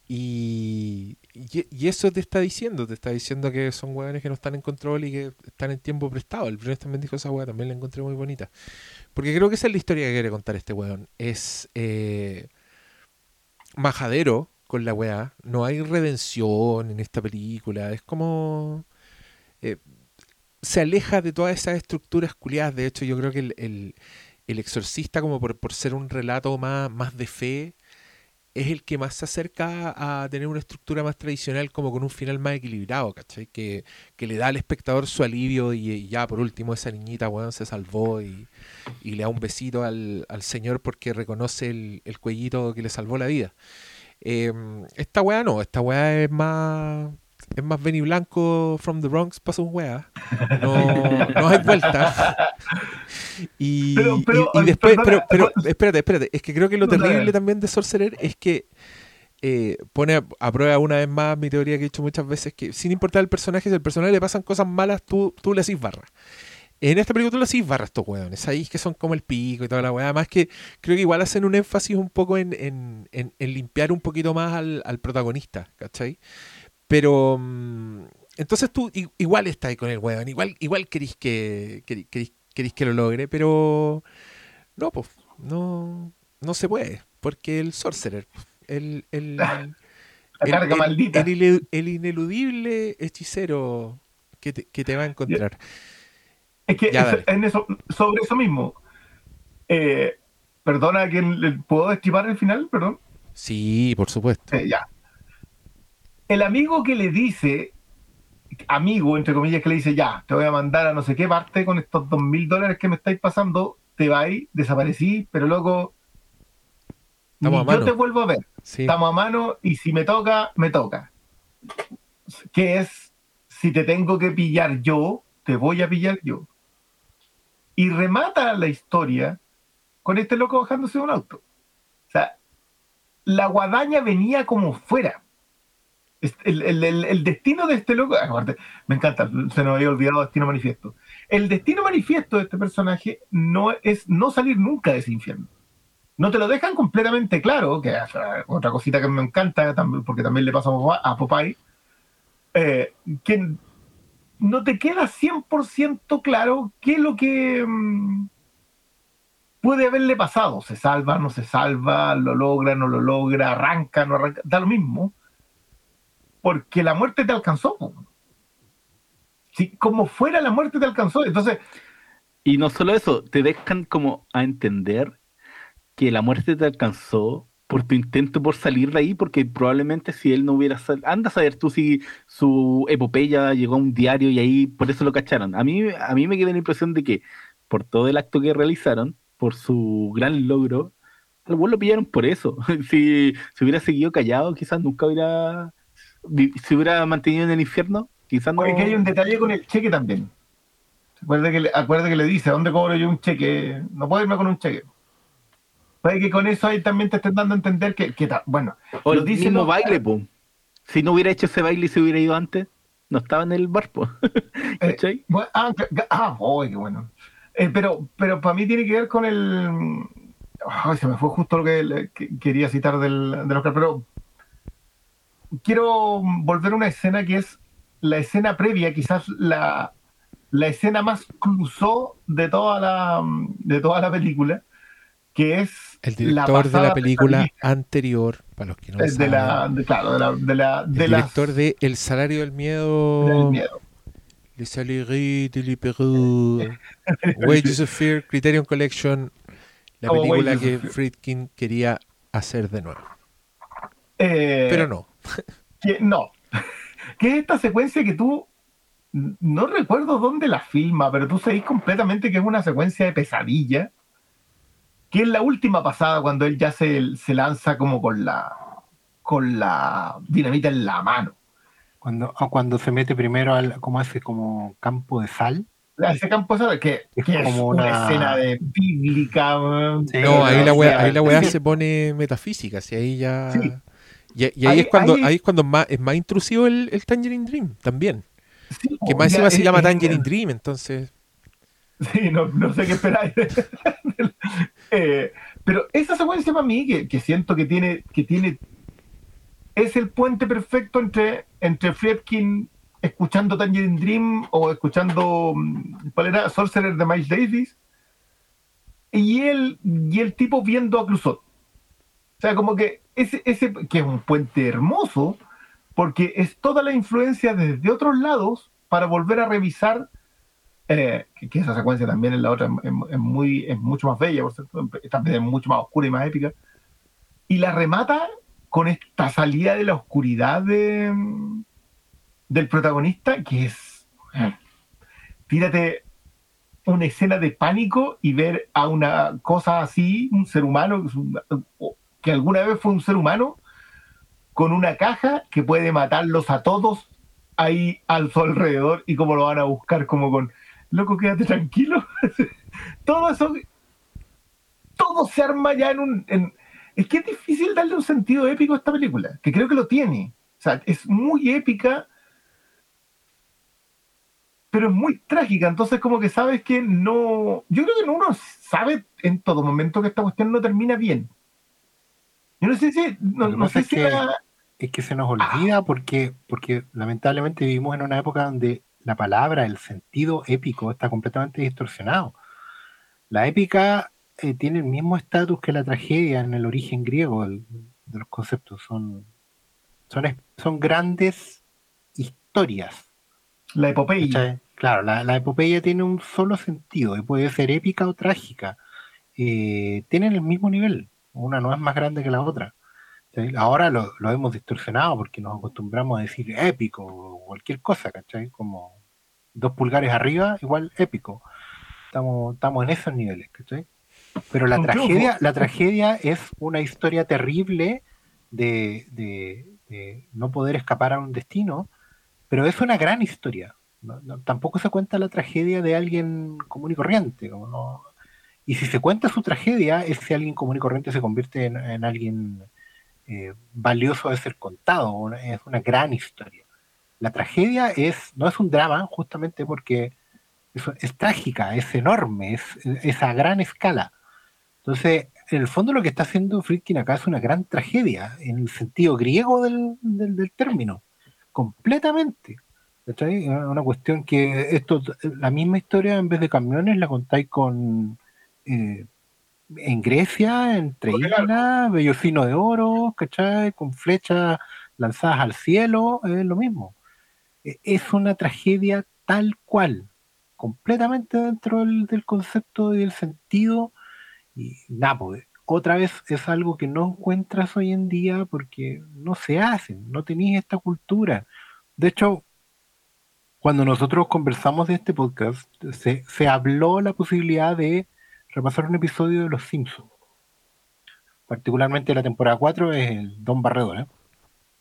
Y, y, eso te está diciendo, te está diciendo que son hueones que no están en control y que están en tiempo prestado. El Briones también dijo esa hueá, también la encontré muy bonita. Porque creo que esa es la historia que quiere contar este hueón. Es eh, majadero con la weá. No hay redención en esta película. Es como... Eh, se aleja de todas esas estructuras culiadas. De hecho, yo creo que el, el, exorcista, como por, por, ser un relato más, más de fe, es el que más se acerca a tener una estructura más tradicional, como con un final más equilibrado, ¿cachai? Que, que le da al espectador su alivio y, ya por último esa niñita, bueno, se salvó y, y le da un besito al, al señor porque reconoce el, el, cuellito que le salvó la vida. Em, esta weá no, esta weá es más es más Benny Blanco from the Bronx pasa un wea. No, no hay vuelta. Y, y, después, pero, pero, espérate, espérate. Es que creo que lo terrible también de Sorcerer es que eh, pone a, prueba una vez más mi teoría que he dicho muchas veces, que sin importar el personaje, si al personaje le pasan cosas malas, tú, tú le haces barra. En esta película haces barra estos weones, ahí que son como el pico y toda la weá. Además que creo que igual hacen un énfasis un poco en, en, en, limpiar un poquito más al, al protagonista, ¿cachai? Pero mm, entonces tú igual estás ahí con el weón, igual, igual querís que, querís, que lo logre, pero no, pues, no, no se puede, porque el sorcerer, el, el, (laughs) el, ineludible hechicero que te, que te, va a encontrar. Es que en eso, sobre eso mismo, eh, perdona, que ¿puedo estimar el final? Perdón. Sí, por supuesto. Eh, ya el amigo que le dice, amigo, entre comillas, que le dice, ya, te voy a mandar a no sé qué parte con estos dos mil dólares que me estáis pasando, te vais, desaparecí, pero loco, yo te vuelvo a ver. Estamos a mano y si me toca, me toca. Que es, si te tengo que pillar yo, te voy a pillar yo. Y remata la historia con este loco bajándose de un auto. O sea, la guadaña venía como fuera. El, destino de este loco, ah, me encanta, se nos había olvidado Destino Manifiesto. El destino manifiesto de este personaje no es no salir nunca de ese infierno. No te lo dejan completamente claro, que es otra cosita que me encanta, porque también le pasa a Popeye, eh, que no te queda 100% claro qué es lo que mm, puede haberle pasado. Se salva, no se salva, lo logra, no lo logra, arranca, no arranca, da lo mismo. Porque la muerte te alcanzó. Si como fuera la muerte te alcanzó, entonces... Y no solo eso, te dejan como a entender que la muerte te alcanzó por tu intento por salir de ahí, porque probablemente si él no hubiera salido, anda a saber tú si su epopeya llegó a un diario y ahí por eso lo cacharon. A mí, a mí me queda la impresión de que por todo el acto que realizaron, por su gran logro, al lo pillaron por eso. (laughs) si, si hubiera seguido callado, quizás nunca hubiera si hubiera mantenido en el infierno, quizás no. Es que hay un detalle con el cheque también. Le, que le dice, ¿a dónde cobro yo un cheque? No puedo irme con un cheque. Puede que con eso ahí también te estén dando a entender que, que bueno. O el mismo baile, pum. Si no hubiera hecho ese baile y se hubiera ido antes, no estaba en el barco. (laughs) Eh, ah, ah qué bueno. Eh, pero, pero para mí tiene que ver con el. Se me fue justo lo que, quería citar del, del Oscar, pero quiero volver a una escena que es la escena previa, quizás la, la escena más cruzó de toda la, de toda la película, que es el director de la película anterior, para los que no de saben, la, de, claro, de la, de la el director de El salario del miedo. Del miedo. Le Salerie de l'Hyperou, (laughs) Wages of Fear, Criterion Collection, la película que Friedkin quería hacer de nuevo. Eh, Pero no. (laughs) Que, no. (laughs) que es esta secuencia que tú no recuerdo dónde la filma, pero tú sabes completamente que es una secuencia de pesadilla, que es la última pasada cuando él ya se, se lanza como con la con la dinamita en la mano. Cuando, cuando se mete primero al, como hace, como campo de sal. Ese campo de sal, que es, como una... escena de bíblica. no, ahí la weá, ahí la se pone metafísica, si ahí ya. Y, ahí, es cuando, ahí, es cuando más, es más intrusivo el, el Tangerine Dream también. que más encima se llama Tangerine Dream, entonces. Sí, no, no sé qué esperáis. Eh, pero esa secuencia para mí, que, siento que tiene, que tiene. Es el puente perfecto entre, entre Friedkin escuchando Tangerine Dream o escuchando. Mm, ¿Cuál era? Sorcerer de Miles Davis. Y el, y el tipo viendo a Clusot. O sea, como que ese, ese, que es un puente hermoso, porque es toda la influencia desde otros lados para volver a revisar, eh, que, esa secuencia también en la otra es, muy, es mucho más bella, por cierto, también es mucho más oscura y más épica, y la remata con esta salida de la oscuridad de, del protagonista, que es, eh, tírate una escena de pánico y ver a una cosa así, un ser humano, que alguna vez fue un ser humano con una caja que puede matarlos a todos ahí al su alrededor y cómo lo van a buscar como con, loco, quédate tranquilo. (laughs) todo eso, todo se arma ya en un... es que es difícil darle un sentido épico a esta película, que creo que lo tiene. O sea, es muy épica, pero es muy trágica. Entonces, como que sabes que no. Yo creo que uno sabe en todo momento que esta cuestión no termina bien. Yo no sé si. No, sé es, si que, es que se nos olvida porque, porque lamentablemente vivimos en una época donde la palabra, el sentido épico está completamente distorsionado. La épica eh, tiene el mismo estatus que la tragedia en el origen griego de los conceptos. Son, son, son grandes historias. La epopeya. Claro, la, epopeya tiene un solo sentido y puede ser épica o trágica. Eh, tienen el mismo nivel una no es más grande que la otra. Ahora lo, hemos distorsionado porque nos acostumbramos a decir épico o cualquier cosa, ¿cachai? Como dos pulgares arriba, igual épico. Estamos, estamos en esos niveles, ¿cachai? Pero la tragedia, la tragedia es una historia terrible de, no poder escapar a un destino, pero es una gran historia. tampoco se cuenta la tragedia de alguien común y corriente, como no, y si se cuenta su tragedia, ese alguien común y corriente se convierte en, alguien eh, valioso de ser contado, es una gran historia. La tragedia es, no es un drama, justamente porque es, trágica, es enorme, es, a gran escala. Entonces, en el fondo lo que está haciendo Friedkin acá es una gran tragedia, en el sentido griego del, del, término, completamente. Una cuestión que esto, la misma historia en vez de camiones la contáis con, eh, en Grecia, entre islas, bellocino de oro, ¿cachai? Con flechas lanzadas al cielo, es lo mismo. E, es una tragedia tal cual, completamente dentro del, concepto y del sentido. Y nada, pues, otra vez es algo que no encuentras hoy en día porque no se hacen, no tenéis esta cultura. De hecho, cuando nosotros conversamos de este podcast, se, se habló la posibilidad de repasar un episodio de Los Simpsons. Particularmente la temporada 4 es el Don Barredora.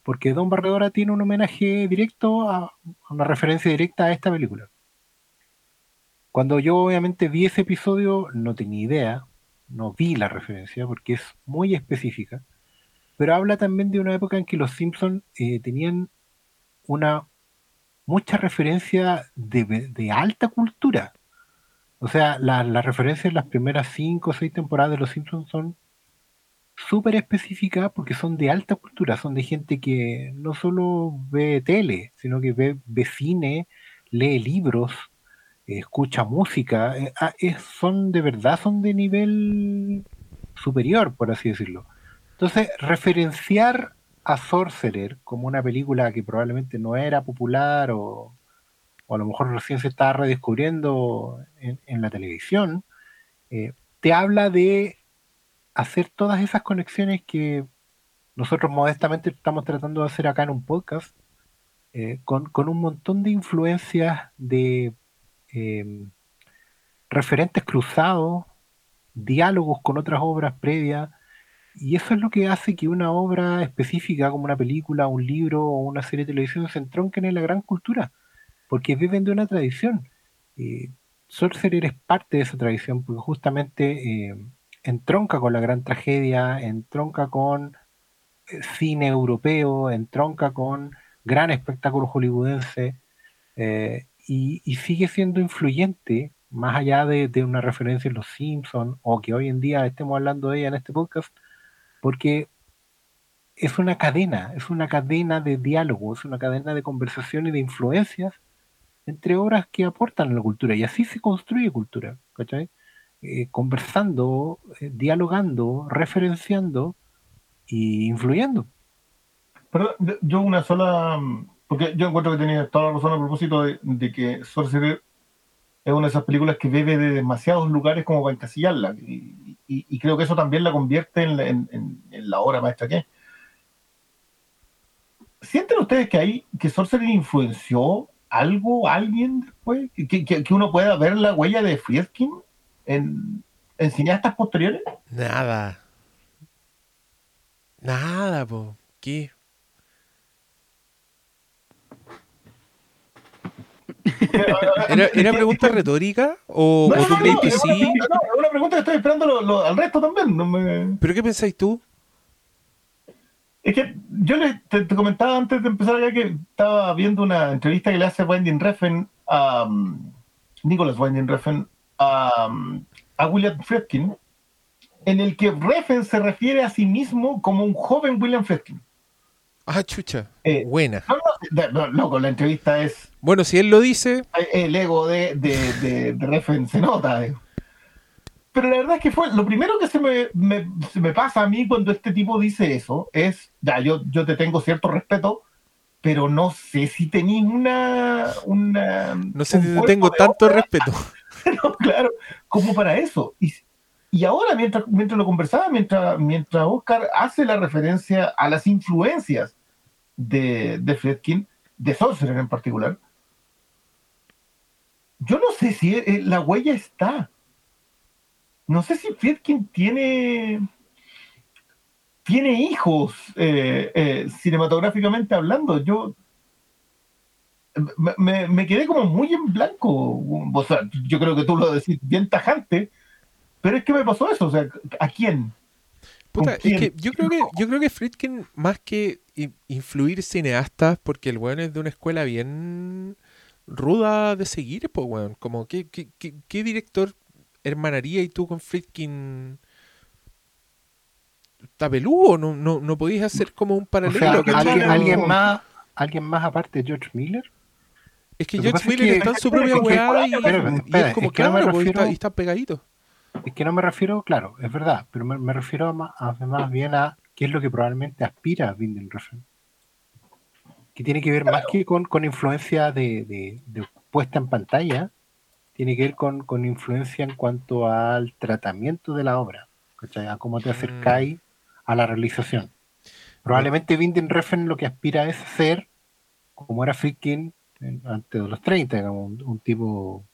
Porque Don Barredora tiene un homenaje directo a, una referencia directa a esta película. Cuando yo obviamente vi ese episodio no tenía idea, no vi la referencia porque es muy específica, pero habla también de una época en que los Simpsons eh, tenían una mucha referencia de, alta cultura. O sea, las referencias en las primeras cinco o seis temporadas de Los Simpsons son súper específicas porque son de alta cultura, son de gente que no solo ve tele, sino que ve, cine, lee libros, escucha música, eh, ah, son de verdad, son de nivel superior, por así decirlo. Entonces, referenciar a Sorcerer como una película que probablemente no era popular o, o a lo mejor recién se está redescubriendo en, la televisión, eh, te habla de hacer todas esas conexiones que nosotros modestamente estamos tratando de hacer acá en un podcast, eh, con, un montón de influencias de em, referentes cruzados, diálogos con otras obras previas, Y eso es lo que hace que una obra específica, como una película, un libro o una serie de televisión, se entronquen en la gran cultura, porque viven de una tradición. Eh, Sorcerer es parte de esa tradición, porque justamente eh, entronca con la gran tragedia, entronca con eh, cine europeo, entronca con gran espectáculo hollywoodense, y, sigue siendo influyente, más allá de, de una referencia en Los Simpsons, o que hoy en día estemos hablando de ella en este podcast, porque es una cadena, es una cadena de diálogo, es una cadena de conversación y de influencias entre obras que aportan a la cultura. Y así se construye cultura, ¿cachai? Eh, conversando, eh, dialogando, referenciando y influyendo. Pero yo una sola, porque yo encuentro que tenía toda la razón a propósito de, que Sorcerer es una de esas películas que bebe de demasiados lugares como para encasillarla. Y, creo que eso también la convierte en, la obra maestra que es. ¿Sienten ustedes que hay que Sorcerer influenció algo, alguien después? ¿Que, que, uno pueda ver la huella de Friedkin en, en cineastas posteriores? Nada. Nada, po. ¿Qué? ¿Era, ¿Era, (laughs) pregunta retórica? ¿O, tú crees que sí? No, es una pregunta que estoy esperando al resto también. ¿Pero qué pensáis tú? Es que yo le, te, comentaba antes de empezar ya que estaba viendo una entrevista que le hace Wending Refn a um, Nicholas Winding Refn a, um, a William Friedkin, en el que Refn se refiere a sí mismo como un joven William Friedkin. Ah, chucha. Eh, Buena. No, no, loco, la entrevista es. Bueno, si él lo dice. El ego de, de, de, se nota. Eh. Pero la verdad es que fue. Lo primero que se me, me, pasa a mí cuando este tipo dice eso es. Ya, yo, yo te tengo cierto respeto, pero no sé si tenéis una, una. No sé si tengo tanto respeto. (laughs) no, claro, como para eso. Y, y ahora, mientras, mientras lo conversaba, mientras, mientras Oscar hace la referencia a las influencias de, de Fredkin, de Sorcerer en particular, yo no sé si eh, la huella está. No sé si Friedkin tiene tiene hijos eh, eh, cinematográficamente hablando. Yo me, me, quedé como muy en blanco. O sea, yo creo que tú lo decís bien tajante, pero es que me pasó eso, o sea, ¿a quién? Puta, es que yo creo que, yo creo que Friedkin, más que influir cineastas, porque el weón es de una escuela bien ruda de seguir, pues weón. Como, ¿qué, qué, qué, director hermanaría y tú con Friedkin? ¿Está peludo? ¿No, no, no podías hacer como un paralelo? O ¿alguien, ¿alguien, más, ¿Alguien más aparte de George Miller? Es que George Miller está en su propia weá y, es como, que claro, pues, está, y está pegadito. Es que no me refiero, claro, es verdad, pero me, refiero más, más, bien a qué es lo que probablemente aspira a Refn. Que tiene que ver más que con, influencia de, puesta en pantalla, tiene que ver con, influencia en cuanto al tratamiento de la obra, a cómo te acercáis mm. a la realización. Probablemente Vinden Refn lo que aspira es ser, como era Friedkin antes de los 30, un tipo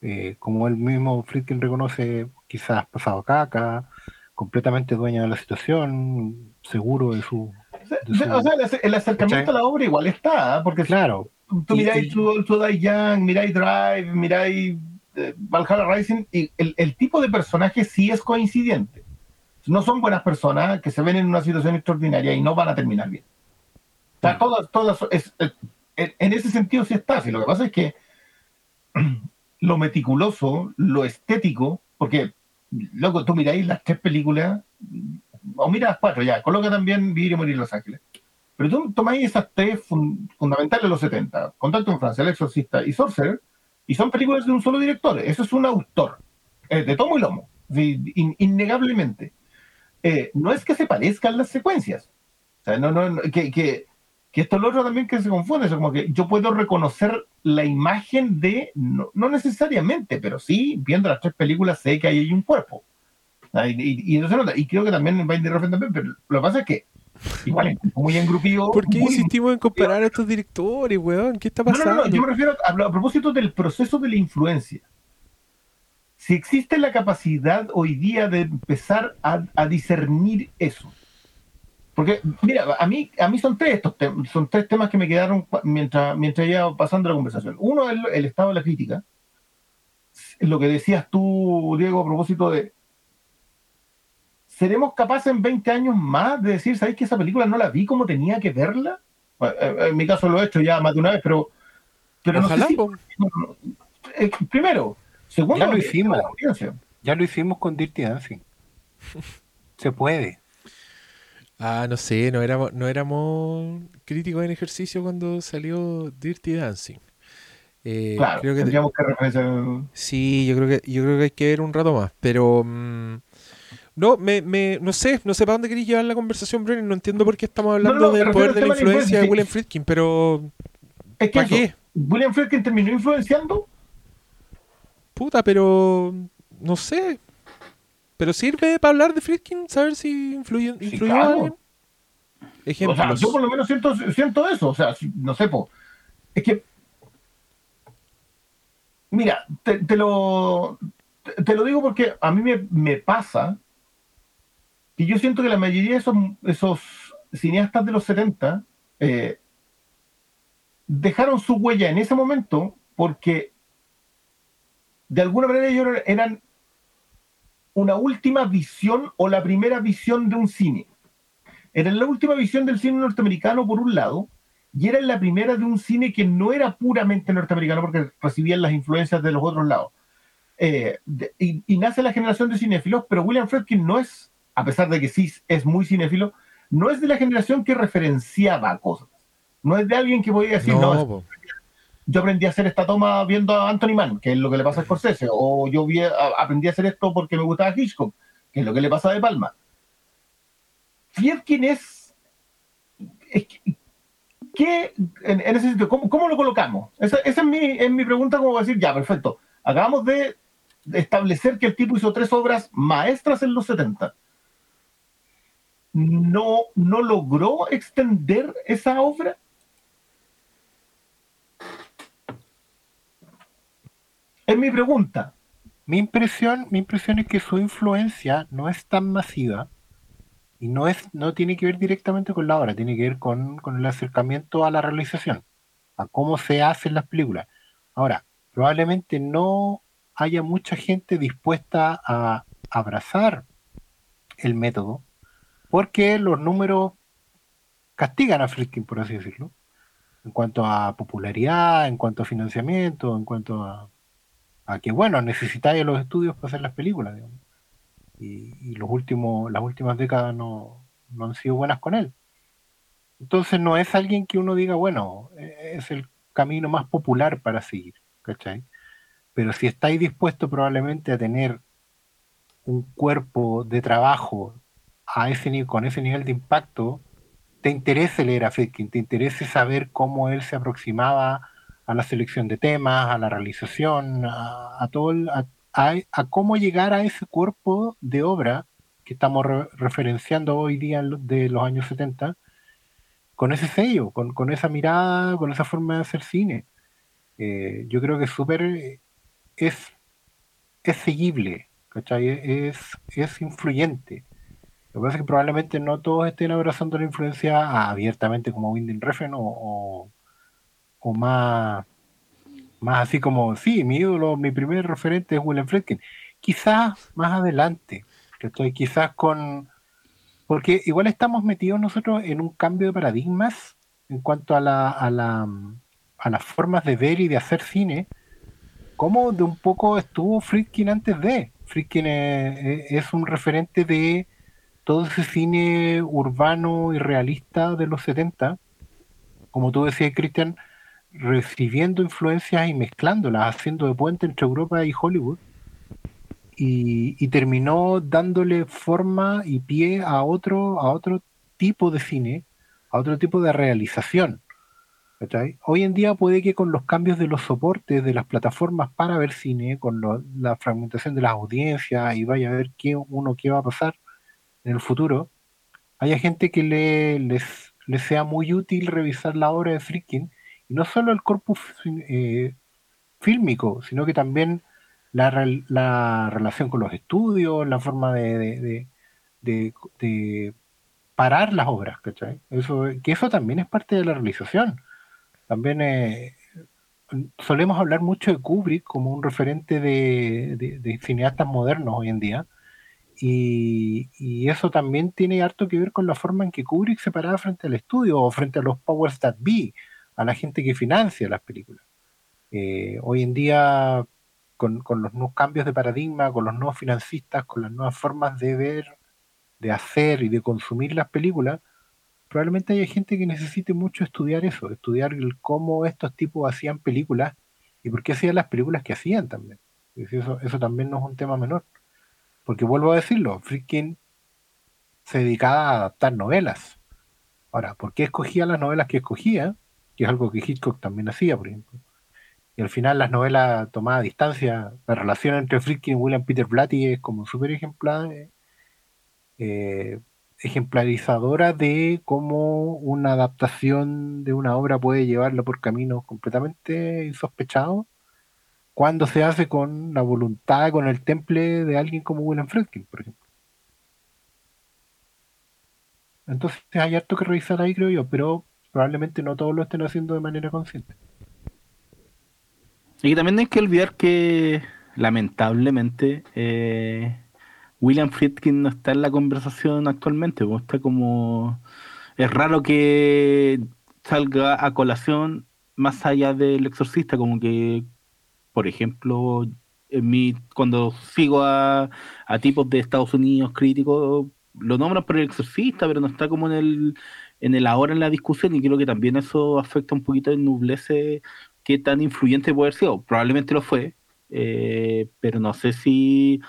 eh, como él mismo Friedkin reconoce, quizás pasado caca, completamente dueño de la situación, seguro de su... O sea, el acercamiento a la obra igual está, ¿ah? porque claro. Tú miráis To, Die Young, miráis Drive, miráis eh, Valhalla Rising, y el, tipo de personaje sí es coincidente. No son buenas personas que se ven en una situación extraordinaria y no van a terminar bien. O sea, mm. todas, todas, es, en ese sentido sí está. Si lo que pasa es que (clears throat) lo meticuloso, lo estético, porque, loco, tú miráis las tres películas, o mira las cuatro ya, coloca también Vivir y Morir en Los Ángeles. Pero tú tomáis esas tres fundamentales de los 70, Contacto en Francia, El Exorcista y Sorcerer, y son películas de un solo director. Eso es un autor, eh, de tomo y lomo, innegablemente. Eh, no es que se parezcan las secuencias. O sea, no, no, que, que y esto es lo otro también que se confunde, es como que yo puedo reconocer la imagen de, no, necesariamente, pero sí, viendo las tres películas, sé que ahí hay un cuerpo. Ah, y, y, y creo que también Binding Refn también, pero lo que pasa es que igual muy engrupido. ¿Por qué insistimos en comparar a estos directores, weón? ¿Qué está pasando? No, no, no, yo me refiero a, a propósito del proceso de la influencia. si existe la capacidad hoy día de empezar a, discernir eso. Porque, mira, a mí, a mí son tres estos son tres temas que me quedaron mientras, mientras iba pasando la conversación. Uno es el, estado de la crítica. Lo que decías tú, Diego, a propósito de ¿seremos capaces en 20 años más de decir, ¿sabéis que esa película no la vi como tenía que verla? en mi caso lo he hecho ya más de una vez, pero, pero no sé si, eh, primero, segundo, ya lo hicimos. Ya lo hicimos con Dirty Dancing. (laughs) Se puede. Ah, no sé, no éramos, no éramos críticos en ejercicio cuando salió Dirty Dancing. Eh, claro, creo que tendríamos que Sí, yo creo que yo creo que hay que ver un rato más, pero mm, no, me, me, no sé, no sé para dónde queréis llevar la conversación, Brennan. No entiendo por qué estamos hablando del poder de la influencia de William Friedkin, pero. Es que qué? ¿William Friedkin terminó influenciando? Puta, pero. No sé. Pero sirve para hablar de Friedkin, saber si influyó, influyó a alguien. Ejemplos. yo por lo menos siento, siento eso. O sea, no sé, po. es que. Mira, te, lo, te, lo digo porque a mí me, me pasa y yo siento que la mayoría de esos, esos cineastas de los 70 eh, dejaron su huella en ese momento porque de alguna manera ellos eran una última visión o la primera visión de un cine. Era la última visión del cine norteamericano por un lado, y era la primera de un cine que no era puramente norteamericano porque recibían las influencias de los otros lados. Eh, y, y, nace la generación de cinéfilos, pero William Friedkin no es a pesar de que sí es muy cinéfilo, no es de la generación que referenciaba cosas. No es de alguien que podía decir, no, yo aprendí a hacer esta toma viendo a Anthony Mann, que es lo que le pasa a Scorsese, o yo aprendí a hacer esto porque me gustaba Hitchcock, que es lo que le pasa a De Palma. Friedkin es, es ¿qué, en, ese sitio, ¿cómo, lo colocamos? Esa, es, mi, es mi pregunta, como decir, ya, perfecto. Acabamos de establecer que el tipo hizo tres obras maestras en los 70 no, no logró extender esa obra? Es mi pregunta. Mi impresión, mi impresión es que su influencia no es tan masiva y no es, no tiene que ver directamente con la obra, tiene que ver con, con el acercamiento a la realización, a cómo se hacen las películas. Ahora, probablemente no haya mucha gente dispuesta a abrazar el método porque los números castigan a Friedkin, por así decirlo, en cuanto a popularidad, en cuanto a financiamiento, en cuanto a, que, bueno, necesitáis los estudios para hacer las películas, digamos. Y, los últimos, las últimas décadas no, no han sido buenas con él. Entonces no es alguien que uno diga, bueno, es el camino más popular para seguir, ¿cachai? Pero si estáis dispuestos probablemente a tener un cuerpo de trabajo a ese, con ese nivel de impacto, te interese leer a Friedkin, te interese saber cómo él se aproximaba a la selección de temas, a la realización, a, todo a, cómo llegar a ese cuerpo de obra que estamos referenciando hoy día de los años 70, con ese sello, con, esa mirada, con esa forma de hacer cine. Eh, yo creo que súper es, es seguible, Es, es influyente. Lo que pasa es que probablemente no todos estén abrazando la influencia abiertamente como Winding Refn o, o, más, más así como, sí, mi ídolo, mi primer referente es William Friedkin. Quizás más adelante, que estoy quizás con... Porque igual estamos metidos nosotros en un cambio de paradigmas en cuanto a, la, a, la, a las formas de ver y de hacer cine, como de un poco estuvo Friedkin antes de. Friedkin es un referente de todo ese cine urbano y realista de los 70, como tú decías, Cristian, recibiendo influencias y mezclándolas, haciendo de puente entre Europa y Hollywood, y, terminó dándole forma y pie a otro, a otro tipo de cine, a otro tipo de realización. Hoy en día puede que con los cambios de los soportes de las plataformas para ver cine, con la fragmentación de las audiencias y vaya a ver qué uno qué va a pasar, en el futuro, haya gente que le, les, sea muy útil revisar la obra de Friedkin, y no solo el corpus eh, fílmico, sino que también la, la relación con los estudios, la forma de, de, parar las obras, ¿cachai? Eso, que eso también es parte de la realización. También eh, solemos hablar mucho de Kubrick como un referente de, cineastas modernos hoy en día. Y, eso también tiene harto que ver con la forma en que Kubrick se paraba frente al estudio o frente a los powers that be, a la gente que financia las películas. Eh, hoy en día, con, los nuevos cambios de paradigma, con los nuevos financistas, con las nuevas formas de ver, de hacer y de consumir las películas, probablemente haya gente que necesite mucho estudiar eso, estudiar cómo estos tipos hacían películas y por qué hacían las películas que hacían también. Eso también no es un tema menor. Porque vuelvo a decirlo, Friedkin se dedicaba a adaptar novelas. Ahora, ¿por qué escogía las novelas que escogía? Que es algo que Hitchcock también hacía, por ejemplo. Y al final las novelas tomadas a distancia, la relación entre Friedkin y William Peter Blatty es como súper ejemplar, eh, ejemplarizadora de cómo una adaptación de una obra puede llevarla por caminos completamente insospechados cuando se hace con la voluntad, con el temple de alguien como William Friedkin, por ejemplo. Entonces hay harto que revisar ahí, creo yo, pero probablemente no todos lo estén haciendo de manera consciente. Y también hay que olvidar que, lamentablemente, eh, William Friedkin no está en la conversación actualmente. Pues, está como. Es raro que salga a colación más allá del exorcista, como que, por ejemplo, en mi, cuando sigo a, tipos de Estados Unidos críticos, lo nombran por el exorcista, pero no está como en el, en el ahora en la discusión, y creo que también eso afecta un poquito, ennublece qué tan influyente puede haber sido. Probablemente lo fue, eh, pero no sé si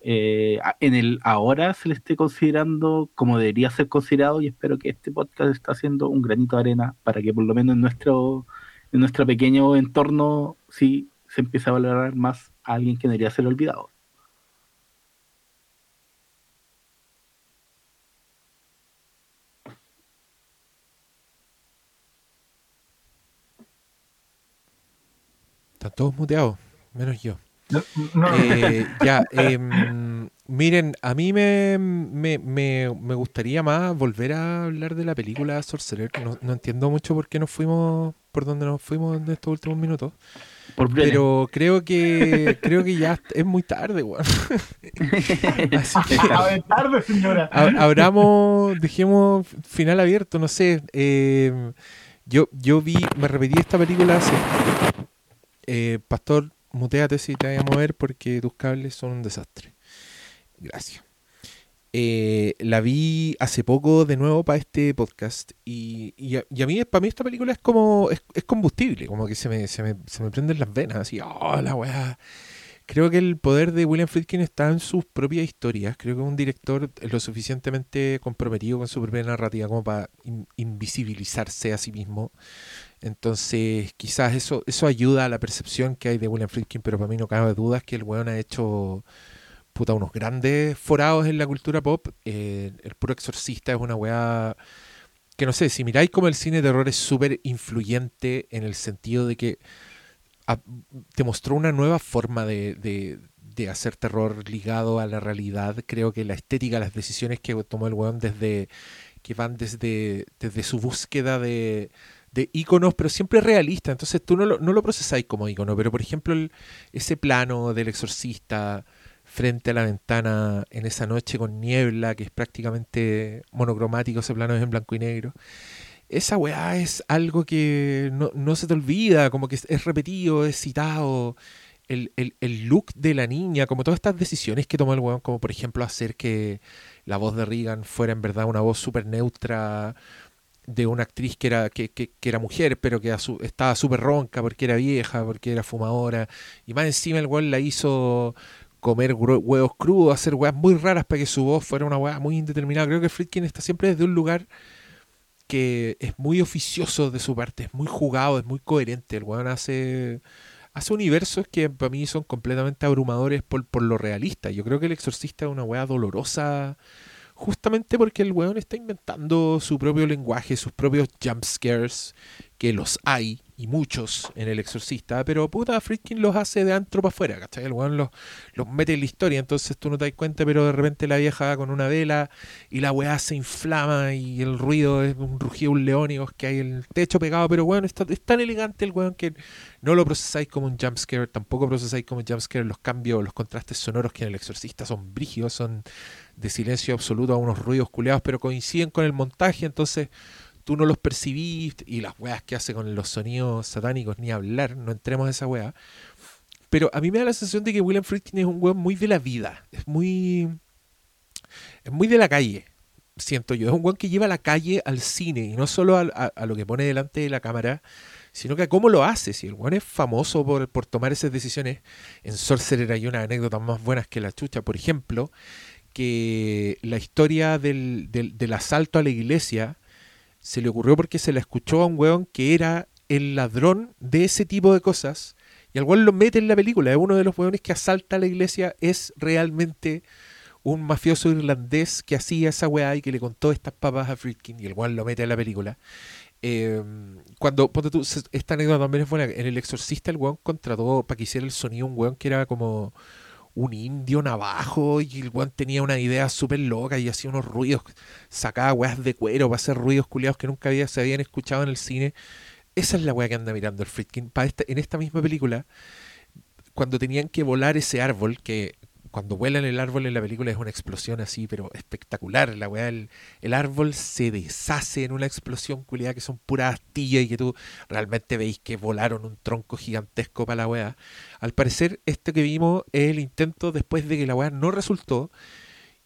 eh, en el ahora se le esté considerando como debería ser considerado y espero que este podcast está haciendo un granito de arena para que por lo menos en nuestro, en nuestro pequeño entorno sí se empiece a valorar más a alguien que debería ser olvidado. Están todos muteados, menos yo. Eh, ya, em, miren, a mí me, me, gustaría más volver a hablar de la película Sorcerer. No, no entiendo mucho por qué nos fuimos, por dónde nos fuimos en estos últimos minutos. Pero creo que creo que ya es muy tarde, weón. (laughs) tarde, señora. Abramos, dejemos final abierto, no sé. Em, yo, yo vi, me repetí esta película hace. Eh, Pastor muteate si te voy a mover porque tus cables son un desastre. Gracias. Eh, la vi hace poco de nuevo para este podcast y, y, a, mí, para mí esta película es como, es, combustible, como que se me, se, me, se me prenden las venas, así, oh, la weá. Creo que el poder de William Friedkin está en sus propias historias. Creo que es un director lo suficientemente comprometido con su propia narrativa como para invisibilizarse a sí mismo entonces, quizás eso, eso ayuda a la percepción que hay de William Friedkin, pero para mí no cabe dudas que el weón ha hecho puta, unos grandes forados en la cultura pop. Eh, el puro exorcista es una weá que no sé, si miráis como el cine de terror es súper influyente en el sentido de que te mostró una nueva forma de, de, hacer terror ligado a la realidad. Creo que la estética, las decisiones que tomó el weón desde que van desde, desde su búsqueda de de iconos, pero siempre realista. Entonces tú no lo, no lo procesáis como icono, pero por ejemplo ese plano del exorcista frente a la ventana en esa noche con niebla, que es prácticamente monocromático, ese plano es en blanco y negro. Esa weá es algo que no, se te olvida, como que es, repetido, es citado. El, el, look de la niña, como todas estas decisiones que tomó el weón, como por ejemplo hacer que la voz de Regan fuera en verdad una voz súper neutra, de una actriz que era, que, que, era mujer, pero que estaba súper ronca porque era vieja, porque era fumadora. Y más encima el weón la hizo comer huevos crudos, hacer weas muy raras para que su voz fuera una wea muy indeterminada. Creo que Friedkin está siempre desde un lugar que es muy oficioso de su parte, es muy jugado, es muy coherente. El weón hace, hace universos que para mí son completamente abrumadores por, por lo realista. Yo creo que El Exorcista es una wea dolorosa justamente porque el weón está inventando su propio lenguaje, sus propios jump scares, que los hay, y muchos en El Exorcista, pero puta, Friedkin los hace de antro para afuera, ¿cachai? El weón los, los mete en la historia, entonces tú no te das cuenta, pero de repente la vieja con una vela y la weá se inflama y el ruido es un rugido, un que hay el techo pegado, pero weón, está, es tan elegante el weón que no lo procesáis como un jumpscare, tampoco procesáis como un jumpscare los cambios, los contrastes sonoros que en El Exorcista son brígidos, son de silencio absoluto a unos ruidos culeados, pero coinciden con el montaje, entonces tú no los percibís y las weas que hace con los sonidos satánicos, ni hablar, no entremos a esa wea. Pero a mí me da la sensación de que William Friedkin es un weón muy de la vida, es muy. es muy de la calle, siento yo. Es un weón que lleva la calle al cine y no solo a, lo que pone delante de la cámara, sino que a cómo lo hace. Si el weón es famoso por, tomar esas decisiones, en Sorcerer hay unas anécdotas más buenas que la chucha, por ejemplo, que la historia del, del asalto a la iglesia se le ocurrió porque se la escuchó a un weón que era el ladrón de ese tipo de cosas. Y al weón lo mete en la película. Es uno de los weones que asalta a la iglesia. Es realmente un mafioso irlandés que hacía esa weá y que le contó estas papas a Friedkin. Y el weón lo mete en la película. Eh, cuando, ponte tú, esta anécdota también es buena. En El Exorcista, el weón contrató para que hiciera el sonido un weón que era como un indio navajo y el weón tenía una idea súper loca y hacía unos ruidos, sacaba weas de cuero para hacer ruidos culiados que nunca había, se habían escuchado en el cine. Esa es la wea que anda mirando el Friedkin. Para en esta misma película, cuando tenían que volar ese árbol, que cuando vuelan el árbol en la película es una explosión así, pero espectacular. La weá, el, árbol se deshace en una explosión culiada que son puras astillas y que tú realmente veis que volaron un tronco gigantesco para la weá. Al parecer, este que vimos es el intento después de que la weá no resultó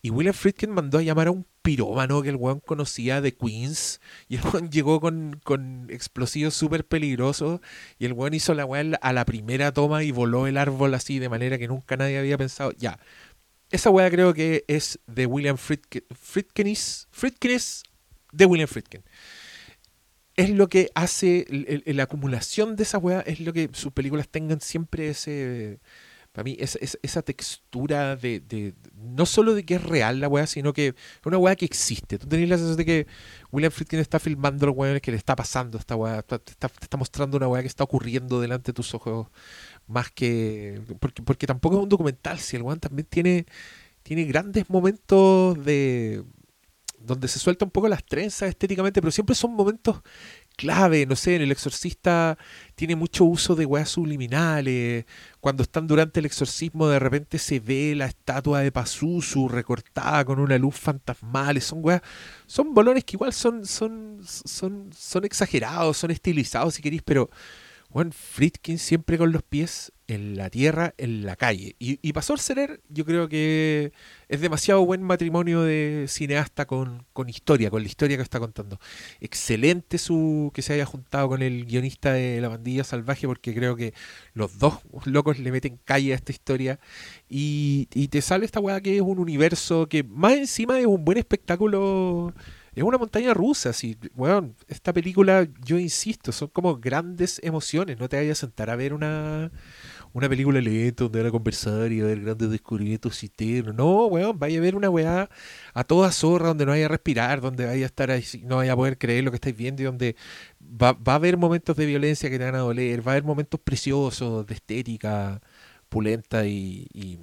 y William Friedkin mandó a llamar a un pirómano que el weón conocía de Queens. Y el (laughs) weón llegó con, con explosivos súper peligrosos. Y el weón hizo la weá a la primera toma y voló el árbol así de manera que nunca nadie había pensado. Ya. Esa weá creo que es de William Friedkin. Friedkinis. Friedkinis de William Friedkin. Es lo que hace la acumulación de esa weá, es lo que sus películas tengan siempre ese para mí es, esa textura de, no solo de que es real la weá, sino que es una weá que existe. Tú tenés la sensación de que William Friedkin está filmando los weones que le está pasando esta weá, te está, está, mostrando una weá que está ocurriendo delante de tus ojos, más que... Porque, porque tampoco es un documental, si el weón también tiene, tiene grandes momentos de donde se suelta un poco las trenzas estéticamente, pero siempre son momentos clave, no sé, en El Exorcista tiene mucho uso de weas subliminales, cuando están durante el exorcismo de repente se ve la estatua de Pazuzu recortada con una luz fantasmal, son weas, son bolones que igual son, son, son, son exagerados, son estilizados si queréis, pero Juan Friedkin siempre con los pies en la tierra, en la calle. Y, y para Sorcerer, yo creo que es demasiado buen matrimonio de cineasta con, historia, con la historia que está contando. Excelente su que se haya juntado con el guionista de La Bandilla Salvaje, porque creo que los dos locos le meten calle a esta historia. Y, y te sale esta weá que es un universo que más encima es un buen espectáculo es una montaña rusa. Así, bueno, esta película, yo insisto, son como grandes emociones. No te vayas a sentar a ver una, una película lenta donde van a conversar y a ver grandes descubrimientos internos. No, weón, vaya a ver una weá a toda zorra donde no vaya a respirar, donde vaya a estar ahí, no vaya a poder creer lo que estáis viendo y donde va, va a haber momentos de violencia que te van a doler, va a haber momentos preciosos de estética pulenta y y,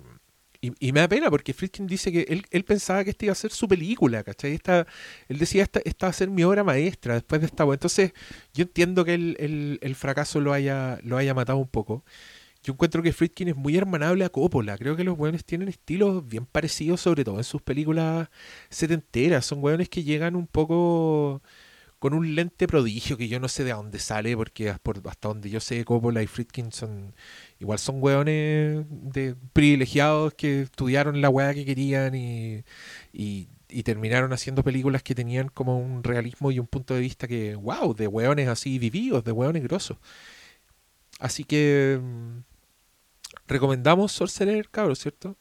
me da pena porque Friedkin dice que él, pensaba que esta iba a ser su película, ¿cachai? Esta, él decía, esta, esta va a ser mi obra maestra después de esta. Entonces, yo entiendo que el, el, fracaso lo haya, lo haya matado un poco. Yo encuentro que Friedkin es muy hermanable a Coppola. Creo que los weones tienen estilos bien parecidos, sobre todo en sus películas setenteras. Son weones que llegan un poco con un lente prodigio que yo no sé de dónde sale, porque hasta donde yo sé, Coppola y Friedkin son igual son hueones de privilegiados que estudiaron la hueá que querían y, y, terminaron haciendo películas que tenían como un realismo y un punto de vista que, wow, de hueones así vividos, de hueones grosos. Así que mm, recomendamos Sorcerer, cabros, ¿cierto?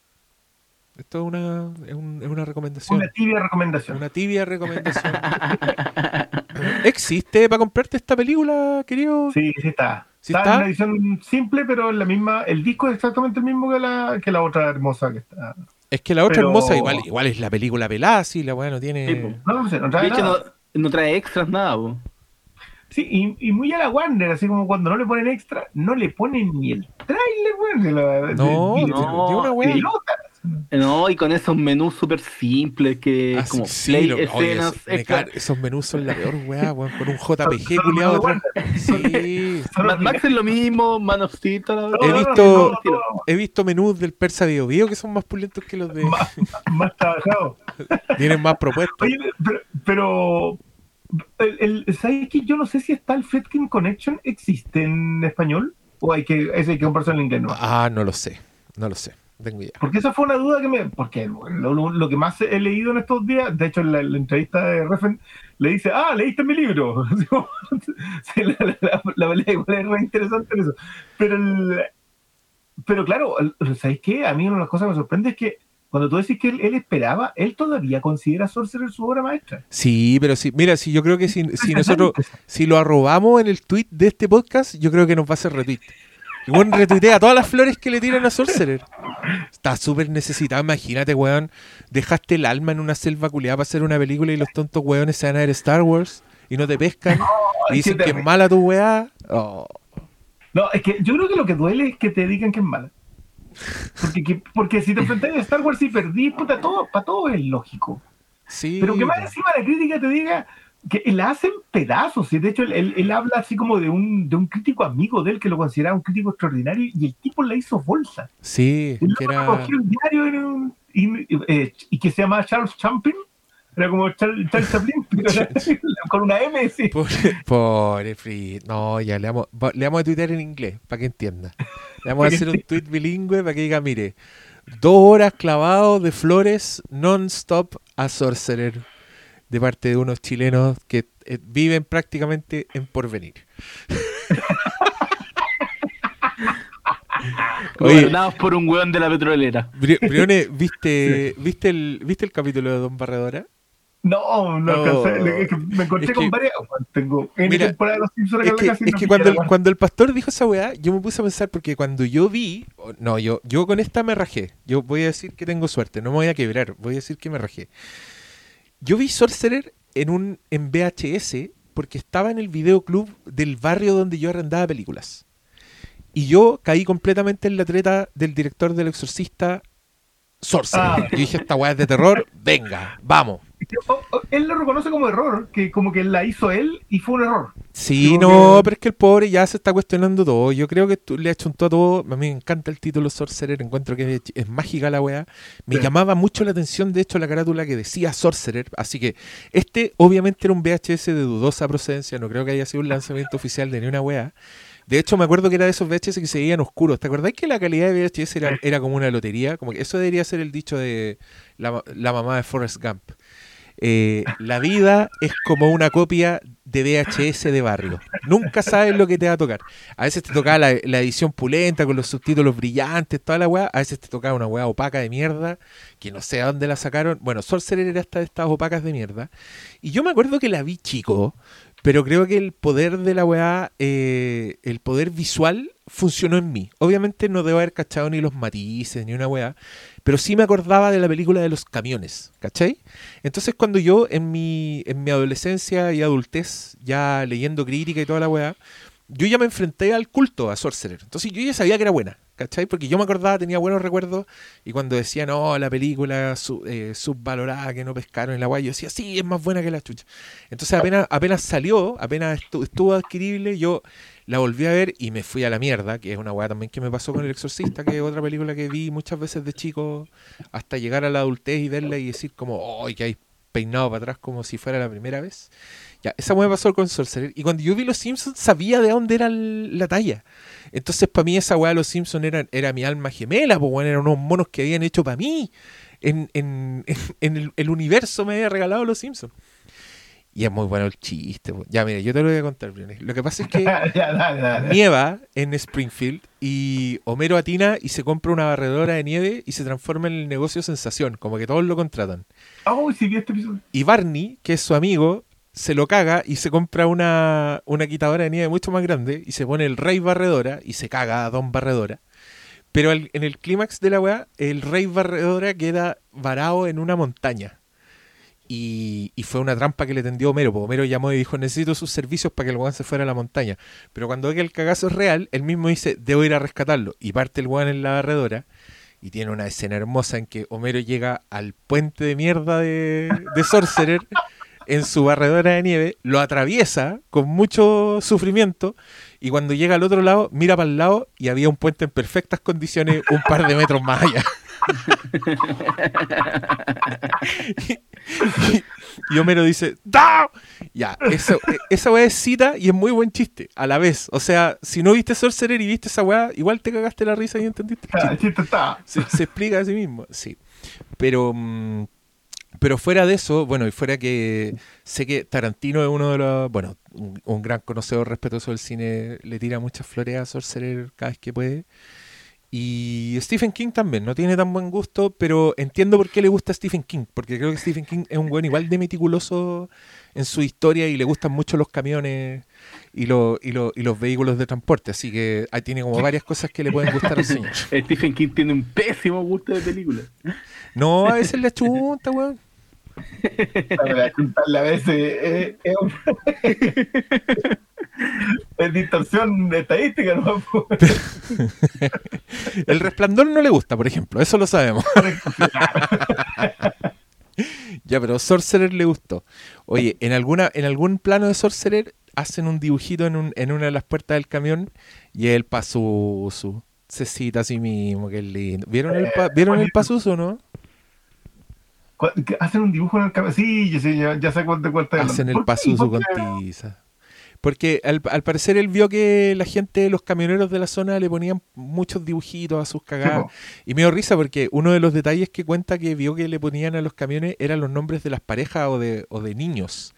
Esto es una, es, una recomendación. Una tibia recomendación. Una tibia recomendación. (laughs) ¿Existe para comprarte esta película, querido? Sí, sí está. Está, en una edición simple, pero la misma, el disco es exactamente el mismo que la, que la otra hermosa que está. Es que la otra hermosa igual, igual es la película pelada, sí, la weá no tiene. no, no, trae no, no, trae extras, nada, Sí, y, y, muy a la Warner, así como cuando no le ponen extra, no le ponen ni el trailer, weón. No, de, no, de una weá. (laughs) No, y con esos menús súper simples que ah, como sí, play, escenas. Oye, eso, esos menús son la peor weá, weón, con un JPG culiado atrás. Sí. (laughs) Mad Max es lo mismo, Man of Steel. He visto, he visto menús del Persa Bio Bio que son más pulentos que los de. Más, más trabajados. (laughs) Tienen más propuestas. Oye, pero, pero el, el, ¿sabes que Yo no sé si está el Fetkin Connection, ¿existe en español? ¿O hay que, ese hay que comprarse en inglés? No? Ah, no lo sé, no lo sé. Tengo idea. Porque esa fue una duda que me. Porque lo, lo, lo que más he leído en estos días, de hecho, en la, la entrevista de Refen, le dice: Ah, leíste mi libro. (laughs) (laughs) la, la, la, la igual es muy interesante en eso. Pero, el, pero claro, ¿sabéis qué? A mí una de las cosas que me sorprende es que cuando tú decís que él, él, esperaba, él todavía considera Sorcerer su obra maestra. Sí, pero sí, mira, si yo creo que si, si nosotros, si lo arrobamos en el tweet de este podcast, yo creo que nos va a hacer retweet. Y bueno, retuitea todas las flores que le tiran a Sorcerer. Está súper necesitado. Imagínate, weón. Dejaste el alma en una selva culiada para hacer una película y los tontos weones se van a ver Star Wars y no te pescan. y dicen que es mala tu weá. Oh. No, es que yo creo que lo que duele es que te digan que es mala. Porque, que, porque si te enfrentas a Star Wars y perdís, puta, todo, para todo es lógico. Sí. Pero que más encima la crítica te diga que la hacen pedazos. Y de hecho, él, él, habla así como de un, de un crítico amigo de él que lo consideraba un crítico extraordinario y el tipo la hizo bolsa. Sí, que era... diario un, y, eh, y, que se llama Charles Chaplin. Era como Charles, Charles Chaplin, (laughs) con una M, sí. Pobre, pobre Free. No, ya le vamos, le vamos a tuitear en inglés para que entienda. Le vamos a hacer un tweet bilingüe para que diga, mire, dos horas clavado de flores non-stop a Sorcerer de parte de unos chilenos que eh, viven prácticamente en porvenir. (laughs) Gobernados por un hueón de la petrolera. Brione, (laughs) ¿viste, ¿viste, el, ¿viste el capítulo de Don Barredora? No, no alcancé. Oh, me encontré con varias. Tengo mira, temporada de los Simpsons es que, es que cuando, el, cuando el pastor dijo esa weá, yo me puse a pensar porque cuando yo vi. No, yo, yo con esta me rajé. Yo voy a decir que tengo suerte. No me voy a quebrar. Voy a decir que me rajé. Yo vi Sorcerer en un en VHS porque estaba en el videoclub del barrio donde yo arrendaba películas. Y yo caí completamente en la treta del director del Exorcista Sorcerer. Ah. Yo dije, esta weá es de terror, venga, vamos. Él lo reconoce como error, que como que la hizo él y fue un error. Sí, no, pero es que el pobre ya se está cuestionando todo. Yo creo que tú le has hecho un todo. A mí me encanta el título Sorcerer, encuentro que es, mágica la weá. Me llamaba mucho la atención, de hecho, la carátula que decía Sorcerer. Así que este obviamente era un VHS de dudosa procedencia, no creo que haya sido un lanzamiento oficial de ni una weá. De hecho, me acuerdo que era de esos VHS que se veían oscuros. ¿Te acordás que la calidad de VHS era, era como una lotería? Como que eso debería ser el dicho de la, la mamá de Forrest Gump. Eh, la vida es como una copia de VHS de barrio. Nunca sabes lo que te va a tocar. A veces te tocaba la, edición pulenta con los subtítulos brillantes, toda la weá. A veces te tocaba una weá opaca de mierda, que no sé a dónde la sacaron. Bueno, Sorcerer era esta de estas opacas de mierda. Y yo me acuerdo que la vi chico, pero creo que el poder de la weá, eh, el poder visual funcionó en mí. Obviamente no debo haber cachado ni los matices, ni una weá, pero sí me acordaba de la película de los camiones, ¿cachai? Entonces cuando yo en mi, en mi adolescencia y adultez, ya leyendo crítica y toda la weá, yo ya me enfrenté al culto a Sorcerer. Entonces yo ya sabía que era buena, ¿cachai? Porque yo me acordaba, tenía buenos recuerdos, y cuando decía, no, la película eh, subvalorada que no pescaron en la weá, yo decía, sí, es más buena que la chucha. Entonces apenas, apenas salió, apenas estuvo adquirible, yo la volví a ver y me fui a la mierda, que es una weá también que me pasó con El Exorcista, que es otra película que vi muchas veces de chico, hasta llegar a la adultez y verla y decir como, ¡ay, que hay peinado para atrás como si fuera la primera vez! Ya, esa me pasó con Sorcerer. Y cuando yo vi Los Simpsons, sabía de dónde era la talla. Entonces, para mí, esa weá de Los Simpsons era, era mi alma gemela, pues bueno, eran unos monos que habían hecho para mí. En, en, (laughs) en, el, el, universo me había regalado Los Simpsons. Y es muy bueno el chiste. Ya, mira, yo te lo voy a contar, Briones. Lo que pasa es que (laughs) ya, dale, dale. nieva en Springfield y Homero atina y se compra una barredora de nieve y se transforma en el negocio sensación, como que todos lo contratan. Oh, sí, vi este episodio. Y Barney, que es su amigo, se lo caga y se compra una, una quitadora de nieve mucho más grande y se pone el rey barredora y se caga a Don Barredora. Pero el, en el clímax de la weá, el rey barredora queda varado en una montaña Y, y fue una trampa que le tendió Homero, porque Homero llamó y dijo, necesito sus servicios para que el weón se fuera a la montaña. Pero cuando ve que el cagazo es real, él mismo dice, debo ir a rescatarlo. Y parte el weón en la barredora. Y tiene una escena hermosa en que Homero llega al puente de mierda de, de Sorcerer en su barredora de nieve, lo atraviesa con mucho sufrimiento y cuando llega al otro lado, mira para el lado y había un puente en perfectas condiciones un par de metros más allá. (laughs) y Homero dice. Ya, eso, esa weá es cita y es muy buen chiste, a la vez. O sea, si no viste Sorcerer y viste esa weá, igual te cagaste la risa y entendiste. el Ah, chiste. el chiste está. Se, se explica a sí mismo, sí. Pero, mm, pero fuera de eso, bueno, y fuera que sé que Tarantino es uno de los, bueno, un, un gran conocedor respetuoso del cine, le tira muchas flores a Sorcerer cada vez que puede. Y Stephen King también, no tiene tan buen gusto, pero entiendo por qué le gusta a Stephen King, porque creo que Stephen King es un buen igual de meticuloso en su historia y le gustan mucho los camiones y, lo- y, lo- y los vehículos de transporte, así que ahí tiene como varias cosas que le pueden gustar al señor. (laughs) Stephen King tiene un pésimo gusto de película. No, a veces le chunta, weón. Para a veces eh, es, un- (laughs) (laughs) es distorsión estadística, ¿no? (laughs) El resplandor no le gusta, por ejemplo, eso lo sabemos. (laughs) ya, pero Sorcerer le gustó. Oye, en alguna, en algún plano de Sorcerer hacen un dibujito en, un- en una de las puertas del camión y el pasusu. Se cita a sí mismo, qué lindo. ¿Vieron el, pa- ¿vieron el pasuso, no? Hacen un dibujo en el cabello. Sí, yo sé, ya, ya sé cuál te cuesta. Hacen el pasuso con tiza. Porque al, al parecer él vio que la gente, los camioneros de la zona, le ponían muchos dibujitos a sus cagadas. Y me dio risa porque uno de los detalles que cuenta que vio que le ponían a los camiones eran los nombres de las parejas o de, o de niños.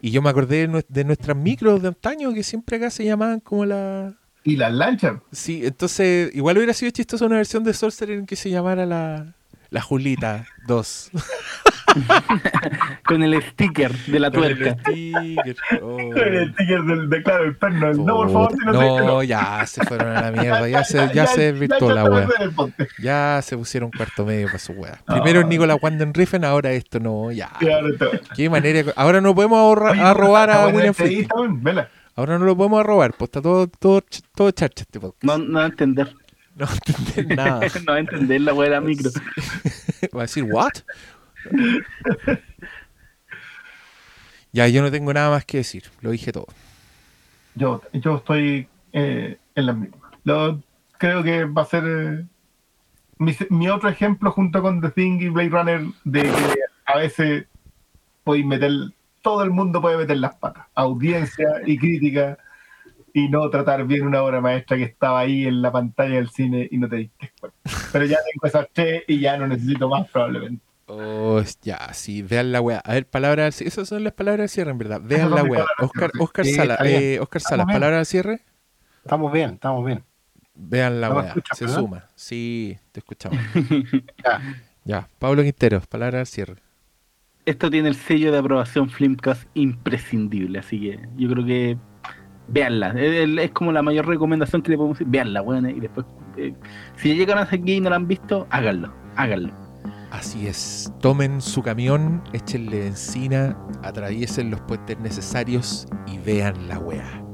Y yo me acordé de nuestras micros de antaño que siempre acá se llamaban como la... Y las lanchas. Sí, entonces igual hubiera sido chistoso una versión de Sorcerer en que se llamara la, la Julita 2. (laughs) Con el sticker de la Con el tuerca. sticker. (laughs) Oh. El sticker del, de, claro, el perno. el, No, por favor, si no, sé que No, ya se fueron a la (laughs) mierda, ya se, ya se desvirtuó la ya wea. Ya se pusieron cuarto medio para su wea. Primero Nicolás Wanden Riffen, ahora esto no, ya. No te- Qué manera. Ahora no podemos ahorra- Oye, a robar está a William Friedkin. está bien, vela. Ahora no lo podemos robar, pues está todo, todo, todo charcha este podcast. No, no va a entender. No entender (laughs) nada. no entender la weá de la micro. (laughs) Va a decir, ¿what? ya, yo no tengo nada más que decir. Lo dije todo. Yo, yo estoy eh, en las mismas. Lo- creo que va a ser eh, mi, mi otro ejemplo junto con The Thing y Blade Runner de que a veces podéis meter, todo el mundo puede meter las patas, audiencia y crítica, y no tratar bien una obra maestra que estaba ahí en la pantalla del cine y no te diste cuenta. Pero ya tengo esas tres y ya no necesito más probablemente. Oh, ya, sí, vean la weá. A ver, palabras. Esas son las palabras al cierre, en verdad. Vean la weá. Oscar. Oscar Sí, Sala, eh, Oscar Sala, Estamos bien. palabras al cierre. Estamos bien, estamos bien. Vean la ¿No me weá. Se verdad? suma. Sí, te escuchamos. (laughs) Ya. ya, Pablo Quinteros, palabras al cierre. Esto tiene el sello de aprobación Flimcast imprescindible, así que yo creo que veanla. Es, como la mayor recomendación que le podemos decir. Veanla, weón. Y después, eh, si llegan hasta aquí y no la han visto, háganlo. Háganlo. Así es. Tomen su camión, échenle encina, atraviesen los puentes necesarios y vean la weá.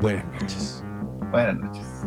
Buenas noches. Buenas noches.